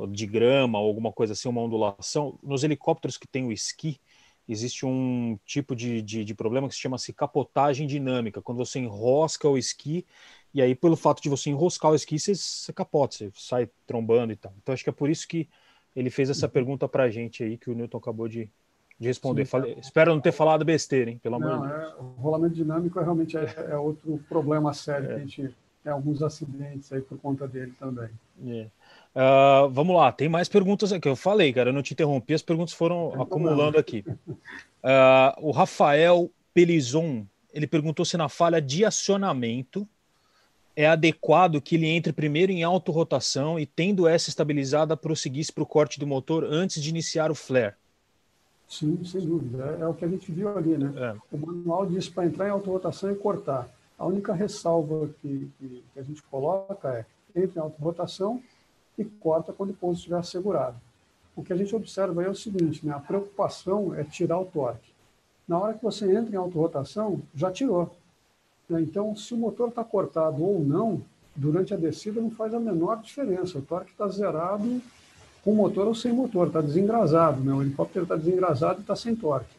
de grama ou alguma coisa assim, uma ondulação, nos helicópteros que tem o esqui, existe um tipo de, de, de problema que se chama-se capotagem dinâmica, quando você enrosca o esqui e aí, pelo fato de você enroscar o esqui, você, você capota, você sai trombando e tal. Então, acho que é por isso que ele fez essa uhum. pergunta para a gente aí, que o Newton acabou de, de responder. Sim, Falei, espero não ter falado besteira, hein? Pelo amor de Deus. É, o rolamento dinâmico é, realmente é, é outro problema sério é. que a gente tem alguns acidentes aí por conta dele também. Uh, vamos lá, tem mais perguntas aqui. Eu falei, cara, eu não te interrompi, as perguntas foram acumulando aqui. Uh, o Rafael Pelizon, ele perguntou se na falha de acionamento é adequado que ele entre primeiro em autorrotação e, tendo essa estabilizada, prosseguisse para o corte do motor antes de iniciar o flare? Sim, sem dúvida. É, é o que a gente viu ali, né? É. O manual diz para entrar em autorrotação e cortar. A única ressalva que, que, que a gente coloca é entre em autorrotação e corta quando o pouso estiver assegurado. O que a gente observa é o seguinte, né? A preocupação é tirar o torque. Na hora que você entra em autorrotação, já tirou. Né? Então, se o motor está cortado ou não, durante a descida não faz a menor diferença. O torque está zerado com motor ou sem motor, está desengrasado. Né? O helicóptero está desengrasado e está sem torque.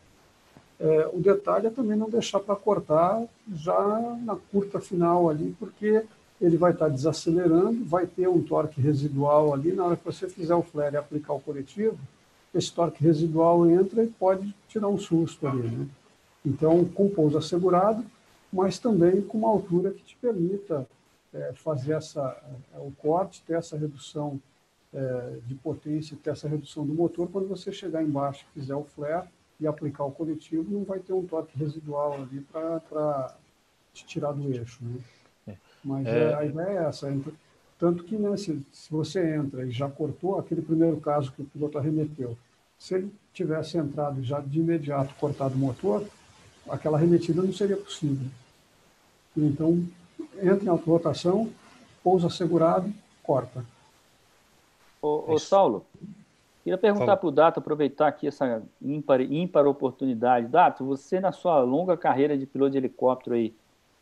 É, o detalhe é também não deixar para cortar já na curta final ali, porque ele vai estar tá desacelerando, vai ter um torque residual ali. Na hora que você fizer o flare e aplicar o coletivo, esse torque residual entra e pode tirar um susto ali. Né? Então, com pouso assegurado, mas também com uma altura que te permita é, fazer essa, é, o corte, ter essa redução é, de potência, ter essa redução do motor, quando você chegar embaixo e fizer o flare e aplicar o coletivo, não vai ter um torque residual ali para te tirar do eixo. Né? É. Mas é... a ideia é essa. Tanto que né, se, se você entra e já cortou, aquele primeiro caso que o piloto arremeteu, se ele tivesse entrado já de imediato cortado o motor, aquela remetida não seria possível. Então, entra em autorrotação, pousa segurado, corta. Ô, ô Saulo, queria perguntar para o Dato, aproveitar aqui essa ímpar, ímpar oportunidade. Dato, você na sua longa carreira de piloto de helicóptero aí,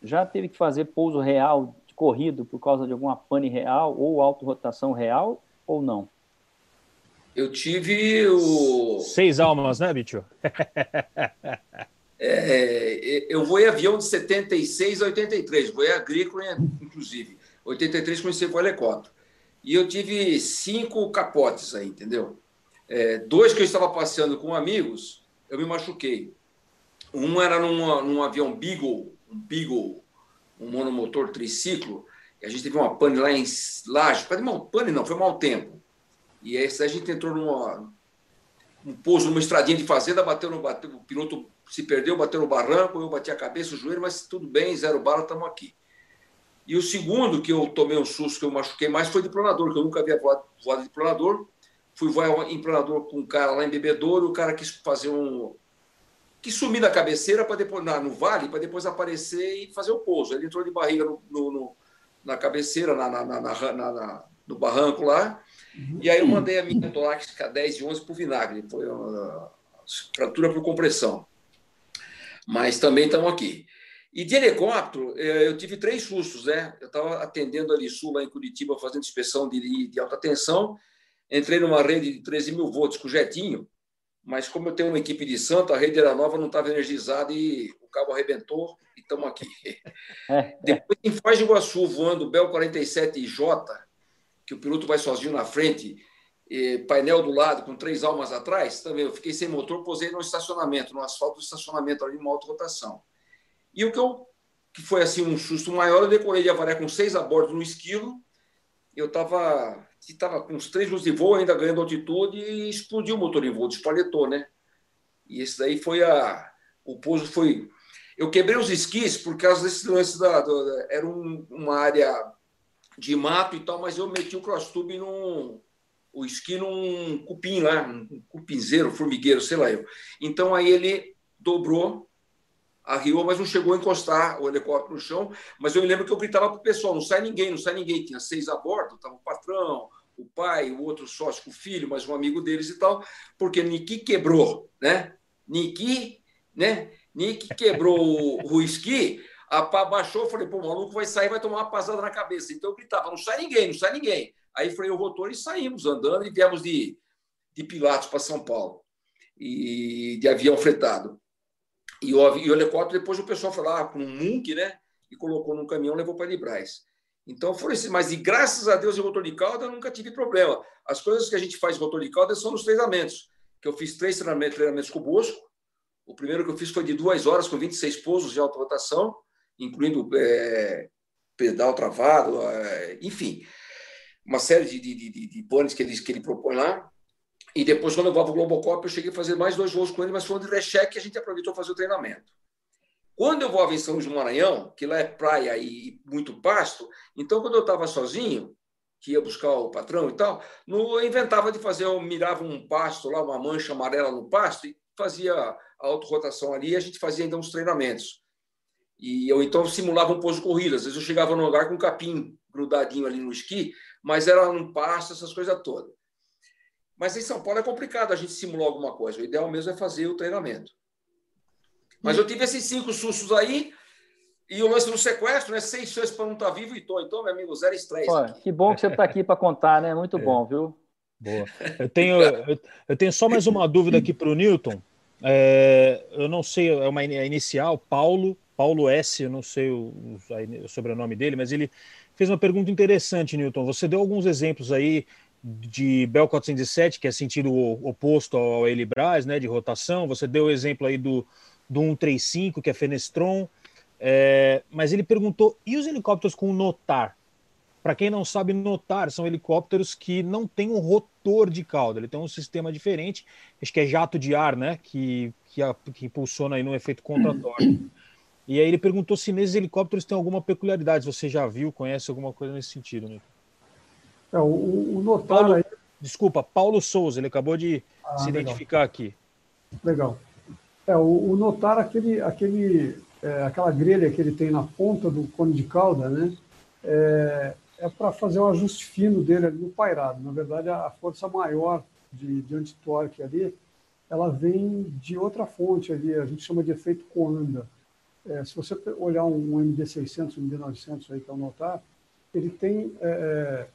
já teve que fazer pouso real de corrido por causa de alguma pane real ou autorrotação real ou não? Eu tive o. Seis almas, né, Bicho? é, eu vou em avião de 76 a 83, vou em agrícola, inclusive. 83 comecei com helicóptero e eu tive cinco capotes aí, entendeu? É, dois que eu estava passeando com amigos, eu me machuquei. Um era num avião Beagle, um Beagle, um monomotor triciclo, a gente teve uma pane lá em Laje, uma pane não, foi mau tempo. E aí a gente entrou numa um pouso numa estradinha de fazenda, bateu no bateu, o piloto se perdeu, bateu no barranco, eu bati a cabeça, o joelho, mas tudo bem, zero bala, estamos aqui. E o segundo que eu tomei um susto, que eu machuquei mais, foi de planador, que eu nunca havia voado, voado de planador. Fui voar em planador com um cara lá em Bebedouro, o cara quis fazer um. quis sumir da cabeceira para depois, na, no vale, para depois aparecer e fazer o pouso. Ele entrou de barriga no, no, no na cabeceira, na, na, na, no barranco lá. E aí eu mandei a minha torácica 10 e 11 para o vinagre. Foi uma fratura por compressão. Mas também estamos aqui. E de helicóptero, é, eu tive três sustos, né? Eu estava atendendo ali sul, lá em Curitiba, fazendo inspeção de, de alta tensão. Entrei numa rede de 13 mil volts com jetinho, mas como eu tenho uma equipe de santo, a rede era nova, não estava energizada e o cabo arrebentou e estamos aqui. É. Depois, em Foz do Iguaçu, voando Bel 47J, que o piloto vai sozinho na frente, painel do lado com três almas atrás, também eu fiquei sem motor, posei no estacionamento, no asfalto do estacionamento ali, numa auto-rotação. E o que, eu, que foi assim um susto maior, eu decorei de Avaré com seis a bordo no esquilo. Eu estava tava com os três luzes de voo, ainda ganhando altitude, e explodiu o motor em voo, despaletou, né? E esse daí foi a. O pouso foi. Eu quebrei os esquis por causa desse lance da. da era um, uma área de mato e tal, mas eu meti o cross tube num. O esqui num cupim lá, um cupinzeiro, formigueiro, sei lá eu. Então aí ele dobrou arriou, mas não chegou a encostar o helicóptero no chão. Mas eu me lembro que eu gritava para o pessoal: não sai ninguém, não sai ninguém. Tinha seis a bordo, estava o patrão, o pai, o outro sócio o filho, mais um amigo deles e tal, porque Niki quebrou, né? Niki, né? Niki quebrou o, o esqui, a pá baixou, falei, pô, o maluco vai sair, vai tomar uma pasada na cabeça. Então eu gritava: não sai ninguém, não sai ninguém. Aí freei o rotor e saímos andando e viemos de, de Pilatos para São Paulo, e de avião fretado. E o, e o helicóptero, depois o pessoal foi lá com um Munk, né? E colocou num caminhão levou para Librais. Então foram esses. Mas, e graças a Deus, em rotor de cauda, eu nunca tive problema. As coisas que a gente faz em rotor de cauda são nos treinamentos. Que eu fiz três treinamentos, treinamentos com o Bosco. O primeiro que eu fiz foi de duas horas, com 26 pousos de alta rotação, incluindo é, pedal travado, é, enfim, uma série de, de, de, de que ele, que ele propõe lá. E depois, quando eu para o Globocop, eu cheguei a fazer mais dois voos com ele, mas foi de recheque que a gente aproveitou fazer o treinamento. Quando eu vou a São Luís do Maranhão, que lá é praia e muito pasto, então quando eu estava sozinho, que ia buscar o patrão e tal, eu inventava de fazer, eu mirava um pasto lá, uma mancha amarela no pasto, e fazia a autorrotação ali, a gente fazia ainda uns treinamentos. E eu então simulava um pouso de corrida. Às vezes eu chegava no lugar com um capim grudadinho ali no esqui, mas era num pasto, essas coisas todas. Mas em São Paulo é complicado a gente simular alguma coisa. O ideal mesmo é fazer o treinamento. Mas eu tive esses cinco sustos aí, e o lance do sequestro, né? Seis chances para não estar tá vivo e tô. Então, meu amigo, zero estresse. Que bom que você está aqui para contar, né? Muito é. bom, viu? Boa. Eu tenho, eu, eu tenho só mais uma dúvida aqui para o Newton. É, eu não sei, é uma inicial, Paulo, Paulo S, eu não sei o, o, sobrenome dele, mas ele fez uma pergunta interessante, Newton. Você deu alguns exemplos aí de Bell 407, que é sentido oposto ao Elibras, né, de rotação. Você deu o exemplo aí do, do 135, que é Fenestron. É, mas ele perguntou: e os helicópteros com notar? Para quem não sabe, notar são helicópteros que não têm um rotor de cauda, ele tem um sistema diferente, acho que é jato de ar, né? Que, que, que impulsiona aí no efeito contratório. E aí ele perguntou se nesses helicópteros tem alguma peculiaridade. Você já viu, conhece alguma coisa nesse sentido, né? É, o, o notar Paulo, aí... Desculpa, Paulo Souza, ele acabou de ah, se legal. identificar aqui. Legal. É, o, o notar aquele, aquele é, aquela grelha que ele tem na ponta do cone de cauda, né? É, é para fazer um ajuste fino dele ali no pairado. Na verdade, a força maior de, de antitorque ali, ela vem de outra fonte ali, a gente chama de efeito Coanda. É, se você olhar um, um MD600, um MD900 aí que é o notar, ele tem é, é,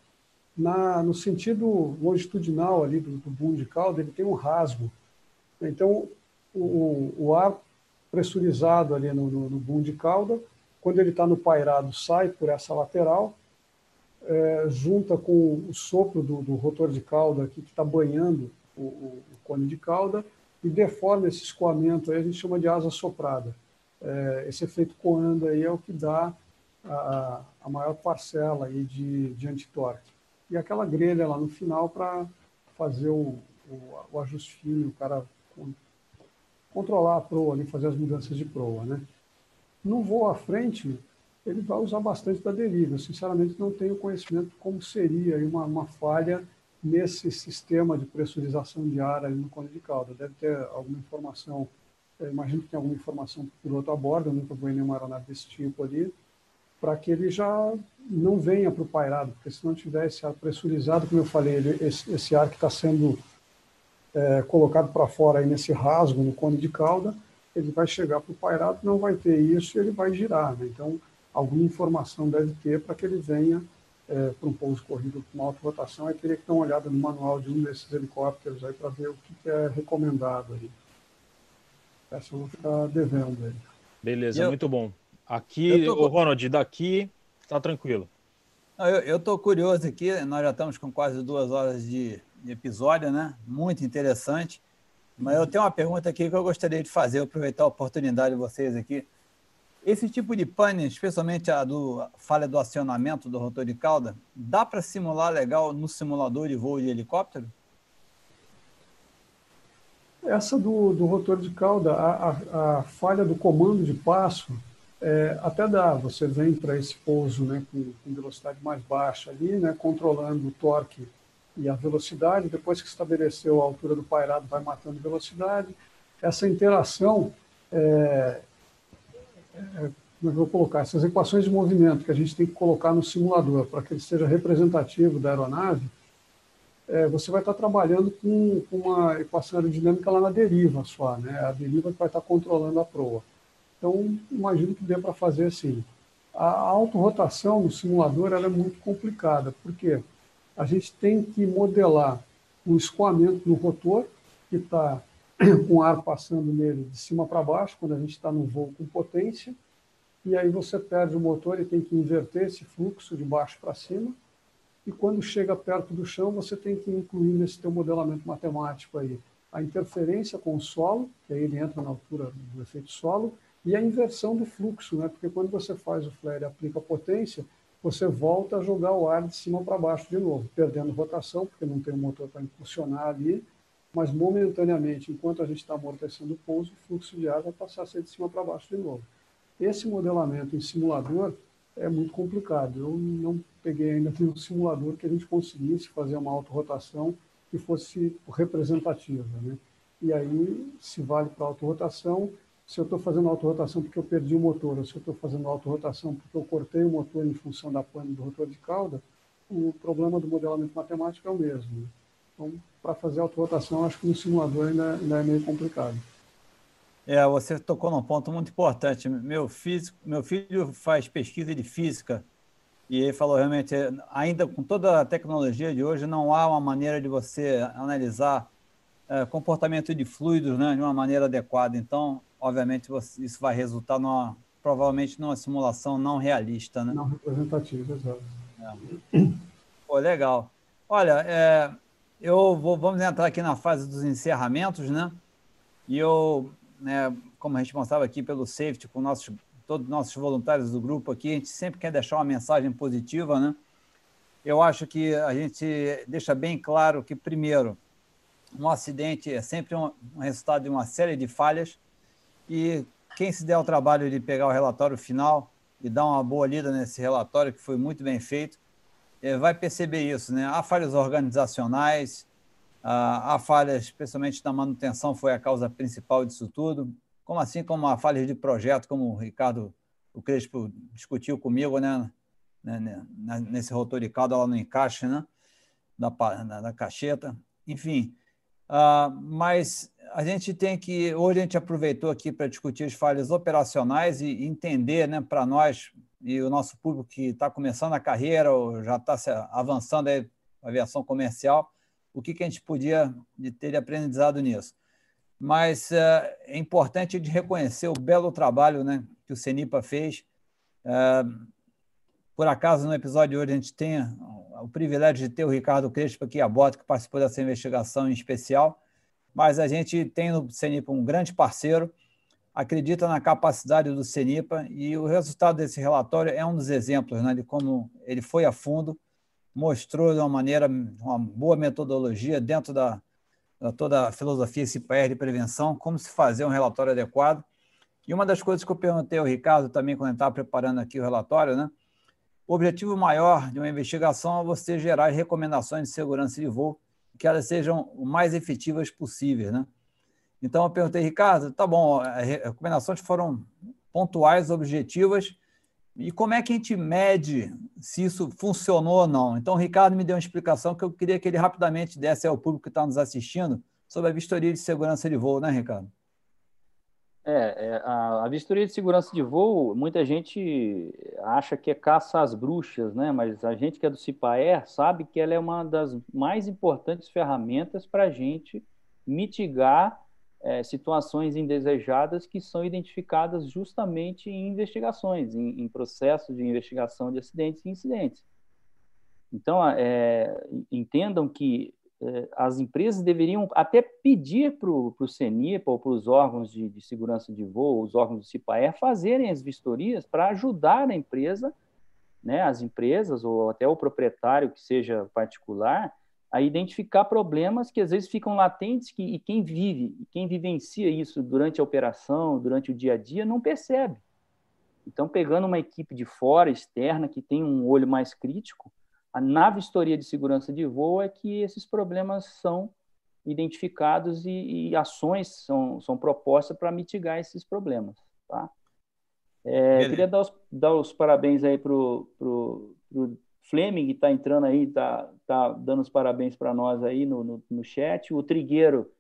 na, no sentido longitudinal ali do, do boom de cauda, ele tem um rasgo. Então, o, o ar pressurizado ali no, no, no boom de cauda. Quando ele está no pairado, sai por essa lateral, é, junta com o sopro do, do rotor de cauda aqui, que está banhando o, o, o, cone de cauda e deforma esse escoamento, aí a gente chama de asa soprada. É, esse efeito coando aí é o que dá a, a maior parcela aí de, de antitorque. E aquela grelha lá no final para fazer o, o, o ajuste fino, o cara controlar a proa, ali, fazer as mudanças de proa. Né? No voo à frente, ele vai usar bastante da deriva. Eu, sinceramente, não tenho conhecimento como seria uma, uma falha nesse sistema de pressurização de ar ali no cone de cauda. Deve ter alguma informação, imagino que tem alguma informação do piloto a bordo, eu nunca vou em nenhuma aeronave desse tipo ali, para que ele já não venha para o pairado, porque se não tiver esse ar pressurizado, como eu falei, ele, esse, esse ar que está sendo é, colocado para fora aí nesse rasgo no cone de cauda, ele vai chegar para o pairado, não vai ter isso e ele vai girar. Né? Então, alguma informação deve ter para que ele venha é, para um pouso corrido com alta rotação. Aí teria que dar uma olhada no manual de um desses helicópteros aí para ver o que, que, é recomendado aí. Essa eu vou ficar devendo aí. Beleza, eu, muito bom. Aqui, tô... o Ronald, daqui está tranquilo. Eu estou curioso aqui, nós já estamos com quase duas horas de, de episódio, né? Muito interessante. Mas eu tenho uma pergunta aqui que eu gostaria de fazer, aproveitar a oportunidade de vocês aqui. Esse tipo de pane, especialmente a do falha do acionamento do rotor de cauda, dá para simular legal no simulador de voo de helicóptero? Essa do, do rotor de cauda, a, a, a falha do comando de passo, é, até dá. Você vem para esse pouso né, com, com, velocidade mais baixa ali, né, controlando o torque e a velocidade, depois que estabeleceu a altura do pairado, vai matando velocidade. Essa interação, é, é, é eu vou colocar? Essas equações de movimento que a gente tem que colocar no simulador para que ele seja representativo da aeronave, é, você vai estar trabalhando com, com, uma equação aerodinâmica lá na deriva só, né? a deriva que vai estar controlando a proa. Então, imagino que dê para fazer assim. A autorrotação no simulador é muito complicada, porque a gente tem que modelar um escoamento no rotor, que está com ar passando nele de cima para baixo, quando a gente está no voo com potência, e aí você perde o motor e tem que inverter esse fluxo de baixo para cima, e quando chega perto do chão, você tem que incluir nesse teu modelamento matemático aí a interferência com o solo, que aí ele entra na altura do efeito solo, e a inversão do fluxo, né? porque quando você faz o flare e aplica potência, você volta a jogar o ar de cima para baixo de novo, perdendo rotação, porque não tem um motor para impulsionar ali, mas momentaneamente, enquanto a gente está amortecendo o pouso, o fluxo de ar vai passar a ser de cima para baixo de novo. Esse modelamento em simulador é muito complicado. Eu não peguei ainda nenhum simulador que a gente conseguisse fazer uma autorrotação que fosse representativa. Né? e aí se vale para autorrotação, se eu estou fazendo autorrotação porque eu perdi o motor, ou se eu estou fazendo autorrotação porque eu cortei o motor em função da pane do rotor de cauda, o problema do modelamento matemático é o mesmo. Então, para fazer autorrotação, acho que no simulador ainda, ainda é meio complicado. É, você tocou num ponto muito importante. Meu, físico, meu filho faz pesquisa de física e ele falou realmente, ainda com toda a tecnologia de hoje, não há uma maneira de você analisar é, comportamento de fluidos né, de uma maneira adequada. Então, obviamente, você, isso vai resultar numa, provavelmente numa simulação não realista. Né? Não representativa, exato. É. Pô, legal. Olha, é, eu vou, vamos entrar aqui na fase dos encerramentos, né? E eu né, como mostrava aqui pelo Safety, com nossos, todos os nossos voluntários do grupo aqui, a gente sempre quer deixar uma mensagem positiva, né? Eu acho que a gente deixa bem claro que, primeiro, um acidente é sempre um, resultado de uma série de falhas e quem se der o trabalho de pegar o relatório final e dar uma boa lida nesse relatório, que foi muito bem feito, eh, vai perceber isso, né? Há falhas organizacionais, a falha, especialmente na manutenção, foi a causa principal disso tudo, como assim como a falha de projeto, como o Ricardo, o Crespo discutiu comigo, né, né, né nesse rotor de cauda lá no encaixe, né, da, da, da cacheta, enfim. Uh, mas a gente tem que, hoje a gente aproveitou aqui para discutir as falhas operacionais e entender, né, para nós e o nosso público que está começando a carreira ou já está avançando aí a aviação comercial, o que, que a gente podia ter aprendizado nisso. Mas uh, é importante de reconhecer o belo trabalho né, que o Cenipa fez. Uh, por acaso, no episódio de hoje, a gente tem o privilégio de ter o Ricardo Crespo aqui a bota, que participou dessa investigação em especial, mas a gente tem no CENIPA um grande parceiro, acredita na capacidade do CENIPA e o resultado desse relatório é um dos exemplos né, de como ele foi a fundo mostrou de uma maneira, uma boa metodologia dentro da toda a filosofia CIPR de prevenção, como se fazer um relatório adequado. E uma das coisas que eu perguntei ao Ricardo também quando estava preparando aqui o relatório, né? O objetivo maior de uma investigação é você gerar recomendações de segurança de voo que elas sejam o mais efetivas possíveis, né? Então eu perguntei, Ricardo, tá bom, as recomendações foram pontuais, objetivas, e como é que a gente mede se isso funcionou ou não? Então, o Ricardo me deu uma explicação que eu queria que ele rapidamente desse ao público que está nos assistindo sobre a vistoria de segurança de voo, né, Ricardo? É, é a, a, vistoria de segurança de voo, muita gente acha que é caça às bruxas, né? Mas a gente que é do CIPAER sabe que ela é uma das mais importantes ferramentas para a gente mitigar é, situações indesejadas que são identificadas justamente em investigações, em, em processos de investigação de acidentes e incidentes. Então, é, entendam que é, as empresas deveriam até pedir para o CENIPA ou para os órgãos de, de, segurança de voo, os órgãos do CIPAER, fazerem as vistorias para ajudar a empresa, né, as empresas ou até o proprietário que seja particular, a identificar problemas que às vezes ficam latentes que, e quem vive, quem vivencia isso durante a operação, durante o dia a dia, não percebe. Então, pegando uma equipe de fora, externa, que tem um olho mais crítico, a, na vistoria de segurança de voo é que esses problemas são identificados e, e ações são, são propostas para mitigar esses problemas. Tá? É, queria dar os, dar os parabéns aí para o Fleming está entrando aí, está tá dando os parabéns para nós aí no, no, no, chat. O Trigueiro,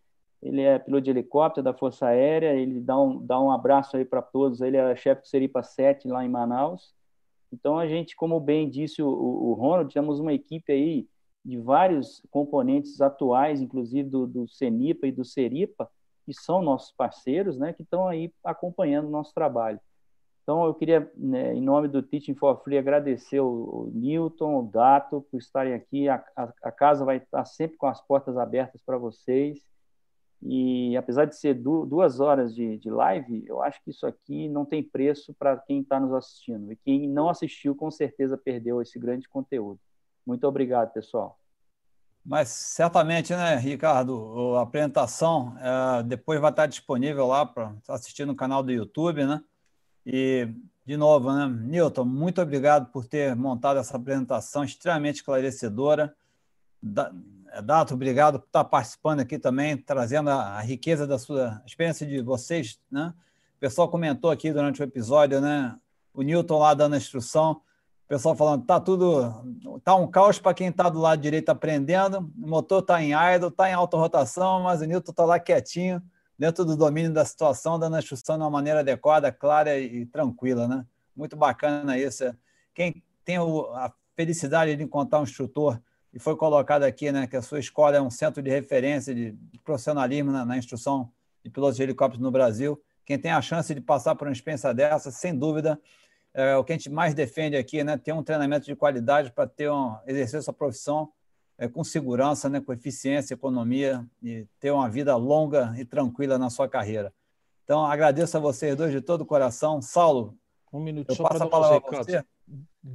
ele é piloto de helicóptero da Força Aérea, ele dá um, dá um abraço aí para todos. Ele é chefe do Seripa 7 lá em Manaus. Então, a gente, como bem disse o, o, o Ronald, temos uma equipe aí de vários componentes atuais, inclusive do, do CENIPA e do Seripa, que são nossos parceiros, né, que estão aí acompanhando o nosso trabalho. Então, eu queria, né, em nome do Teaching for Free, agradecer o, o Newton, o Dato, por estarem aqui. A, a, a, casa vai estar sempre com as portas abertas para vocês. E, apesar de ser du, duas horas de, de live, eu acho que isso aqui não tem preço para quem está nos assistindo. E quem não assistiu, com certeza, perdeu esse grande conteúdo. Muito obrigado, pessoal. Mas certamente, né, Ricardo, a apresentação é, depois vai estar disponível lá para assistir no canal do YouTube, né? E, de novo, né, Newton, muito obrigado por ter montado essa apresentação extremamente esclarecedora. Da, Dato, obrigado por estar participando aqui também, trazendo a, a riqueza da sua experiência de vocês, né? O pessoal comentou aqui durante o episódio, né? O Newton lá dando a instrução, o pessoal falando, tá tudo, tá um caos para quem está do lado direito aprendendo, o motor está em idle, está em alta rotação, mas o Newton está lá quietinho, dentro do domínio da situação, dando a instrução de uma maneira adequada, clara e tranquila, né? Muito bacana isso. Quem tem a felicidade de encontrar um instrutor e foi colocado aqui, né, que a sua escola é um centro de referência de profissionalismo na, na instrução de pilotos de helicópteros no Brasil. Quem tem a chance de passar por uma experiência dessa, sem dúvida, é o que a gente mais defende aqui, né, ter um treinamento de qualidade para ter um, exercer sua profissão é, com segurança, né, com eficiência, economia e ter uma vida longa e tranquila na sua carreira. Então, agradeço a vocês dois de todo o coração. Saulo, um minuto, eu passo a palavra para você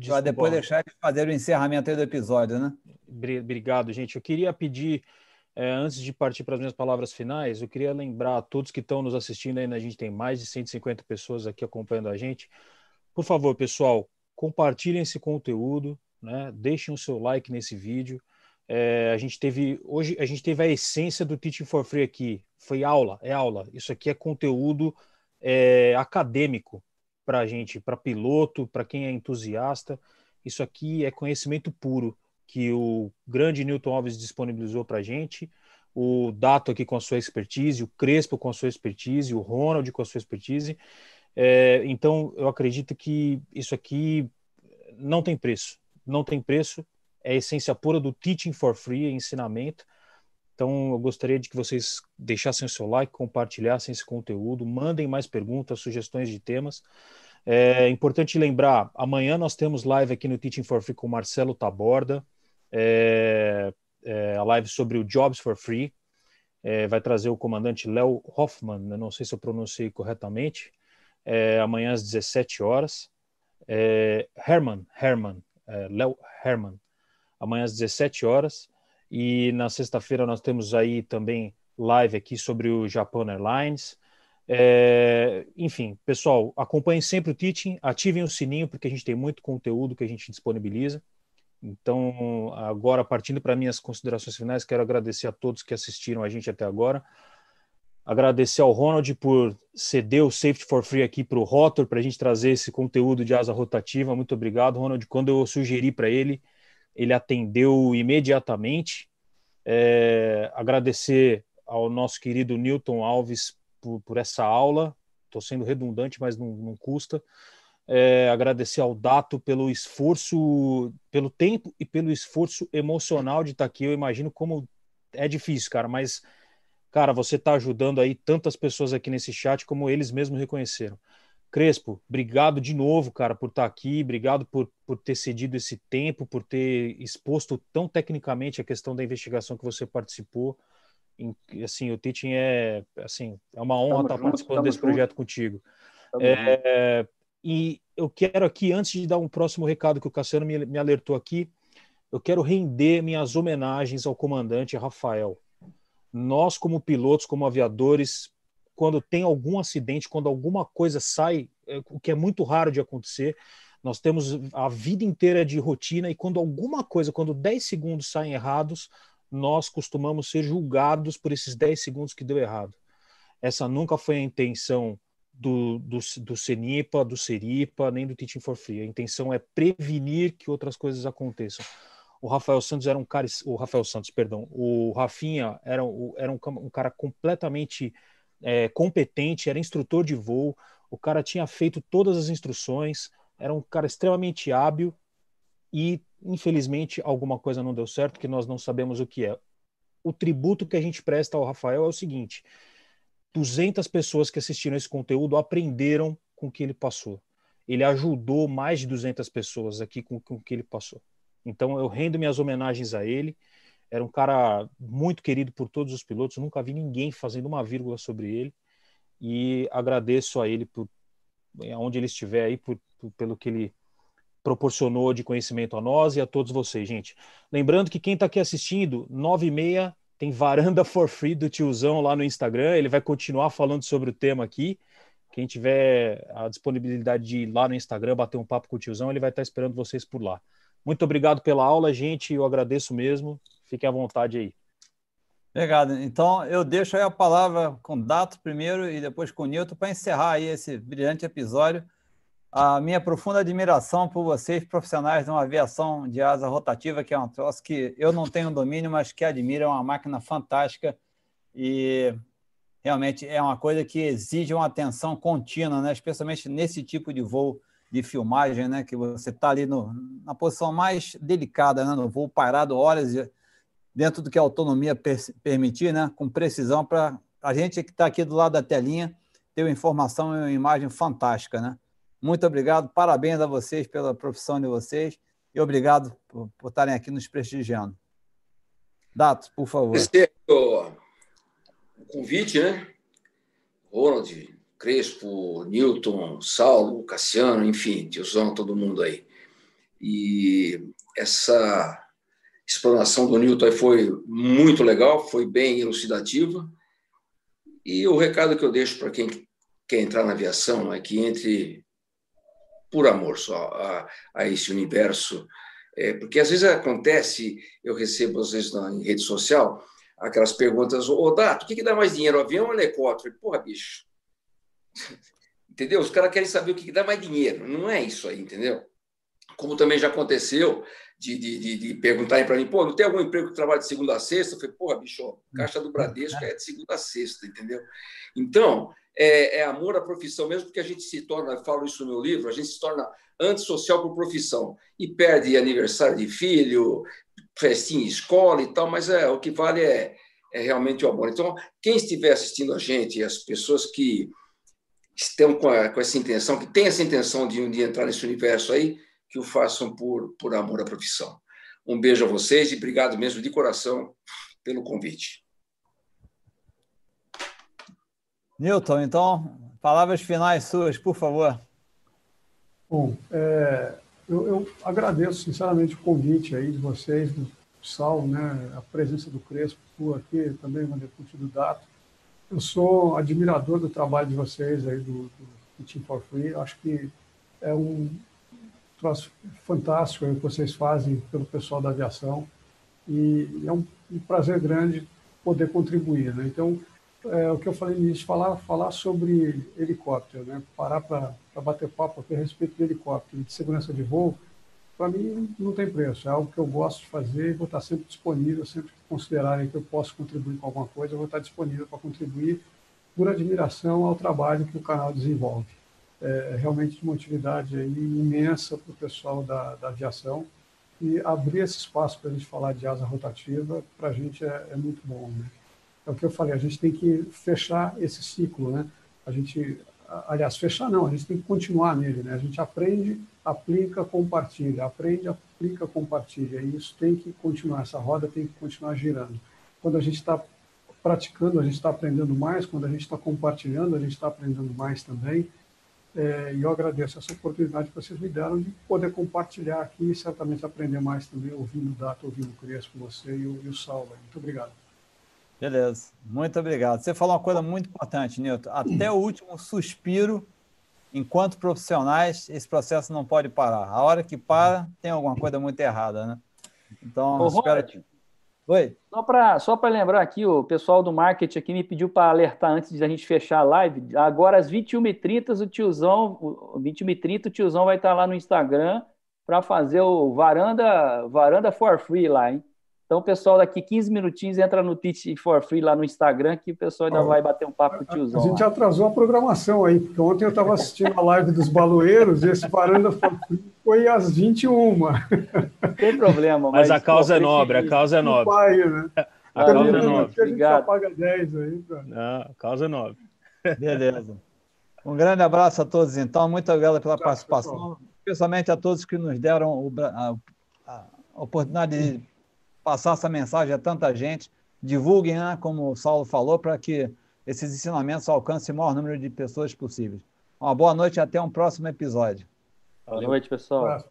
para depois deixar ele fazer o encerramento do episódio, né? Obrigado, gente. Eu queria pedir, é, antes de partir para as minhas palavras finais, eu queria lembrar a todos que estão nos assistindo ainda, a gente tem mais de 150 pessoas aqui acompanhando a gente. Por favor, pessoal, compartilhem esse conteúdo, né? Deixem o seu like nesse vídeo. É, a gente teve hoje a gente teve a essência do Teaching for Free aqui. Foi aula, é aula. Isso aqui é conteúdo é, acadêmico para a gente, para piloto, para quem é entusiasta. Isso aqui é conhecimento puro que o grande Newton Alves disponibilizou para a gente, o Dato aqui com a sua expertise, o Crespo com a sua expertise, o Ronald com a sua expertise. É, então, eu acredito que isso aqui não tem preço. Não tem preço. É a essência pura do teaching for free, ensinamento. Então, eu gostaria de que vocês deixassem o seu like, compartilhassem esse conteúdo, mandem mais perguntas, sugestões de temas. É importante lembrar, amanhã nós temos live aqui no Teaching for Free com o Marcelo Taborda é, é, a live sobre o Jobs for Free. É, vai trazer o comandante Léo Hoffman, não sei se eu pronunciei corretamente, é, amanhã às 17 horas. É, Herman, Herman, é, Léo Herman, amanhã às 17 horas. E na sexta-feira nós temos aí também live aqui sobre o Japan Airlines. É, enfim, pessoal, acompanhem sempre o Teaching, ativem o sininho, porque a gente tem muito conteúdo que a gente disponibiliza. Então, agora, partindo para minhas considerações finais, quero agradecer a todos que assistiram a gente até agora. Agradecer ao Ronald por ceder o Safety for Free aqui para o Rotor, para a gente trazer esse conteúdo de asa rotativa. Muito obrigado, Ronald. Quando eu sugeri para ele, ele atendeu imediatamente. É, agradecer ao nosso querido Newton Alves por, por essa aula. Estou sendo redundante, mas não, não custa é, agradecer ao Dato pelo esforço, pelo tempo e pelo esforço emocional de estar aqui. Eu imagino como é difícil, cara, mas, cara, você está ajudando aí tantas pessoas aqui nesse chat como eles mesmos reconheceram. Crespo, obrigado de novo, cara, por estar aqui, obrigado por, por ter cedido esse tempo, por ter exposto tão tecnicamente a questão da investigação que você participou. Assim, o teaching é, assim, é uma honra tamo estar junto, participando desse junto. projeto contigo. É, e eu quero aqui, antes de dar um próximo recado que o Cassiano me, me alertou aqui, eu quero render minhas homenagens ao comandante Rafael. Nós, como pilotos, como aviadores, quando tem algum acidente, quando alguma coisa sai, é, o que é muito raro de acontecer, nós temos a vida inteira de rotina e quando alguma coisa, quando 10 segundos saem errados, nós costumamos ser julgados por esses 10 segundos que deu errado. Essa nunca foi a intenção do, do, do CENIPA, do CERIPA, nem do Teaching for Free. A intenção é prevenir que outras coisas aconteçam. O Rafael Santos era um cara, o Rafael Santos, perdão, o Rafinha era, era um, um cara completamente é, competente, era instrutor de voo, o cara tinha feito todas as instruções, era um cara extremamente hábil e, infelizmente, alguma coisa não deu certo, que nós não sabemos o que é. O tributo que a gente presta ao Rafael é o seguinte: 200 pessoas que assistiram esse conteúdo aprenderam com o que ele passou. Ele ajudou mais de 200 pessoas aqui com, com o que ele passou. Então eu rendo minhas homenagens a ele. Era um cara muito querido por todos os pilotos. nunca vi ninguém fazendo uma vírgula sobre ele. E agradeço a ele por onde ele estiver aí, por, por, pelo que ele proporcionou de conhecimento a nós e a todos vocês, gente. Lembrando que quem está aqui assistindo, 9 e meia tem Varanda for Free do tiozão lá no Instagram. Ele vai continuar falando sobre o tema aqui. Quem tiver a disponibilidade de ir lá no Instagram bater um papo com o tiozão, ele vai estar esperando vocês por lá. Muito obrigado pela aula, gente. Eu agradeço mesmo. Fiquem à vontade aí. Obrigado. Então, eu deixo aí a palavra com o Dato primeiro e depois com o Nilton para encerrar aí esse brilhante episódio. A minha profunda admiração por vocês, profissionais de uma aviação de asa rotativa, que é um troço que eu não tenho domínio, mas que admiro, é uma máquina fantástica e realmente é uma coisa que exige uma atenção contínua, né? especialmente nesse tipo de voo de filmagem, né? que você está ali no, na posição mais delicada, né? no voo parado horas dentro do que a autonomia per permitir, né? com precisão, para a gente que está aqui do lado da telinha ter uma informação e uma imagem fantástica. Né? Muito obrigado, parabéns a vocês pela profissão de vocês e obrigado por, estarem aqui nos prestigiando. Datos, por favor. Esse o convite, né? Ronald, Crespo, Newton, Saulo, Cassiano, enfim, tiozão, todo mundo aí. E essa explanação do Newton foi muito legal, foi bem elucidativa. E o recado que eu deixo para quem quer entrar na aviação é que entre por amor só a, a esse universo. É, porque às vezes acontece, eu recebo às vezes na, em rede social, aquelas perguntas, ô Dato, o que, que dá mais dinheiro, avião ou helicóptero? Porra, bicho. Entendeu? Os caras querem saber o que, que dá mais dinheiro. Não é isso aí, entendeu? Como também já aconteceu, de, de, de perguntarem para mim, pô, não tem algum emprego que trabalha de segunda a sexta? Eu falei, porra, bicho, caixa do Bradesco é de segunda a sexta, entendeu? Então, é, é, amor à profissão, mesmo porque a gente se torna, falo isso no meu livro, a gente se torna antissocial por profissão e perde aniversário de filho, festinha em escola e tal, mas é, o que vale é, é realmente o amor. Então, quem estiver assistindo a gente, as pessoas que estão com, a, com essa intenção, que têm essa intenção de um dia entrar nesse universo aí, que o façam por, por amor à profissão. Um beijo a vocês e obrigado mesmo de coração pelo convite. Newton, então, palavras finais suas, por favor. Bom, é, eu, eu, agradeço sinceramente o convite aí de vocês, do Sal, né, a presença do Crespo por aqui, também o deputado do Dato. Eu sou admirador do trabalho de vocês aí do, do Team for Free. Acho que é um, troço fantástico que vocês fazem pelo pessoal da aviação e é um, um prazer grande poder contribuir. Né? Então, é, o que eu falei nisso, falar, falar sobre helicóptero, né? parar para bater papo a respeito de helicóptero, de segurança de voo, para mim não tem preço, é algo que eu gosto de fazer e vou estar sempre disponível, sempre que considerarem que eu posso contribuir com alguma coisa, eu vou estar disponível para contribuir por admiração ao trabalho que o canal desenvolve é, realmente de uma utilidade imensa para o pessoal da, da, aviação e abrir esse espaço para a gente falar de asa rotativa, para a gente é, é, muito bom. Né? É o que eu falei, a gente tem que fechar esse ciclo, né? A gente, aliás, fechar não, a gente tem que continuar nele, né? A gente aprende, aplica, compartilha, aprende, aplica, compartilha, e isso tem que continuar, essa roda tem que continuar girando. Quando a gente está praticando, a gente está aprendendo mais, quando a gente está compartilhando, a gente está aprendendo mais também, é, e eu agradeço essa oportunidade que vocês me deram de poder compartilhar aqui e certamente aprender mais também, ouvindo o Dato, ouvindo o Crespo, você e o, e o Salva. Muito obrigado. Beleza, muito obrigado. Você falou uma coisa muito importante, Nilton. Até o último suspiro, enquanto profissionais, esse processo não pode parar. A hora que para, tem alguma coisa muito errada, né? Então, Ô, espero que Oi. Só para só lembrar aqui, o pessoal do marketing aqui me pediu para alertar antes de a gente fechar a live. Agora, às 21h30, o tiozão, 21h30, o tiozão vai estar lá no Instagram para fazer o varanda, varanda for free lá, hein? Então, o pessoal daqui 15 minutinhos entra no Teach for Free lá no Instagram, que o pessoal ainda vai bater um papo com o tiozão. A gente lá. atrasou a programação aí, porque ontem eu estava assistindo a live dos baloeiros e esse Varanda for Free foi às 21. Não tem problema. Mas, mas a causa pô, é nobre, a causa é nobre. Pai, né? A causa é nobre. A gente só paga 10 aí. Não, a causa é nobre. Beleza. Um grande abraço a todos, então. Muito obrigado pela participação, pessoal. especialmente a todos que nos deram a, a oportunidade de passar essa mensagem a tanta gente. Divulguem, né, como o Saulo falou, para que esses ensinamentos alcancem o maior número de pessoas possíveis. Uma boa noite e até um próximo episódio. Boa noite, pessoal.